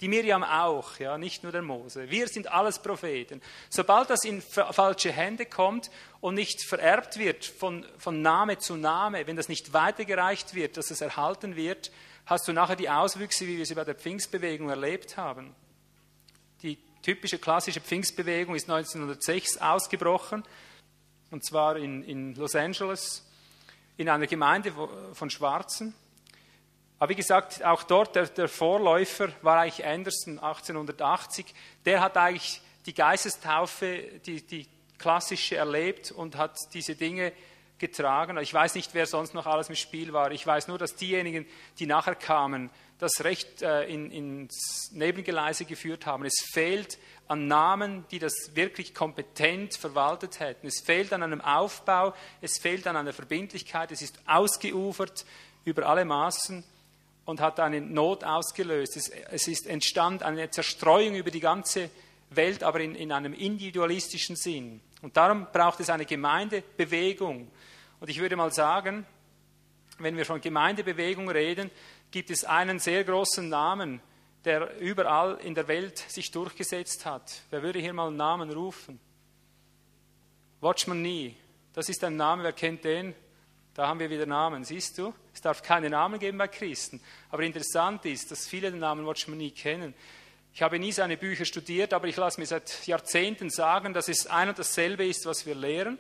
die Miriam auch, ja, nicht nur der Mose. Wir sind alles Propheten. Sobald das in falsche Hände kommt und nicht vererbt wird von, von Name zu Name, wenn das nicht weitergereicht wird, dass es erhalten wird, hast du nachher die Auswüchse, wie wir sie bei der Pfingstbewegung erlebt haben. Die typische klassische Pfingstbewegung ist 1906 ausgebrochen und zwar in, in Los Angeles, in einer Gemeinde von Schwarzen. Aber wie gesagt, auch dort, der, der Vorläufer war eigentlich Anderson 1880. Der hat eigentlich die Geistestaufe, die, die klassische erlebt und hat diese Dinge getragen. Ich weiß nicht, wer sonst noch alles im Spiel war. Ich weiß nur, dass diejenigen, die nachher kamen, das Recht äh, in, ins Nebengeleise geführt haben. Es fehlt an Namen, die das wirklich kompetent verwaltet hätten. Es fehlt an einem Aufbau, es fehlt an einer Verbindlichkeit, es ist ausgeufert über alle Maßen und hat eine Not ausgelöst. Es, es ist entstand eine Zerstreuung über die ganze Welt, aber in, in einem individualistischen Sinn. Und darum braucht es eine Gemeindebewegung. Und ich würde mal sagen, wenn wir von Gemeindebewegung reden, gibt es einen sehr großen Namen, der überall in der Welt sich durchgesetzt hat. Wer würde hier mal einen Namen rufen? Watchman Nee. Das ist ein Name, wer kennt den? Da haben wir wieder Namen, siehst du? Es darf keine Namen geben bei Christen. Aber interessant ist, dass viele den Namen Watchman Nee kennen. Ich habe nie seine Bücher studiert, aber ich lasse mir seit Jahrzehnten sagen, dass es ein und dasselbe ist, was wir lehren.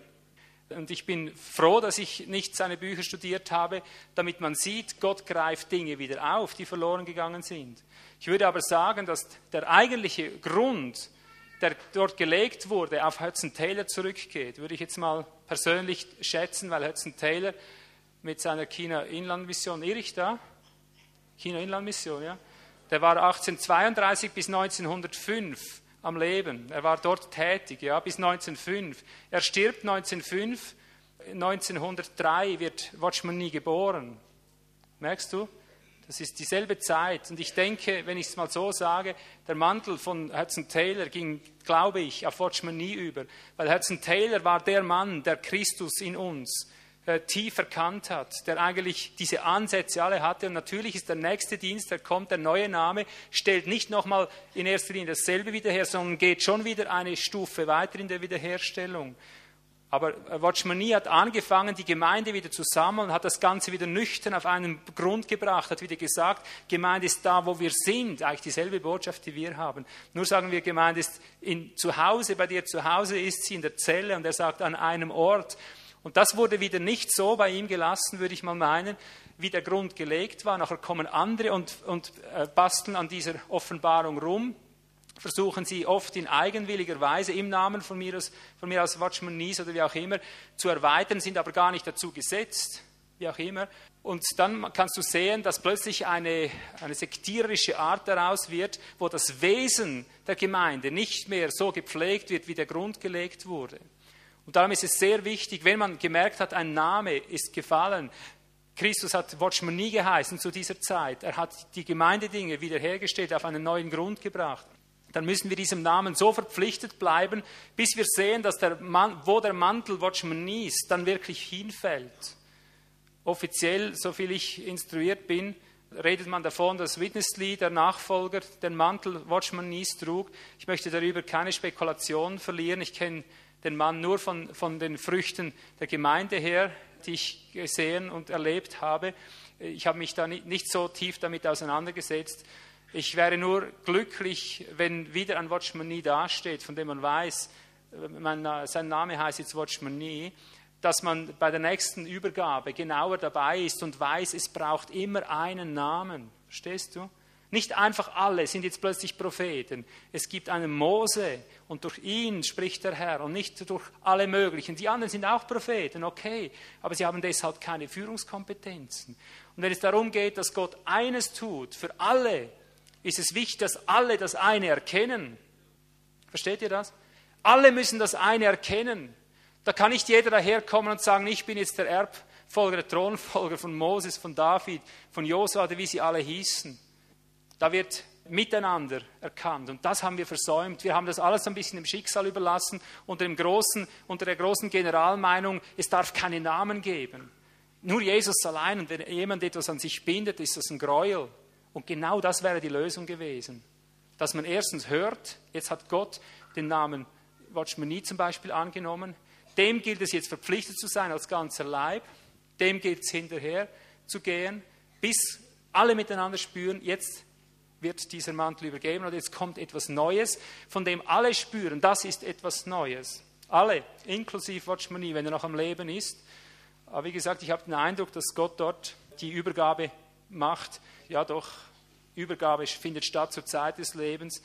Und ich bin froh, dass ich nicht seine Bücher studiert habe, damit man sieht, Gott greift Dinge wieder auf, die verloren gegangen sind. Ich würde aber sagen, dass der eigentliche Grund, der dort gelegt wurde, auf Hudson Taylor zurückgeht. Würde ich jetzt mal persönlich schätzen, weil Hudson Taylor mit seiner China-Inland-Mission, irre ich da? China-Inland-Mission, ja? Der war 1832 bis 1905 am Leben. Er war dort tätig, ja, bis 1905. Er stirbt 1905. 1903 wird Watchman nie geboren. Merkst du? Das ist dieselbe Zeit. Und ich denke, wenn ich es mal so sage, der Mantel von Hudson Taylor ging, glaube ich, auf Watchman nie über. Weil Hudson Taylor war der Mann, der Christus in uns äh, tief erkannt hat, der eigentlich diese Ansätze alle hatte. Und natürlich ist der nächste Dienst, der kommt, der neue Name, stellt nicht nochmal in erster Linie dasselbe wieder her, sondern geht schon wieder eine Stufe weiter in der Wiederherstellung. Aber Watchmani hat angefangen, die Gemeinde wieder zu sammeln, hat das Ganze wieder nüchtern auf einen Grund gebracht, hat wieder gesagt, Gemeinde ist da, wo wir sind, eigentlich dieselbe Botschaft, die wir haben. Nur sagen wir, Gemeinde ist in, zu Hause, bei dir zu Hause ist sie in der Zelle und er sagt an einem Ort. Und das wurde wieder nicht so bei ihm gelassen, würde ich mal meinen, wie der Grund gelegt war. Nachher kommen andere und, und äh, basteln an dieser Offenbarung rum. versuchen sie oft in eigenwilliger Weise im Namen von mir aus, von mir aus Watchman Nies oder wie auch immer zu erweitern, sind aber gar nicht dazu gesetzt, wie auch immer. Und dann kannst du sehen, dass plötzlich eine, eine sektiererische Art daraus wird, wo das Wesen der Gemeinde nicht mehr so gepflegt wird, wie der Grund gelegt wurde. Und darum ist es sehr wichtig, wenn man gemerkt hat, ein Name ist gefallen, Christus hat Watchman nie geheißen zu dieser Zeit. Er hat die Gemeindedinge wiederhergestellt, auf einen neuen Grund gebracht. Dann müssen wir diesem Namen so verpflichtet bleiben, bis wir sehen, dass der Mann, wo der Mantel Watchman nie ist, dann wirklich hinfällt. Offiziell, soviel ich instruiert bin, redet man davon, dass Witness Lee, der Nachfolger, den Mantel Watchman Nies trug. Ich möchte darüber keine Spekulation verlieren. Ich kenne den Mann nur von, von den Früchten der Gemeinde her die ich gesehen und erlebt habe. Ich habe mich da nicht so tief damit auseinandergesetzt. Ich wäre nur glücklich, wenn wieder ein Watchman Nie dasteht, von dem man weiß, man, sein Name heißt jetzt Watchman Nie, dass man bei der nächsten Übergabe genauer dabei ist und weiß, es braucht immer einen Namen. Verstehst du? Nicht einfach alle sind jetzt plötzlich Propheten. Es gibt einen Mose und durch ihn spricht der Herr und nicht durch alle möglichen. Die anderen sind auch Propheten, okay, aber sie haben deshalb keine Führungskompetenzen. Und wenn es darum geht, dass Gott eines tut für alle, ist es wichtig, dass alle das eine erkennen. Versteht ihr das? Alle müssen das eine erkennen. Da kann nicht jeder daherkommen und sagen, ich bin jetzt der Erbfolger, der Thronfolger von Moses, von David, von Josua, wie sie alle hießen. Da wird miteinander erkannt. Und das haben wir versäumt. Wir haben das alles ein bisschen dem Schicksal überlassen, unter, dem großen, unter der großen Generalmeinung, es darf keine Namen geben. Nur Jesus allein. Und wenn jemand etwas an sich bindet, ist das ein Gräuel. Und genau das wäre die Lösung gewesen. Dass man erstens hört, jetzt hat Gott den Namen Watchman Nie zum Beispiel angenommen. Dem gilt es jetzt verpflichtet zu sein als ganzer Leib. Dem gilt es hinterher zu gehen, bis alle miteinander spüren, jetzt wird dieser Mantel übergeben und jetzt kommt etwas Neues, von dem alle spüren, das ist etwas Neues. Alle, inklusive Watchman wenn er noch am Leben ist. Aber wie gesagt, ich habe den Eindruck, dass Gott dort die Übergabe macht. Ja, doch, Übergabe findet statt zur Zeit des Lebens,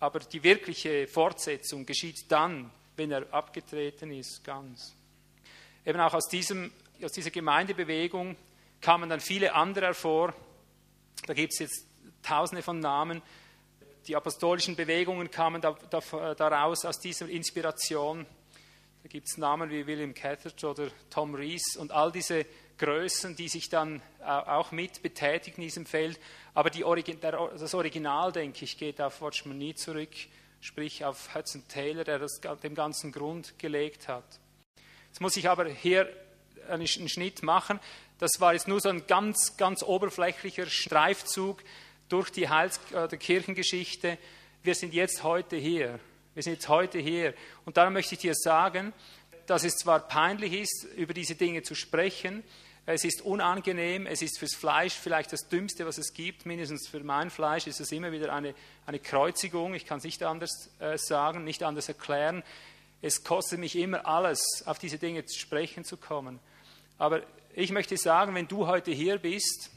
aber die wirkliche Fortsetzung geschieht dann, wenn er abgetreten ist, ganz. Eben auch aus, diesem, aus dieser Gemeindebewegung kamen dann viele andere hervor. Da gibt es jetzt tausende von Namen. Die apostolischen Bewegungen kamen da, da, daraus, aus dieser Inspiration. Da gibt es Namen wie William Cathert oder Tom Rees und all diese Größen, die sich dann äh, auch mit betätigen in diesem Feld. Aber die, das Original, denke ich, geht auf Watchman Nee zurück, sprich auf Hudson Taylor, der das, dem ganzen Grund gelegt hat. Jetzt muss ich aber hier einen Schnitt machen. Das war jetzt nur so ein ganz, ganz oberflächlicher Streifzug durch die Heils äh, der Kirchengeschichte. Wir sind jetzt heute hier. Wir sind jetzt heute hier. Und darum möchte ich dir sagen, dass es zwar peinlich ist, über diese Dinge zu sprechen, es ist unangenehm, es ist fürs Fleisch vielleicht das Dümmste, was es gibt. Mindestens für mein Fleisch ist es immer wieder eine, eine Kreuzigung. Ich kann es nicht anders äh, sagen, nicht anders erklären. Es kostet mich immer alles, auf diese Dinge zu sprechen zu kommen. Aber ich möchte sagen, wenn du heute hier bist,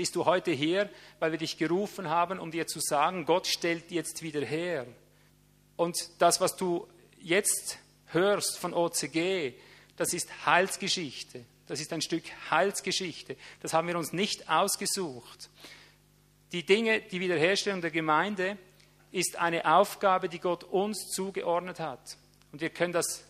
bist du heute hier, weil wir dich gerufen haben, um dir zu sagen, Gott stellt jetzt wieder her. Und das, was du jetzt hörst von OCG, das ist Heilsgeschichte. Das ist ein Stück Heilsgeschichte. Das haben wir uns nicht ausgesucht. Die Dinge, die Wiederherstellung der Gemeinde, ist eine Aufgabe, die Gott uns zugeordnet hat. Und wir können das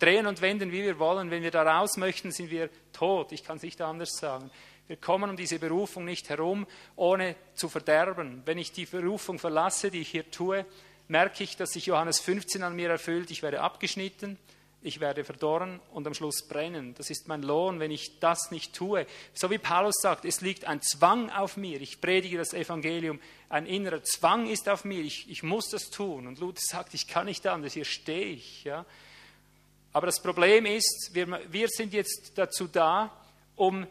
drehen und wenden, wie wir wollen. Wenn wir da raus möchten, sind wir tot. Ich kann es nicht anders sagen. Wir kommen um diese Berufung nicht herum, ohne zu verderben. Wenn ich die Berufung verlasse, die ich hier tue, merke ich, dass sich Johannes 15 an mir erfüllt. Ich werde abgeschnitten, ich werde verdorren und am Schluss brennen. Das ist mein Lohn, wenn ich das nicht tue. So wie Paulus sagt, es liegt ein Zwang auf mir. Ich predige das Evangelium. Ein innerer Zwang ist auf mir. Ich, ich muss das tun. Und Luther sagt, ich kann nicht anders. Hier stehe ich. Ja. Aber das Problem ist, wir, wir sind jetzt dazu da, um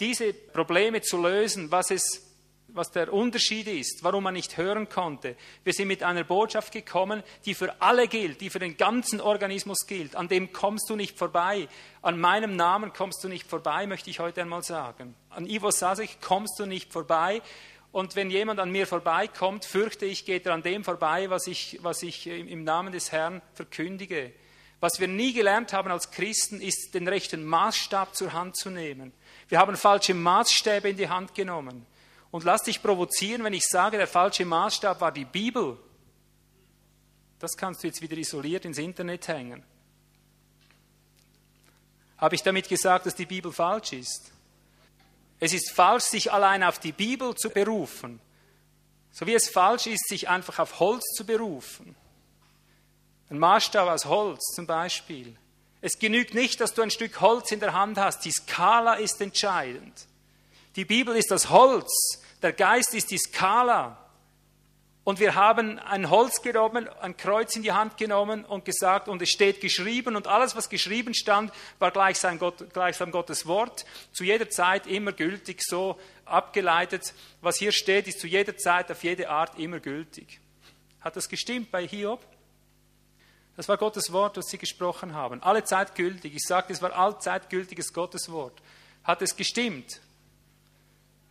diese Probleme zu lösen, was, es, was der Unterschied ist, warum man nicht hören konnte. Wir sind mit einer Botschaft gekommen, die für alle gilt, die für den ganzen Organismus gilt. An dem kommst du nicht vorbei. An meinem Namen kommst du nicht vorbei, möchte ich heute einmal sagen. An Ivo Sasek kommst du nicht vorbei. Und wenn jemand an mir vorbeikommt, fürchte ich, geht er an dem vorbei, was ich, was ich im Namen des Herrn verkündige. Was wir nie gelernt haben als Christen, ist, den rechten Maßstab zur Hand zu nehmen. Wir haben falsche Maßstäbe in die Hand genommen. Und lass dich provozieren, wenn ich sage, der falsche Maßstab war die Bibel. Das kannst du jetzt wieder isoliert ins Internet hängen. Habe ich damit gesagt, dass die Bibel falsch ist? Es ist falsch, sich allein auf die Bibel zu berufen, so wie es falsch ist, sich einfach auf Holz zu berufen. Ein Maßstab aus Holz zum Beispiel. Es genügt nicht, dass du ein Stück Holz in der Hand hast. Die Skala ist entscheidend. Die Bibel ist das Holz. Der Geist ist die Skala. Und wir haben ein Holz genommen, ein Kreuz in die Hand genommen und gesagt, und es steht geschrieben, und alles, was geschrieben stand, war gleichsam, Gott, gleichsam Gottes Wort, zu jeder Zeit immer gültig, so abgeleitet. Was hier steht, ist zu jeder Zeit, auf jede Art immer gültig. Hat das gestimmt bei Hiob? Das war Gottes Wort, das sie gesprochen haben. Alle Zeit gültig. Ich sagte, es war allzeit gültiges Gottes Wort. Hat es gestimmt?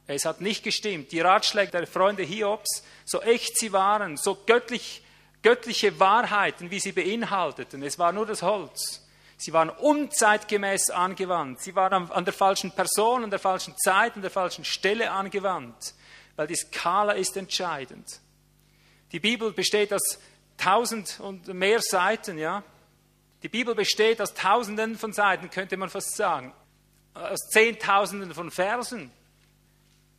Es hat nicht gestimmt. Die Ratschläge der Freunde Hiobs, so echt sie waren, so göttlich, göttliche Wahrheiten, wie sie beinhalteten, es war nur das Holz. Sie waren unzeitgemäß angewandt. Sie waren an der falschen Person, an der falschen Zeit, an der falschen Stelle angewandt, weil die Skala ist entscheidend. Die Bibel besteht aus tausend und mehr Seiten, ja. Die Bibel besteht aus Tausenden von Seiten, könnte man fast sagen, aus Zehntausenden von Versen.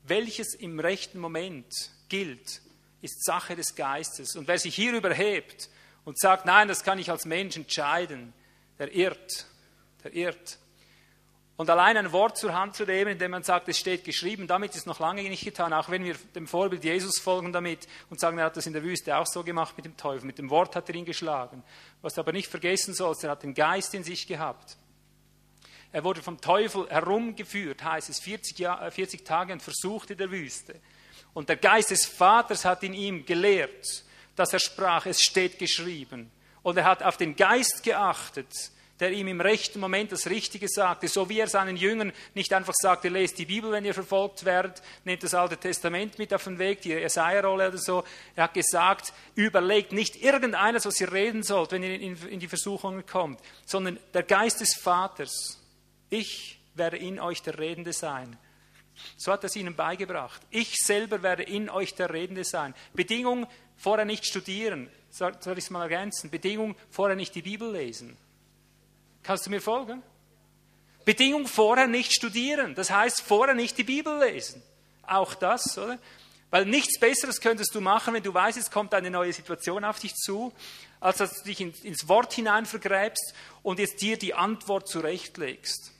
Welches im rechten Moment gilt, ist Sache des Geistes. Und wer sich hierüber hebt und sagt, nein, das kann ich als Mensch entscheiden, der irrt, der irrt. Und allein ein Wort zur Hand zu nehmen, indem man sagt, es steht geschrieben, damit ist noch lange nicht getan, auch wenn wir dem Vorbild Jesus folgen damit und sagen, er hat das in der Wüste auch so gemacht mit dem Teufel, mit dem Wort hat er ihn geschlagen. Was du aber nicht vergessen sollst, er hat den Geist in sich gehabt. Er wurde vom Teufel herumgeführt, heißt es, 40, Jahr, 40 äh, Tage und versucht in der Wüste. Und der Geist des Vaters hat in ihm gelehrt, dass er sprach, es steht geschrieben. Und er hat auf den Geist geachtet, der ihm im rechten Moment das Richtige sagte, so wie er seinen Jüngern nicht einfach sagte, lest die Bibel, wenn ihr verfolgt werdet, nehmt das Alte Testament mit auf den Weg, die Jesaja-Rolle oder so. Er hat gesagt, überlegt nicht irgendeines, was ihr reden sollt, wenn ihr in die Versuchungen kommt, sondern der Geist des Vaters ich werde in euch der Redende sein. So hat er es ihnen beigebracht. Ich selber werde in euch der Redende sein. Bedingung, vorher nicht studieren. Soll ich es mal ergänzen? Bedingung, vorher nicht die Bibel lesen. Kannst du mir folgen? Bedingung, vorher nicht studieren. Das heißt, vorher nicht die Bibel lesen. Auch das, oder? Weil nichts Besseres könntest du machen, wenn du weißt, es kommt eine neue Situation auf dich zu, als dass du dich ins Wort hinein vergräbst und jetzt dir die Antwort zurechtlegst.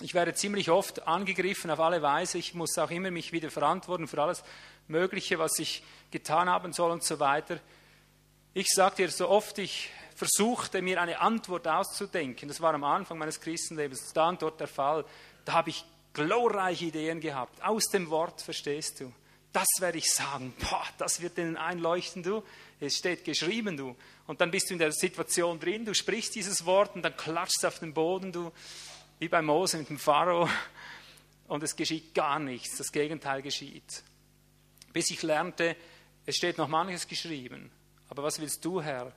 Ich werde ziemlich oft angegriffen auf alle Weise. Ich muss auch immer mich wieder verantworten für alles Mögliche, was ich getan haben soll und so weiter. Ich sage dir, so oft ich versuchte, mir eine Antwort auszudenken, das war am Anfang meines Christenlebens, da und dort der Fall, da habe ich glorreiche Ideen gehabt, aus dem Wort, verstehst du. Das werde ich sagen, boah, das wird ihnen einleuchten, du. Es steht geschrieben, du. Und dann bist du in der Situation drin, du sprichst dieses Wort und dann klatschst du auf den Boden, du. Wie bei Mose mit dem Pharao. Und es geschieht gar nichts, das Gegenteil geschieht. Bis ich lernte, es steht noch manches geschrieben, aber was willst du, Herr,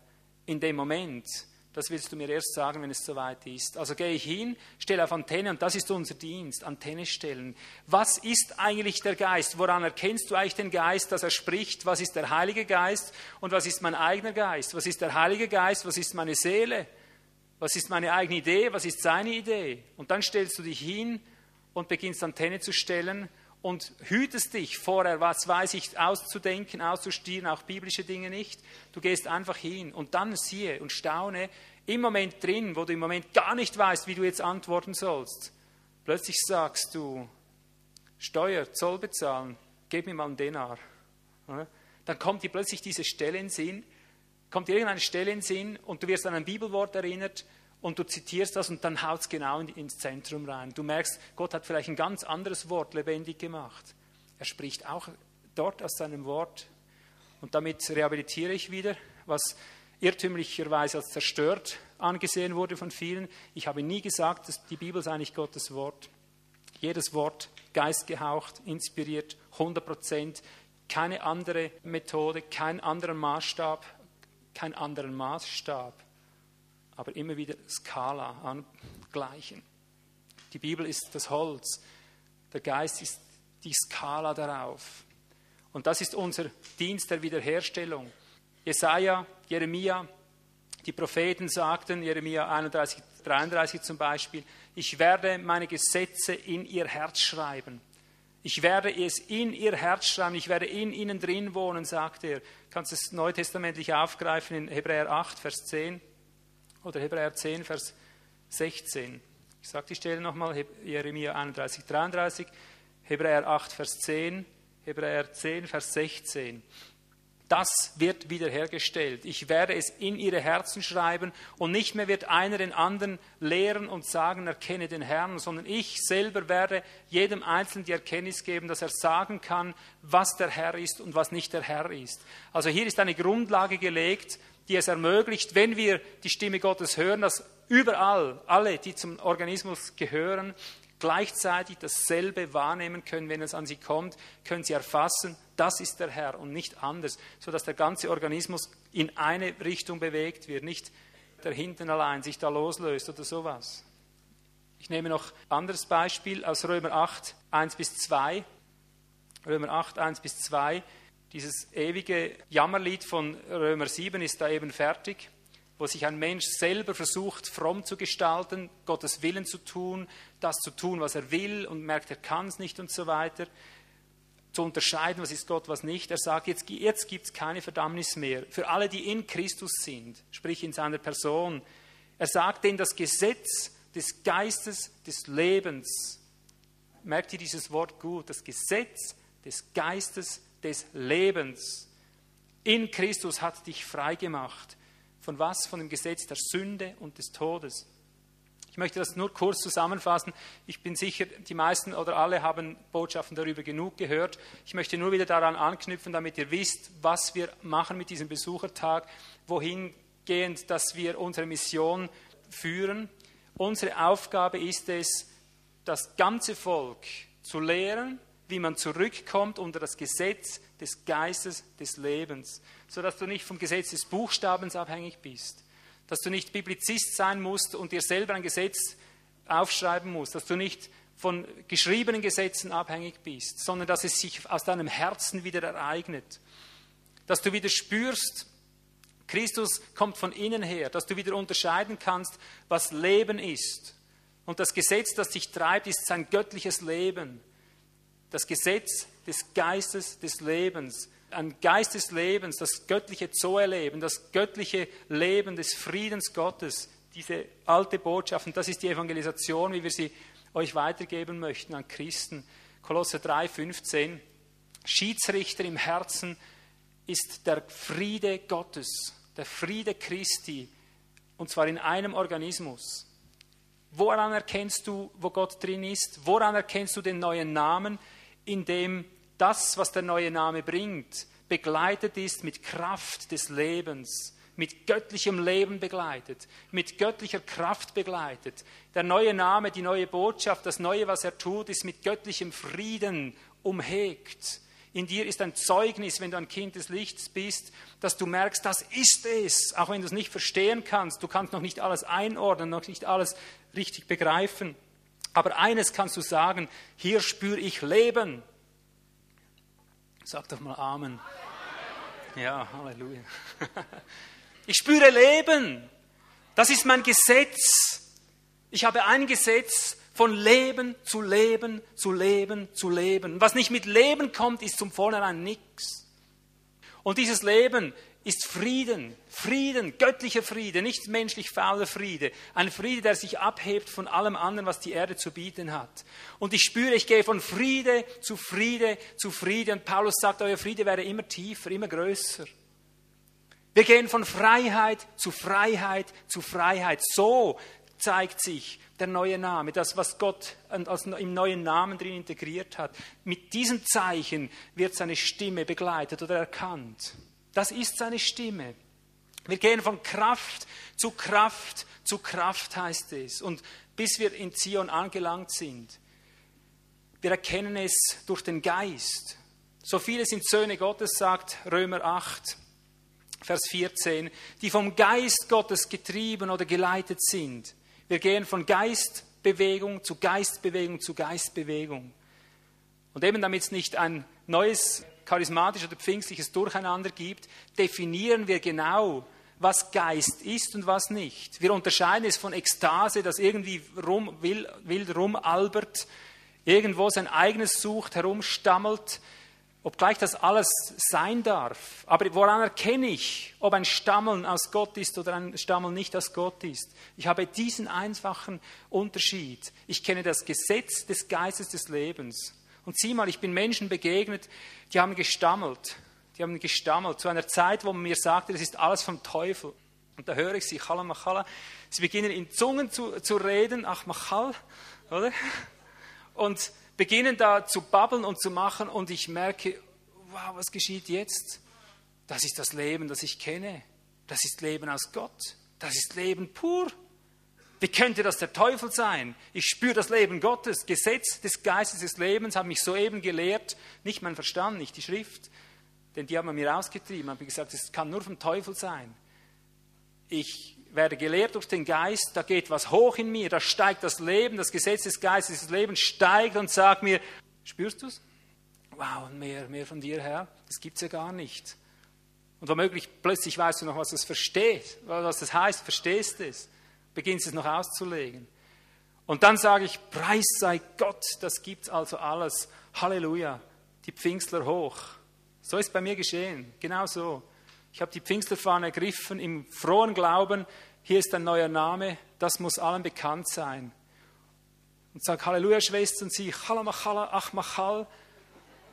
in dem Moment? Das willst du mir erst sagen, wenn es soweit ist. Also gehe ich hin, stelle auf Antenne und das ist unser Dienst, Antenne stellen. Was ist eigentlich der Geist? Woran erkennst du eigentlich den Geist, dass er spricht? Was ist der Heilige Geist und was ist mein eigener Geist? Was ist der Heilige Geist? Was ist meine Seele? Was ist meine eigene Idee? Was ist seine Idee? Und dann stellst du dich hin und beginnst Antenne zu stellen und hütest dich vorher, was weiß ich, auszudenken, auszustieren, auch biblische Dinge nicht. Du gehst einfach hin und dann siehe und staune im Moment drin, wo du im Moment gar nicht weißt, wie du jetzt antworten sollst. Plötzlich sagst du, Steuer, Zoll bezahlen, gib mir mal einen Denar. Dann kommt dir plötzlich diese Stelle in Sinn, kommt dir irgendeine Stelle in Sinn und du wirst an ein Bibelwort erinnert und du zitierst das und dann haut es genau ins Zentrum rein. Du merkst, Gott hat vielleicht ein ganz anderes Wort lebendig gemacht. Er spricht auch dort aus seinem Wort. Und damit rehabilitiere ich wieder, was irrtümlicherweise als zerstört angesehen wurde von vielen. Ich habe nie gesagt, dass die Bibel sei nicht Gottes Wort. Jedes Wort geistgehaucht, inspiriert, 100 Prozent, keine andere Methode, kein anderer Maßstab, kein anderen Maßstab, aber immer wieder Skala angleichen. Die Bibel ist das Holz, der Geist ist die Skala darauf. Und das ist unser Dienst der Wiederherstellung. Jesaja, Jeremia, die Propheten sagten, Jeremia 31, 33 zum Beispiel, ich werde meine Gesetze in ihr Herz schreiben. Ich werde es in ihr Herz schreiben, ich werde in ihnen drin wohnen, sagt er. Kannst du es neutestamentlich aufgreifen in Hebräer 8, Vers 10 oder Hebräer 10, Vers 16. Ich sage die Stelle nochmal, Jeremia 31, 33, Hebräer 8, Vers 10, Hebräer 10, Vers 16. Das wird wiederhergestellt. Ich werde es in ihre Herzen schreiben und nicht mehr wird einer den anderen lehren und sagen, erkenne den Herrn, sondern ich selber werde jedem Einzelnen die Erkenntnis geben, dass er sagen kann, was der Herr ist und was nicht der Herr ist. Also hier ist eine Grundlage gelegt, die es ermöglicht, wenn wir die Stimme Gottes hören, dass überall alle, die zum Organismus gehören, gleichzeitig dasselbe wahrnehmen können, wenn es an sie kommt, können sie erfassen, das ist der Herr und nicht anders, sodass der ganze Organismus in eine Richtung bewegt wird, nicht der hinten allein sich da loslöst oder sowas. Ich nehme noch ein anderes Beispiel aus Römer 8, 1 bis 2. Römer 8, 1 bis 2. Dieses ewige Jammerlied von Römer 7 ist da eben fertig wo sich ein Mensch selber versucht, fromm zu gestalten, Gottes Willen zu tun, das zu tun, was er will und merkt, er kann es nicht und so weiter, zu unterscheiden, was ist Gott, was nicht. Er sagt, jetzt, jetzt gibt es keine Verdammnis mehr für alle, die in Christus sind, sprich in seiner Person. Er sagt denn das Gesetz des Geistes des Lebens. Merkt ihr dieses Wort gut? Das Gesetz des Geistes des Lebens. In Christus hat dich frei gemacht. Von was? Von dem Gesetz der Sünde und des Todes. Ich möchte das nur kurz zusammenfassen. Ich bin sicher, die meisten oder alle haben Botschaften darüber genug gehört. Ich möchte nur wieder daran anknüpfen, damit ihr wisst, was wir machen mit diesem Besuchertag, wohingehend, dass wir unsere Mission führen. Unsere Aufgabe ist es, das ganze Volk zu lehren, wie man zurückkommt unter das Gesetz des Geistes des Lebens sodass du nicht vom Gesetz des Buchstabens abhängig bist, dass du nicht Biblizist sein musst und dir selber ein Gesetz aufschreiben musst, dass du nicht von geschriebenen Gesetzen abhängig bist, sondern dass es sich aus deinem Herzen wieder ereignet, dass du wieder spürst, Christus kommt von innen her, dass du wieder unterscheiden kannst, was Leben ist. Und das Gesetz, das dich treibt, ist sein göttliches Leben. Das Gesetz des Geistes des Lebens, ein Geist des Lebens, das göttliche Zoe-Leben, das göttliche Leben des Friedens Gottes, diese alte Botschaft, und das ist die Evangelisation, wie wir sie euch weitergeben möchten an Christen. Kolosse 3, 15. Schiedsrichter im Herzen ist der Friede Gottes, der Friede Christi, und zwar in einem Organismus. Woran erkennst du, wo Gott drin ist? Woran erkennst du den neuen Namen, in dem das, was der neue Name bringt, begleitet ist mit Kraft des Lebens, mit göttlichem Leben begleitet, mit göttlicher Kraft begleitet. Der neue Name, die neue Botschaft, das Neue, was er tut, ist mit göttlichem Frieden umhegt. In dir ist ein Zeugnis, wenn du ein Kind des Lichts bist, dass du merkst, das ist es, auch wenn du es nicht verstehen kannst. Du kannst noch nicht alles einordnen, noch nicht alles richtig begreifen. Aber eines kannst du sagen, hier spüre ich Leben. Sag doch mal Amen. Ja, Halleluja. Ich spüre Leben. Das ist mein Gesetz. Ich habe ein Gesetz von Leben zu Leben zu Leben zu Leben. Was nicht mit Leben kommt, ist zum Vornherein nichts. Und dieses Leben ist Frieden, Frieden, göttlicher Friede, nicht menschlich fauler Friede. Ein Friede, der sich abhebt von allem anderen, was die Erde zu bieten hat. Und ich spüre, ich gehe von Friede zu Friede zu Friede. Und Paulus sagt, euer Friede werde immer tiefer, immer größer. Wir gehen von Freiheit zu Freiheit zu Freiheit. So zeigt sich der neue Name, das, was Gott im neuen Namen drin integriert hat. Mit diesem Zeichen wird seine Stimme begleitet oder erkannt. Das ist seine Stimme. Wir gehen von Kraft zu Kraft zu Kraft, heißt es. Und bis wir in Zion angelangt sind, wir erkennen es durch den Geist. So viele sind Söhne Gottes, sagt Römer 8, Vers 14, die vom Geist Gottes getrieben oder geleitet sind. Wir gehen von Geistbewegung zu Geistbewegung zu Geistbewegung. Und eben damit es nicht ein neues charismatisches oder pfingstliches Durcheinander gibt, definieren wir genau, was Geist ist und was nicht. Wir unterscheiden es von Ekstase, das irgendwie rum, wild, wild rumalbert, irgendwo sein eigenes sucht, herumstammelt, obgleich das alles sein darf. Aber woran erkenne ich, ob ein Stammeln aus Gott ist oder ein Stammeln nicht aus Gott ist? Ich habe diesen einfachen Unterschied. Ich kenne das Gesetz des Geistes des Lebens. Und sieh mal, ich bin Menschen begegnet, die haben gestammelt. Die haben gestammelt zu einer Zeit, wo man mir sagte, das ist alles vom Teufel. Und da höre ich sie, Chala Machala. Sie beginnen in Zungen zu, zu reden, ach Machal, oder? Und beginnen da zu babbeln und zu machen und ich merke, wow, was geschieht jetzt? Das ist das Leben, das ich kenne. Das ist Leben aus Gott. Das ist Leben pur. Wie könnte das der Teufel sein? Ich spüre das Leben Gottes. Gesetz des Geistes des Lebens hat mich soeben gelehrt. Nicht mein Verstand, nicht die Schrift. Denn die haben mir ausgetrieben. Habe gesagt, es kann nur vom Teufel sein. Ich werde gelehrt durch den Geist. Da geht was hoch in mir. Da steigt das Leben. Das Gesetz des Geistes des Lebens steigt und sagt mir, spürst du es? Wow, mehr, mehr von dir her. Das gibt es ja gar nicht. Und womöglich plötzlich weißt du noch, was das versteht, was das heißt, verstehst es beginnt es noch auszulegen. Und dann sage ich, Preis sei Gott, das gibt also alles. Halleluja, die Pfingstler hoch. So ist bei mir geschehen, genau so. Ich habe die Pfingstlerfahne ergriffen im frohen Glauben, hier ist ein neuer Name, das muss allen bekannt sein. Und sage Halleluja, Schwester, und sie, Chalamachala, Achmachal,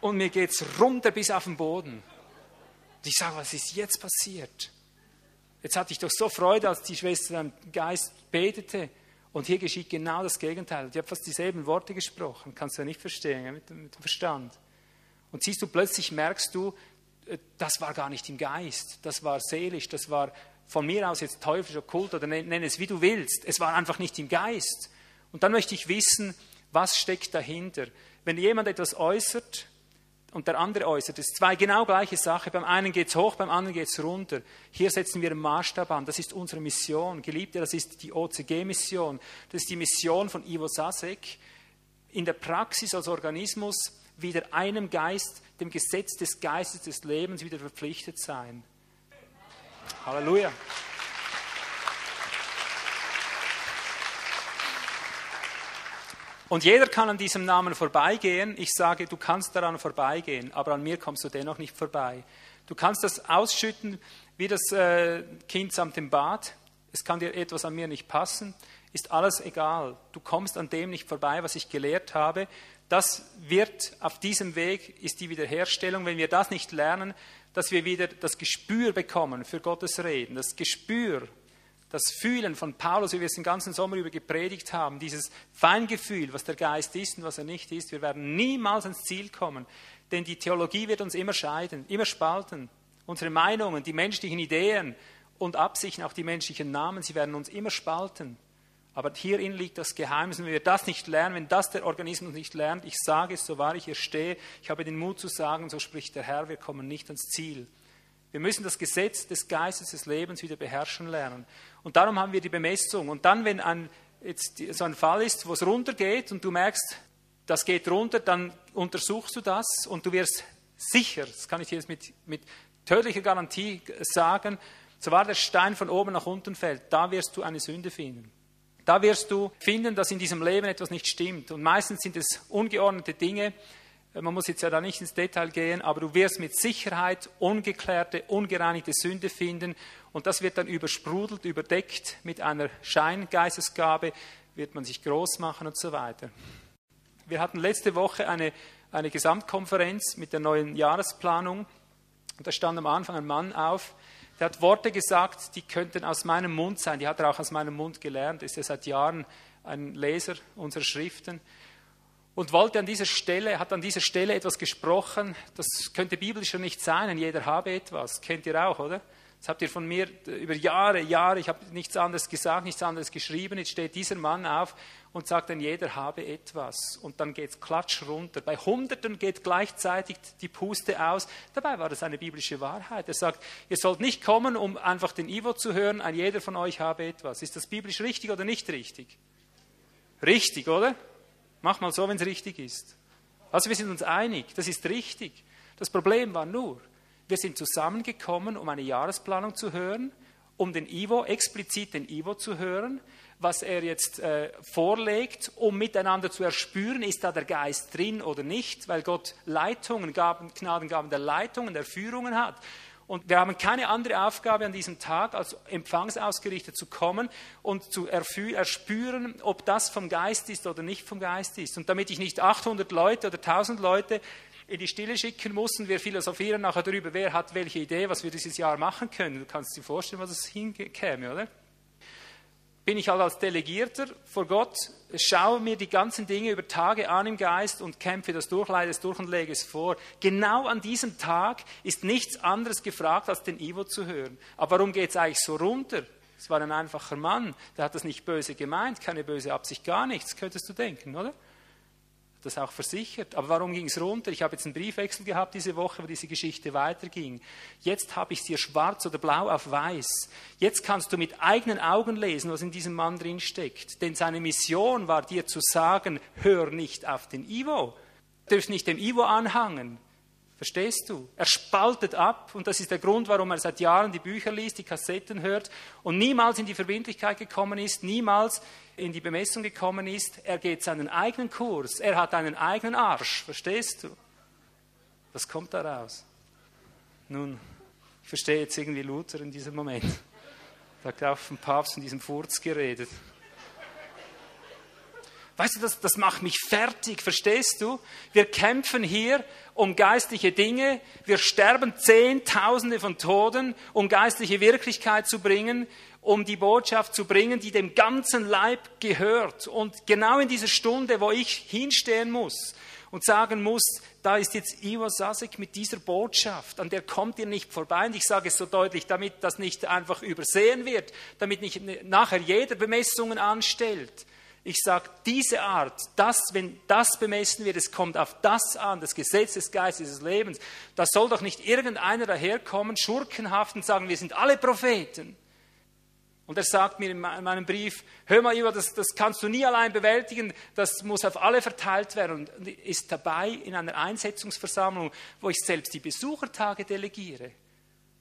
und mir geht es runter bis auf den Boden. Und ich sage, was ist jetzt passiert? Jetzt hatte ich doch so Freude, als die Schwester im Geist betete. Und hier geschieht genau das Gegenteil. Die hat fast dieselben Worte gesprochen. Kannst du ja nicht verstehen, mit, mit dem Verstand. Und siehst du, plötzlich merkst du, äh, das war gar nicht im Geist. Das war seelisch. Das war von mir aus jetzt teuflisch, okkult oder nenn es wie du willst. Es war einfach nicht im Geist. Und dann möchte ich wissen, was steckt dahinter. Wenn jemand etwas äußert, und der andere äußert. Es zwei genau gleiche Sachen. Beim einen geht es hoch, beim anderen geht es runter. Hier setzen wir einen Maßstab an. Das ist unsere Mission. Geliebte, das ist die OCG-Mission. Das ist die Mission von Ivo Sasek. In der Praxis als Organismus wieder einem Geist, dem Gesetz des Geistes des Lebens wieder verpflichtet sein. Halleluja. Und jeder kann an diesem Namen vorbeigehen. Ich sage, du kannst daran vorbeigehen, aber an mir kommst du dennoch nicht vorbei. Du kannst das ausschütten wie das äh, Kind samt dem Bad. Es kann dir etwas an mir nicht passen. Ist alles egal. Du kommst an dem nicht vorbei, was ich gelehrt habe. Das wird auf diesem Weg ist die Wiederherstellung. Wenn wir das nicht lernen, dass wir wieder das Gespür bekommen für Gottes Reden, das Gespür das Fühlen von Paulus, wie wir es den ganzen Sommer über gepredigt haben, dieses Feingefühl, was der Geist ist und was er nicht ist, wir werden niemals ans Ziel kommen, denn die Theologie wird uns immer scheiden, immer spalten. Unsere Meinungen, die menschlichen Ideen und Absichten, auch die menschlichen Namen, sie werden uns immer spalten. Aber hierin liegt das Geheimnis. wenn wir das nicht lernen, wenn das der Organismus nicht lernt, ich sage es, so wahr ich hier stehe, ich habe den Mut zu sagen, so spricht der Herr, wir kommen nicht ans Ziel. Wir müssen das Gesetz des Geistes des Lebens wieder beherrschen lernen. Und darum haben wir die Bemessung. Und dann, wenn ein, jetzt so ein Fall ist, wo es runtergeht und du merkst, das geht runter, dann untersuchst du das und du wirst sicher, das kann ich dir jetzt mit, mit tödlicher Garantie sagen, so der Stein von oben nach unten fällt, da wirst du eine Sünde finden. Da wirst du finden, dass in diesem Leben etwas nicht stimmt. Und meistens sind es ungeordnete Dinge, man muss jetzt ja da nicht ins Detail gehen, aber du wirst mit Sicherheit ungeklärte, ungereinigte Sünde finden. Und das wird dann übersprudelt, überdeckt mit einer Scheingeistesgabe, wird man sich groß machen und so weiter. Wir hatten letzte Woche eine, eine Gesamtkonferenz mit der neuen Jahresplanung. Und da stand am Anfang ein Mann auf, der hat Worte gesagt, die könnten aus meinem Mund sein, die hat er auch aus meinem Mund gelernt, ist er seit Jahren ein Leser unserer Schriften und wollte an dieser Stelle, hat an dieser Stelle etwas gesprochen, das könnte biblischer nicht sein, jeder habe etwas, kennt ihr auch, oder? Das habt ihr von mir über Jahre, Jahre, ich habe nichts anderes gesagt, nichts anderes geschrieben. Jetzt steht dieser Mann auf und sagt dann, jeder habe etwas. Und dann geht es klatsch runter. Bei Hunderten geht gleichzeitig die Puste aus. Dabei war das eine biblische Wahrheit. Er sagt, ihr sollt nicht kommen, um einfach den Ivo zu hören, ein jeder von euch habe etwas. Ist das biblisch richtig oder nicht richtig? Richtig, oder? Mach mal so, wenn es richtig ist. Also wir sind uns einig, das ist richtig. Das Problem war nur, wir sind zusammengekommen, um eine Jahresplanung zu hören, um den Ivo, explizit den Ivo zu hören, was er jetzt äh, vorlegt, um miteinander zu erspüren, ist da der Geist drin oder nicht, weil Gott Leitungen, Gaben, Gnadengaben der Leitungen, der Führungen hat. Und wir haben keine andere Aufgabe an diesem Tag, als empfangsausgerichtet zu kommen und zu erspüren, ob das vom Geist ist oder nicht vom Geist ist. Und damit ich nicht 800 Leute oder 1000 Leute in die Stille schicken mussten. Wir philosophieren nachher darüber, wer hat welche Idee, was wir dieses Jahr machen können. Du kannst dir vorstellen, was es hinkäme, oder? Bin ich halt als Delegierter vor Gott, schaue mir die ganzen Dinge über Tage an im Geist und kämpfe das durch, leide es durch und lege vor. Genau an diesem Tag ist nichts anderes gefragt, als den Ivo zu hören. Aber warum geht es eigentlich so runter? Es war ein einfacher Mann, der hat das nicht böse gemeint, keine böse Absicht, gar nichts, könntest du denken, oder? Das auch versichert. Aber warum ging es runter? Ich habe jetzt einen Briefwechsel gehabt diese Woche, wo diese Geschichte weiterging. Jetzt habe ich es dir schwarz oder blau auf weiß. Jetzt kannst du mit eigenen Augen lesen, was in diesem Mann drin steckt. Denn seine Mission war dir zu sagen, hör nicht auf den Ivo. Du darfst nicht dem Ivo anhangen. Verstehst du? Er spaltet ab und das ist der Grund, warum er seit Jahren die Bücher liest, die Kassetten hört und niemals in die Verbindlichkeit gekommen ist, niemals in die Bemessung gekommen ist. Er geht seinen eigenen Kurs, er hat einen eigenen Arsch. Verstehst du? Was kommt daraus? Nun, ich verstehe jetzt irgendwie Luther in diesem Moment. Da hat auch vom Papst von diesem Furz geredet. Weißt du, das, das macht mich fertig, verstehst du? Wir kämpfen hier um geistliche Dinge, wir sterben Zehntausende von Toten, um geistliche Wirklichkeit zu bringen, um die Botschaft zu bringen, die dem ganzen Leib gehört. Und genau in dieser Stunde, wo ich hinstehen muss und sagen muss, da ist jetzt Ivo Sasek mit dieser Botschaft, an der kommt ihr nicht vorbei. Und ich sage es so deutlich, damit das nicht einfach übersehen wird, damit nicht nachher jeder Bemessungen anstellt ich sage, diese Art, das, wenn das bemessen wird, es kommt auf das an, das Gesetz des Geistes des Lebens, da soll doch nicht irgendeiner daherkommen, schurkenhaft und sagen, wir sind alle Propheten. Und er sagt mir in meinem Brief, hör mal, Ivo, das, das kannst du nie allein bewältigen, das muss auf alle verteilt werden. Und ist dabei in einer Einsetzungsversammlung, wo ich selbst die Besuchertage delegiere.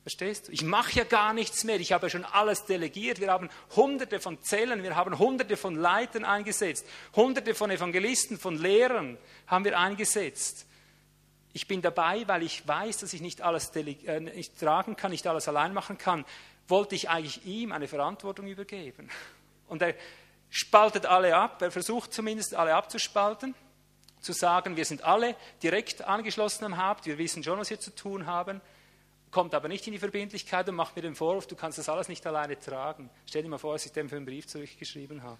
Verstehst du? Ich mache ja gar nichts mehr. Ich habe ja schon alles delegiert. Wir haben hunderte von Zellen, wir haben hunderte von Leitern eingesetzt, hunderte von Evangelisten, von Lehrern haben wir eingesetzt. Ich bin dabei, weil ich weiß, dass ich nicht alles äh, nicht tragen kann, nicht alles allein machen kann. Wollte ich eigentlich ihm eine Verantwortung übergeben. Und er spaltet alle ab. Er versucht zumindest alle abzuspalten, zu sagen, wir sind alle direkt angeschlossen am Haupt. Wir wissen schon, was wir zu tun haben kommt aber nicht in die Verbindlichkeit und macht mir den Vorwurf, du kannst das alles nicht alleine tragen. Stell dir mal vor, was ich dem für einen Brief zurückgeschrieben habe.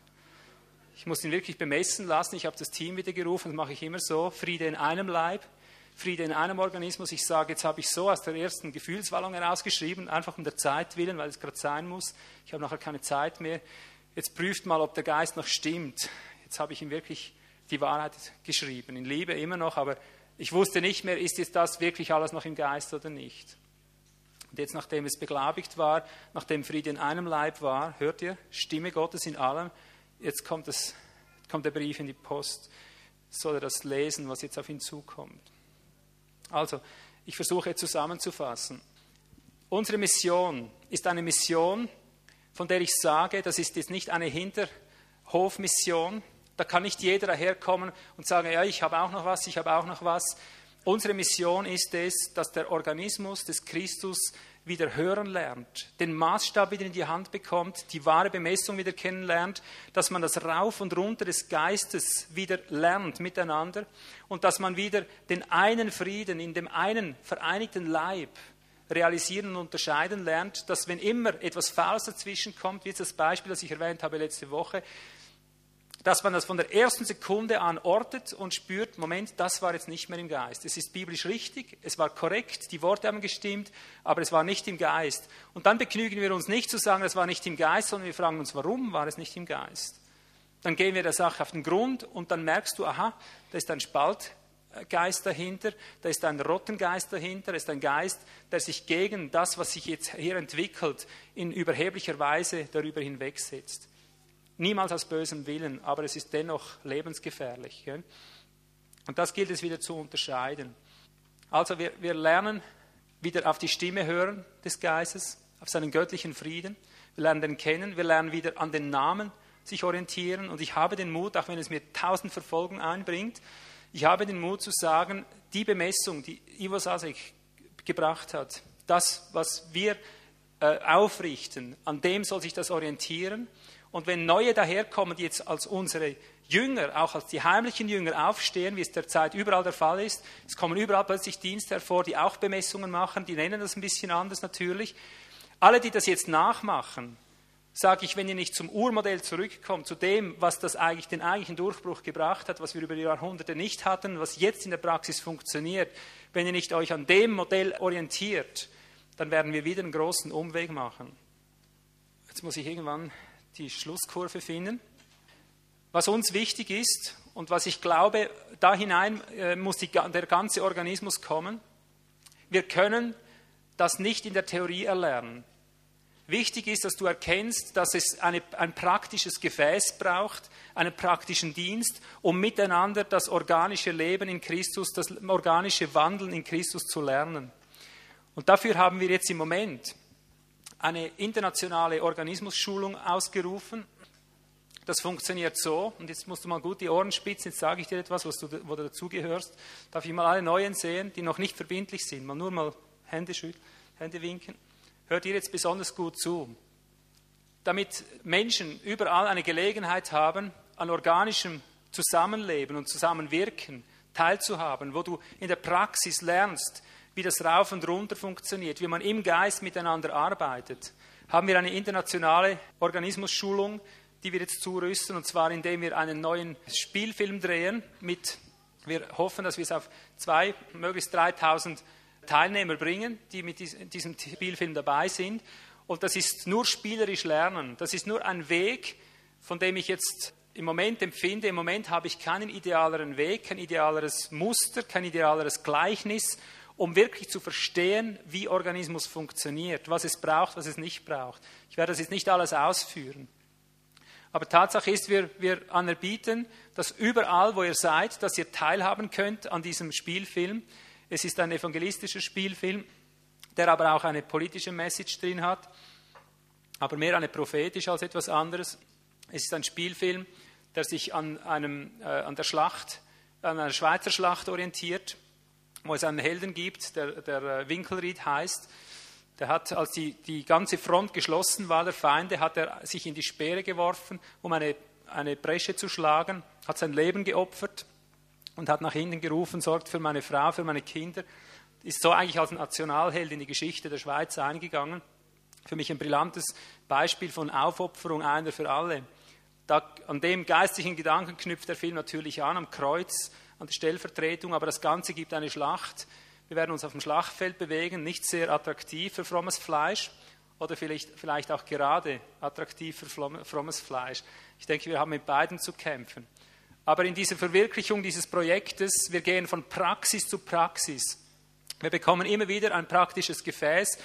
Ich muss ihn wirklich bemessen lassen. Ich habe das Team wieder gerufen, das mache ich immer so. Friede in einem Leib, Friede in einem Organismus. Ich sage, jetzt habe ich so aus der ersten Gefühlswallung herausgeschrieben, einfach um der Zeit willen, weil es gerade sein muss. Ich habe nachher keine Zeit mehr. Jetzt prüft mal, ob der Geist noch stimmt. Jetzt habe ich ihm wirklich die Wahrheit geschrieben. In Liebe immer noch, aber ich wusste nicht mehr, ist jetzt das wirklich alles noch im Geist oder nicht. Und jetzt, nachdem es beglaubigt war, nachdem Friede in einem Leib war, hört ihr, Stimme Gottes in allem, jetzt kommt, das, kommt der Brief in die Post, soll er das lesen, was jetzt auf ihn zukommt. Also, ich versuche zusammenzufassen. Unsere Mission ist eine Mission, von der ich sage, das ist jetzt nicht eine Hinterhofmission. Da kann nicht jeder daherkommen und sagen, ja, ich habe auch noch was, ich habe auch noch was. Unsere Mission ist es, dass der Organismus des Christus wieder hören lernt, den Maßstab wieder in die Hand bekommt, die wahre Bemessung wieder kennenlernt, dass man das Rauf und Runter des Geistes wieder lernt miteinander und dass man wieder den einen Frieden in dem einen vereinigten Leib realisieren und unterscheiden lernt, dass wenn immer etwas Faules dazwischen kommt, wie jetzt das Beispiel, das ich erwähnt habe letzte Woche, dass man das von der ersten Sekunde an ortet und spürt, Moment, das war jetzt nicht mehr im Geist. Es ist biblisch richtig, es war korrekt, die Worte haben gestimmt, aber es war nicht im Geist. Und dann begnügen wir uns nicht zu sagen, es war nicht im Geist, sondern wir fragen uns, warum war es nicht im Geist? Dann gehen wir der Sache auf den Grund und dann merkst du, aha, da ist ein Spaltgeist dahinter, da ist ein Rottengeist dahinter, da ist ein Geist, der sich gegen das, was sich jetzt hier entwickelt, in überheblicher Weise darüber hinwegsetzt. Niemals aus bösem Willen, aber es ist dennoch lebensgefährlich. Und das gilt es wieder zu unterscheiden. Also wir, wir lernen wieder auf die Stimme hören des Geistes, auf seinen göttlichen Frieden. Wir lernen den kennen, wir lernen wieder an den Namen sich orientieren. Und ich habe den Mut, auch wenn es mir tausend Verfolgen einbringt, ich habe den Mut zu sagen, die Bemessung, die Ivo Sasek gebracht hat, das, was wir äh, aufrichten, an dem soll sich das orientieren. Und wenn neue daherkommen, die jetzt als unsere Jünger, auch als die heimlichen Jünger aufstehen, wie es derzeit überall der Fall ist, es kommen überall plötzlich Dienste hervor, die auch Bemessungen machen, die nennen das ein bisschen anders natürlich. Alle, die das jetzt nachmachen, sage ich, wenn ihr nicht zum Urmodell zurückkommt, zu dem, was das eigentlich den eigentlichen Durchbruch gebracht hat, was wir über die Jahrhunderte nicht hatten, was jetzt in der Praxis funktioniert, wenn ihr nicht euch an dem Modell orientiert, dann werden wir wieder einen großen Umweg machen. Jetzt muss ich irgendwann die Schlusskurve finden. Was uns wichtig ist und was ich glaube, da hinein äh, muss die, der ganze Organismus kommen. Wir können das nicht in der Theorie erlernen. Wichtig ist, dass du erkennst, dass es eine, ein praktisches Gefäß braucht, einen praktischen Dienst, um miteinander das organische Leben in Christus, das organische Wandeln in Christus zu lernen. Und dafür haben wir jetzt im Moment eine internationale Organismusschulung ausgerufen. Das funktioniert so, und jetzt musst du mal gut die Ohren spitzen, jetzt sage ich dir etwas, was du, wo du dazugehörst. Darf ich mal alle Neuen sehen, die noch nicht verbindlich sind? Mal nur mal Hände, Hände winken. Hört ihr jetzt besonders gut zu. Damit Menschen überall eine Gelegenheit haben, an organischem Zusammenleben und Zusammenwirken teilzuhaben, wo du in der Praxis lernst, wie das Rauf und Runter funktioniert, wie man im Geist miteinander arbeitet, haben wir eine internationale Organismusschulung, die wir jetzt zurüsten, und zwar indem wir einen neuen Spielfilm drehen. Mit, wir hoffen, dass wir es auf zwei, möglichst 3000 Teilnehmer bringen, die mit diesem Spielfilm dabei sind. Und das ist nur spielerisch lernen. Das ist nur ein Weg, von dem ich jetzt im Moment empfinde, im Moment habe ich keinen idealeren Weg, kein idealeres Muster, kein idealeres Gleichnis, um wirklich zu verstehen, wie Organismus funktioniert, was es braucht, was es nicht braucht. Ich werde das jetzt nicht alles ausführen. Aber Tatsache ist, wir, wir anerbieten, dass überall, wo ihr seid, dass ihr teilhaben könnt an diesem Spielfilm. Es ist ein evangelistischer Spielfilm, der aber auch eine politische Message drin hat, aber mehr eine prophetische als etwas anderes. Es ist ein Spielfilm, der sich an, einem, äh, an der Schlacht, an einer Schweizer Schlacht orientiert wo es einen Helden gibt, der, der äh, Winkelried heißt. Der hat, als die, die ganze Front geschlossen war, der Feinde, hat er sich in die Speere geworfen, um eine, eine Bresche zu schlagen, hat sein Leben geopfert und hat nach hinten gerufen, sorgt für meine Frau, für meine Kinder. Ist so eigentlich als Nationalheld in die Geschichte der Schweiz eingegangen. Für mich ein brillantes Beispiel von Aufopferung einer für alle. Da, an dem geistlichen Gedanken knüpft der Film natürlich an, am Kreuz an die Stellvertretung, aber das Ganze gibt eine Schlacht. Wir werden uns auf dem Schlachtfeld bewegen, nicht sehr attraktiv für frommes Fleisch oder vielleicht, vielleicht auch gerade attraktiv für frommes Fleisch. Ich denke, wir haben mit beiden zu kämpfen. Aber in dieser Verwirklichung dieses Projektes, wir gehen von Praxis zu Praxis. Wir bekommen immer wieder ein praktisches Gefäß,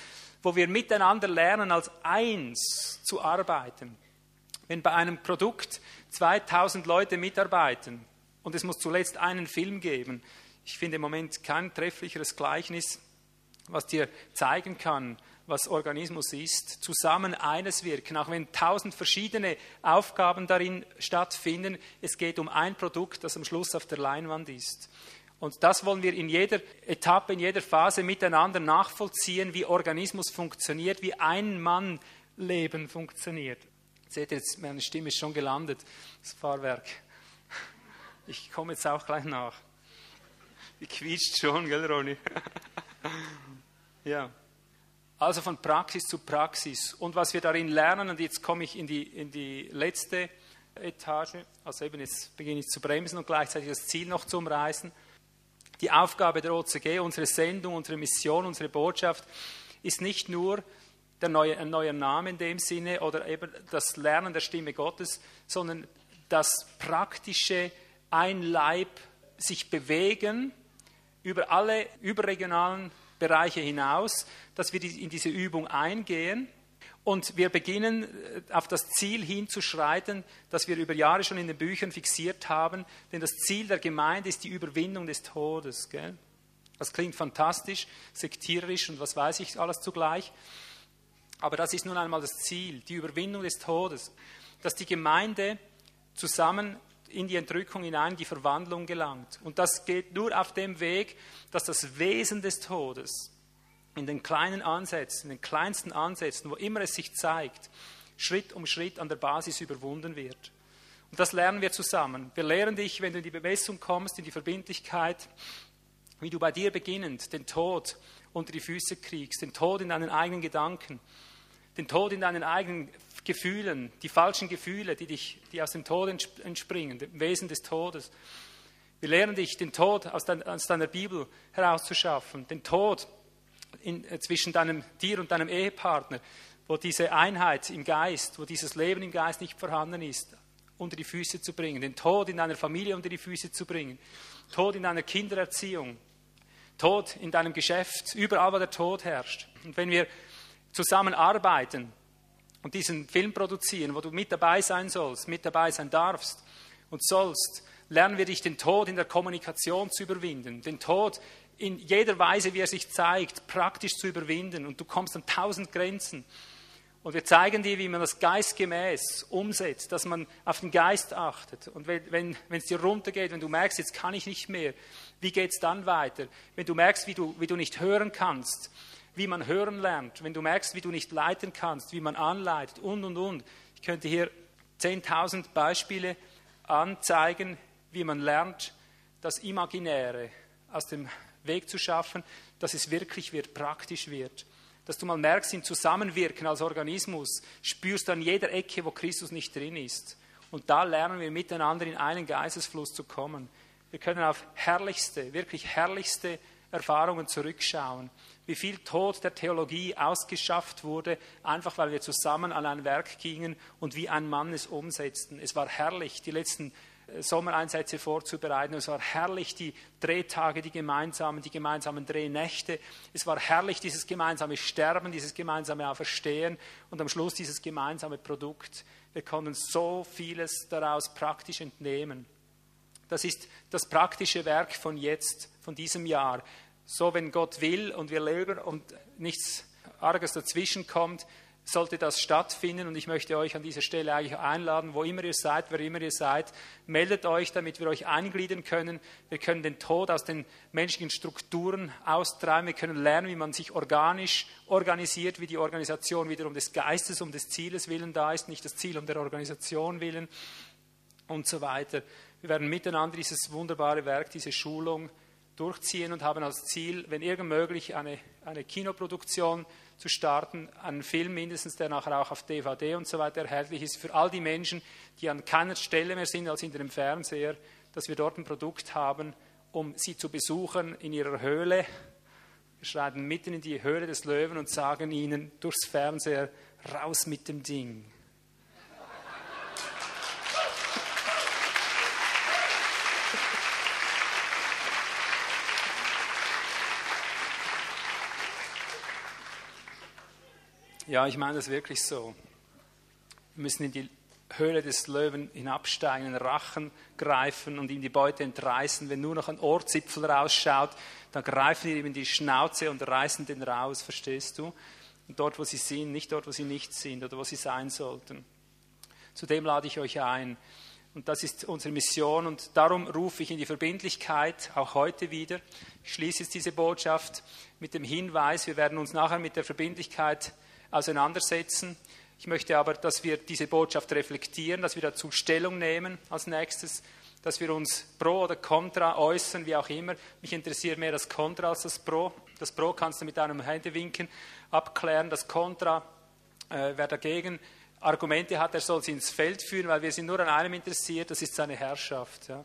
wo wir miteinander lernen, als eins zu arbeiten. Wenn bei einem Produkt 2000 Leute mitarbeiten, und es muss zuletzt einen Film geben. Ich finde im Moment kein trefflicheres Gleichnis, was dir zeigen kann, was Organismus ist, zusammen eines wirken, auch wenn tausend verschiedene Aufgaben darin stattfinden. Es geht um ein Produkt, das am Schluss auf der Leinwand ist. Und das wollen wir in jeder Etappe, in jeder Phase miteinander nachvollziehen, wie Organismus funktioniert, wie ein Mann-Leben funktioniert. Seht ihr jetzt, meine Stimme ist schon gelandet, das Fahrwerk. Ich komme jetzt auch gleich nach. Die quietscht schon, gell, Ronny? (laughs) ja. Also von Praxis zu Praxis. Und was wir darin lernen, und jetzt komme ich in die, in die letzte Etage. Also eben jetzt beginne ich zu bremsen und gleichzeitig das Ziel noch zu umreißen. Die Aufgabe der OCG, unsere Sendung, unsere Mission, unsere Botschaft ist nicht nur der neue, ein neuer Name in dem Sinne oder eben das Lernen der Stimme Gottes, sondern das praktische ein Leib sich bewegen über alle überregionalen Bereiche hinaus, dass wir in diese Übung eingehen und wir beginnen äh, auf das Ziel hinzuschreiten, das wir über Jahre schon in den Büchern fixiert haben, denn das Ziel der Gemeinde ist die Überwindung des Todes. Gell? Das klingt fantastisch, sektiererisch und was weiß ich alles zugleich. Aber das ist nun einmal das Ziel, die Überwindung des Todes, dass die Gemeinde zusammen in die Entrückung hinein, die Verwandlung gelangt. Und das geht nur auf dem Weg, dass das Wesen des Todes in den kleinen Ansätzen, in den kleinsten Ansätzen, wo immer es sich zeigt, Schritt um Schritt an der Basis überwunden wird. Und das lernen wir zusammen. Wir lehren dich, wenn du in die Bemessung kommst, in die Verbindlichkeit, wie du bei dir beginnend den Tod unter die Füße kriegst, den Tod in deinen eigenen Gedanken, den Tod in deinen eigenen Gefühlen, die falschen Gefühle, die, dich, die aus dem Tod entspringen, dem Wesen des Todes. Wir lehren dich, den Tod aus, dein, aus deiner Bibel herauszuschaffen, den Tod in, äh, zwischen deinem, dir und deinem Ehepartner, wo diese Einheit im Geist, wo dieses Leben im Geist nicht vorhanden ist, unter die Füße zu bringen, den Tod in deiner Familie unter die Füße zu bringen, Tod in deiner Kindererziehung, Tod in deinem Geschäft, überall, wo der Tod herrscht. Und wenn wir zusammenarbeiten und diesen Film produzieren, wo du mit dabei sein sollst, mit dabei sein darfst und sollst, lernen wir dich, den Tod in der Kommunikation zu überwinden, den Tod in jeder Weise, wie er sich zeigt, praktisch zu überwinden. Und du kommst an tausend Grenzen. Und wir zeigen dir, wie man das geistgemäß umsetzt, dass man auf den Geist achtet. Und wenn, wenn, es dir runtergeht, wenn du merkst, jetzt kann ich nicht mehr, wie geht es dann weiter? Wenn du merkst, wie du, wie du nicht hören kannst, wie man hören lernt, wenn du merkst, wie du nicht leiten kannst, wie man anleitet und, und, und. Ich könnte hier 10.000 Beispiele anzeigen, wie man lernt, das Imaginäre aus dem Weg zu schaffen, dass es wirklich wird, praktisch wird. Dass du mal merkst, im Zusammenwirken als Organismus spürst du an jeder Ecke, wo Christus nicht drin ist. Und da lernen wir miteinander in einen Geistesfluss zu kommen. Wir können auf herrlichste, wirklich herrlichste Erfahrungen zurückschauen. Wie viel Tod der Theologie ausgeschafft wurde, einfach weil wir zusammen an ein Werk gingen und wie ein Mann es umsetzten. Es war herrlich, die letzten Sommereinsätze vorzubereiten. Es war herrlich, die Drehtage, die gemeinsamen, die gemeinsamen Drehnächte. Es war herrlich, dieses gemeinsame Sterben, dieses gemeinsame Auferstehen und am Schluss dieses gemeinsame Produkt. Wir konnten so vieles daraus praktisch entnehmen. Das ist das praktische Werk von jetzt, von diesem Jahr. So, wenn Gott will und wir leben und nichts Arges dazwischen kommt, sollte das stattfinden und ich möchte euch an dieser Stelle eigentlich einladen, wo immer ihr seid, wer immer ihr seid, meldet euch, damit wir euch eingliedern können. Wir können den Tod aus den menschlichen Strukturen austreiben, wir können lernen, wie man sich organisch organisiert, wie die Organisation wiederum des Geistes um des Zieles willen da ist, nicht das Ziel um der Organisation willen und so weiter. Wir werden miteinander dieses wunderbare Werk, diese Schulung durchziehen und haben als Ziel, wenn irgend möglich, eine, eine Kinoproduktion zu starten, einen Film mindestens, der nachher auch auf DVD und so weiter erhältlich ist, für all die Menschen, die an keiner Stelle mehr sind als hinter dem Fernseher, dass wir dort ein Produkt haben, um sie zu besuchen in ihrer Höhle. Wir schreiten mitten in die Höhle des Löwen und sagen ihnen durchs Fernseher, raus mit dem Ding. Ja, ich meine das wirklich so. Wir müssen in die Höhle des Löwen hinabsteigen, in den Rachen greifen und ihm die Beute entreißen. Wenn nur noch ein Ohrzipfel rausschaut, dann greifen die ihm in die Schnauze und reißen den raus, verstehst du? Und dort, wo sie sind, nicht dort, wo sie nicht sind oder wo sie sein sollten. Zudem lade ich euch ein. Und das ist unsere Mission und darum rufe ich in die Verbindlichkeit, auch heute wieder. Ich schließe jetzt diese Botschaft mit dem Hinweis, wir werden uns nachher mit der Verbindlichkeit auseinandersetzen. Ich möchte aber, dass wir diese Botschaft reflektieren, dass wir dazu Stellung nehmen als nächstes, dass wir uns pro oder contra äußern, wie auch immer. Mich interessiert mehr das Contra als das Pro. Das Pro kannst du mit einem Händewinken abklären. Das Contra, äh, wer dagegen Argumente hat, er soll sie ins Feld führen, weil wir sind nur an einem interessiert, das ist seine Herrschaft. Ja.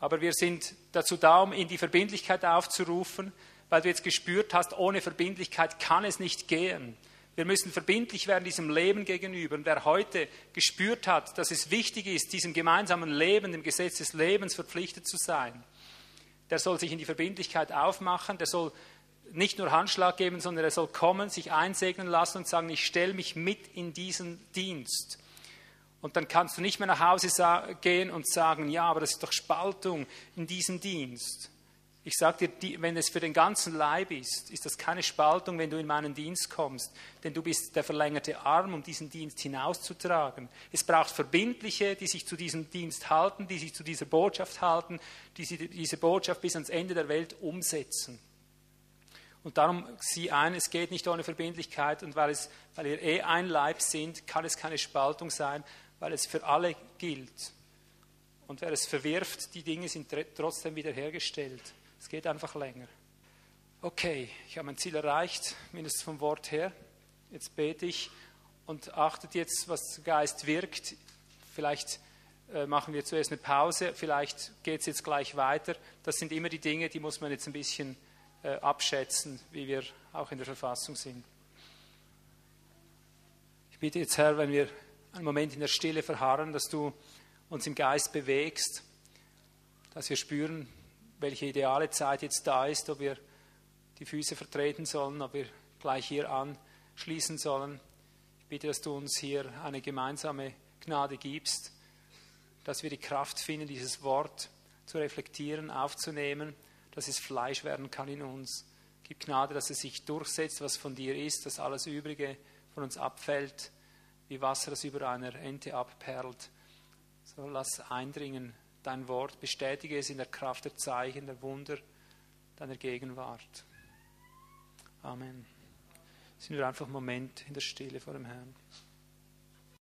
Aber wir sind dazu da, um in die Verbindlichkeit aufzurufen, weil du jetzt gespürt hast, ohne Verbindlichkeit kann es nicht gehen. Wir müssen verbindlich werden diesem Leben gegenüber. Und wer heute gespürt hat, dass es wichtig ist, diesem gemeinsamen Leben, dem Gesetz des Lebens verpflichtet zu sein, der soll sich in die Verbindlichkeit aufmachen, der soll nicht nur Handschlag geben, sondern er soll kommen, sich einsegnen lassen und sagen, ich stelle mich mit in diesen Dienst. Und dann kannst du nicht mehr nach Hause gehen und sagen, ja, aber das ist doch Spaltung in diesem Dienst. Ich sage dir, wenn es für den ganzen Leib ist, ist das keine Spaltung, wenn du in meinen Dienst kommst, denn du bist der verlängerte Arm, um diesen Dienst hinauszutragen. Es braucht Verbindliche, die sich zu diesem Dienst halten, die sich zu dieser Botschaft halten, die diese Botschaft bis ans Ende der Welt umsetzen. Und darum sieh ein, es geht nicht ohne Verbindlichkeit und weil, es, weil ihr eh ein Leib sind, kann es keine Spaltung sein, weil es für alle gilt. Und wer es verwirft, die Dinge sind trotzdem wiederhergestellt. Es geht einfach länger. Okay, ich habe mein Ziel erreicht, mindestens vom Wort her. Jetzt bete ich und achtet jetzt, was der Geist wirkt. Vielleicht äh, machen wir zuerst eine Pause, vielleicht geht es jetzt gleich weiter. Das sind immer die Dinge, die muss man jetzt ein bisschen äh, abschätzen, wie wir auch in der Verfassung sind. Ich bitte jetzt, Herr, wenn wir einen Moment in der Stille verharren, dass du uns im Geist bewegst, dass wir spüren, welche ideale Zeit jetzt da ist, ob wir die Füße vertreten sollen, ob wir gleich hier anschließen sollen. Ich bitte, dass du uns hier eine gemeinsame Gnade gibst, dass wir die Kraft finden, dieses Wort zu reflektieren, aufzunehmen, dass es Fleisch werden kann in uns. Gib Gnade, dass es sich durchsetzt, was von dir ist, dass alles Übrige von uns abfällt, wie Wasser, das über einer Ente abperlt. So lass eindringen dein Wort, bestätige es in der Kraft der Zeichen, der Wunder deiner Gegenwart. Amen. Sind wir einfach einen Moment in der Stille vor dem Herrn.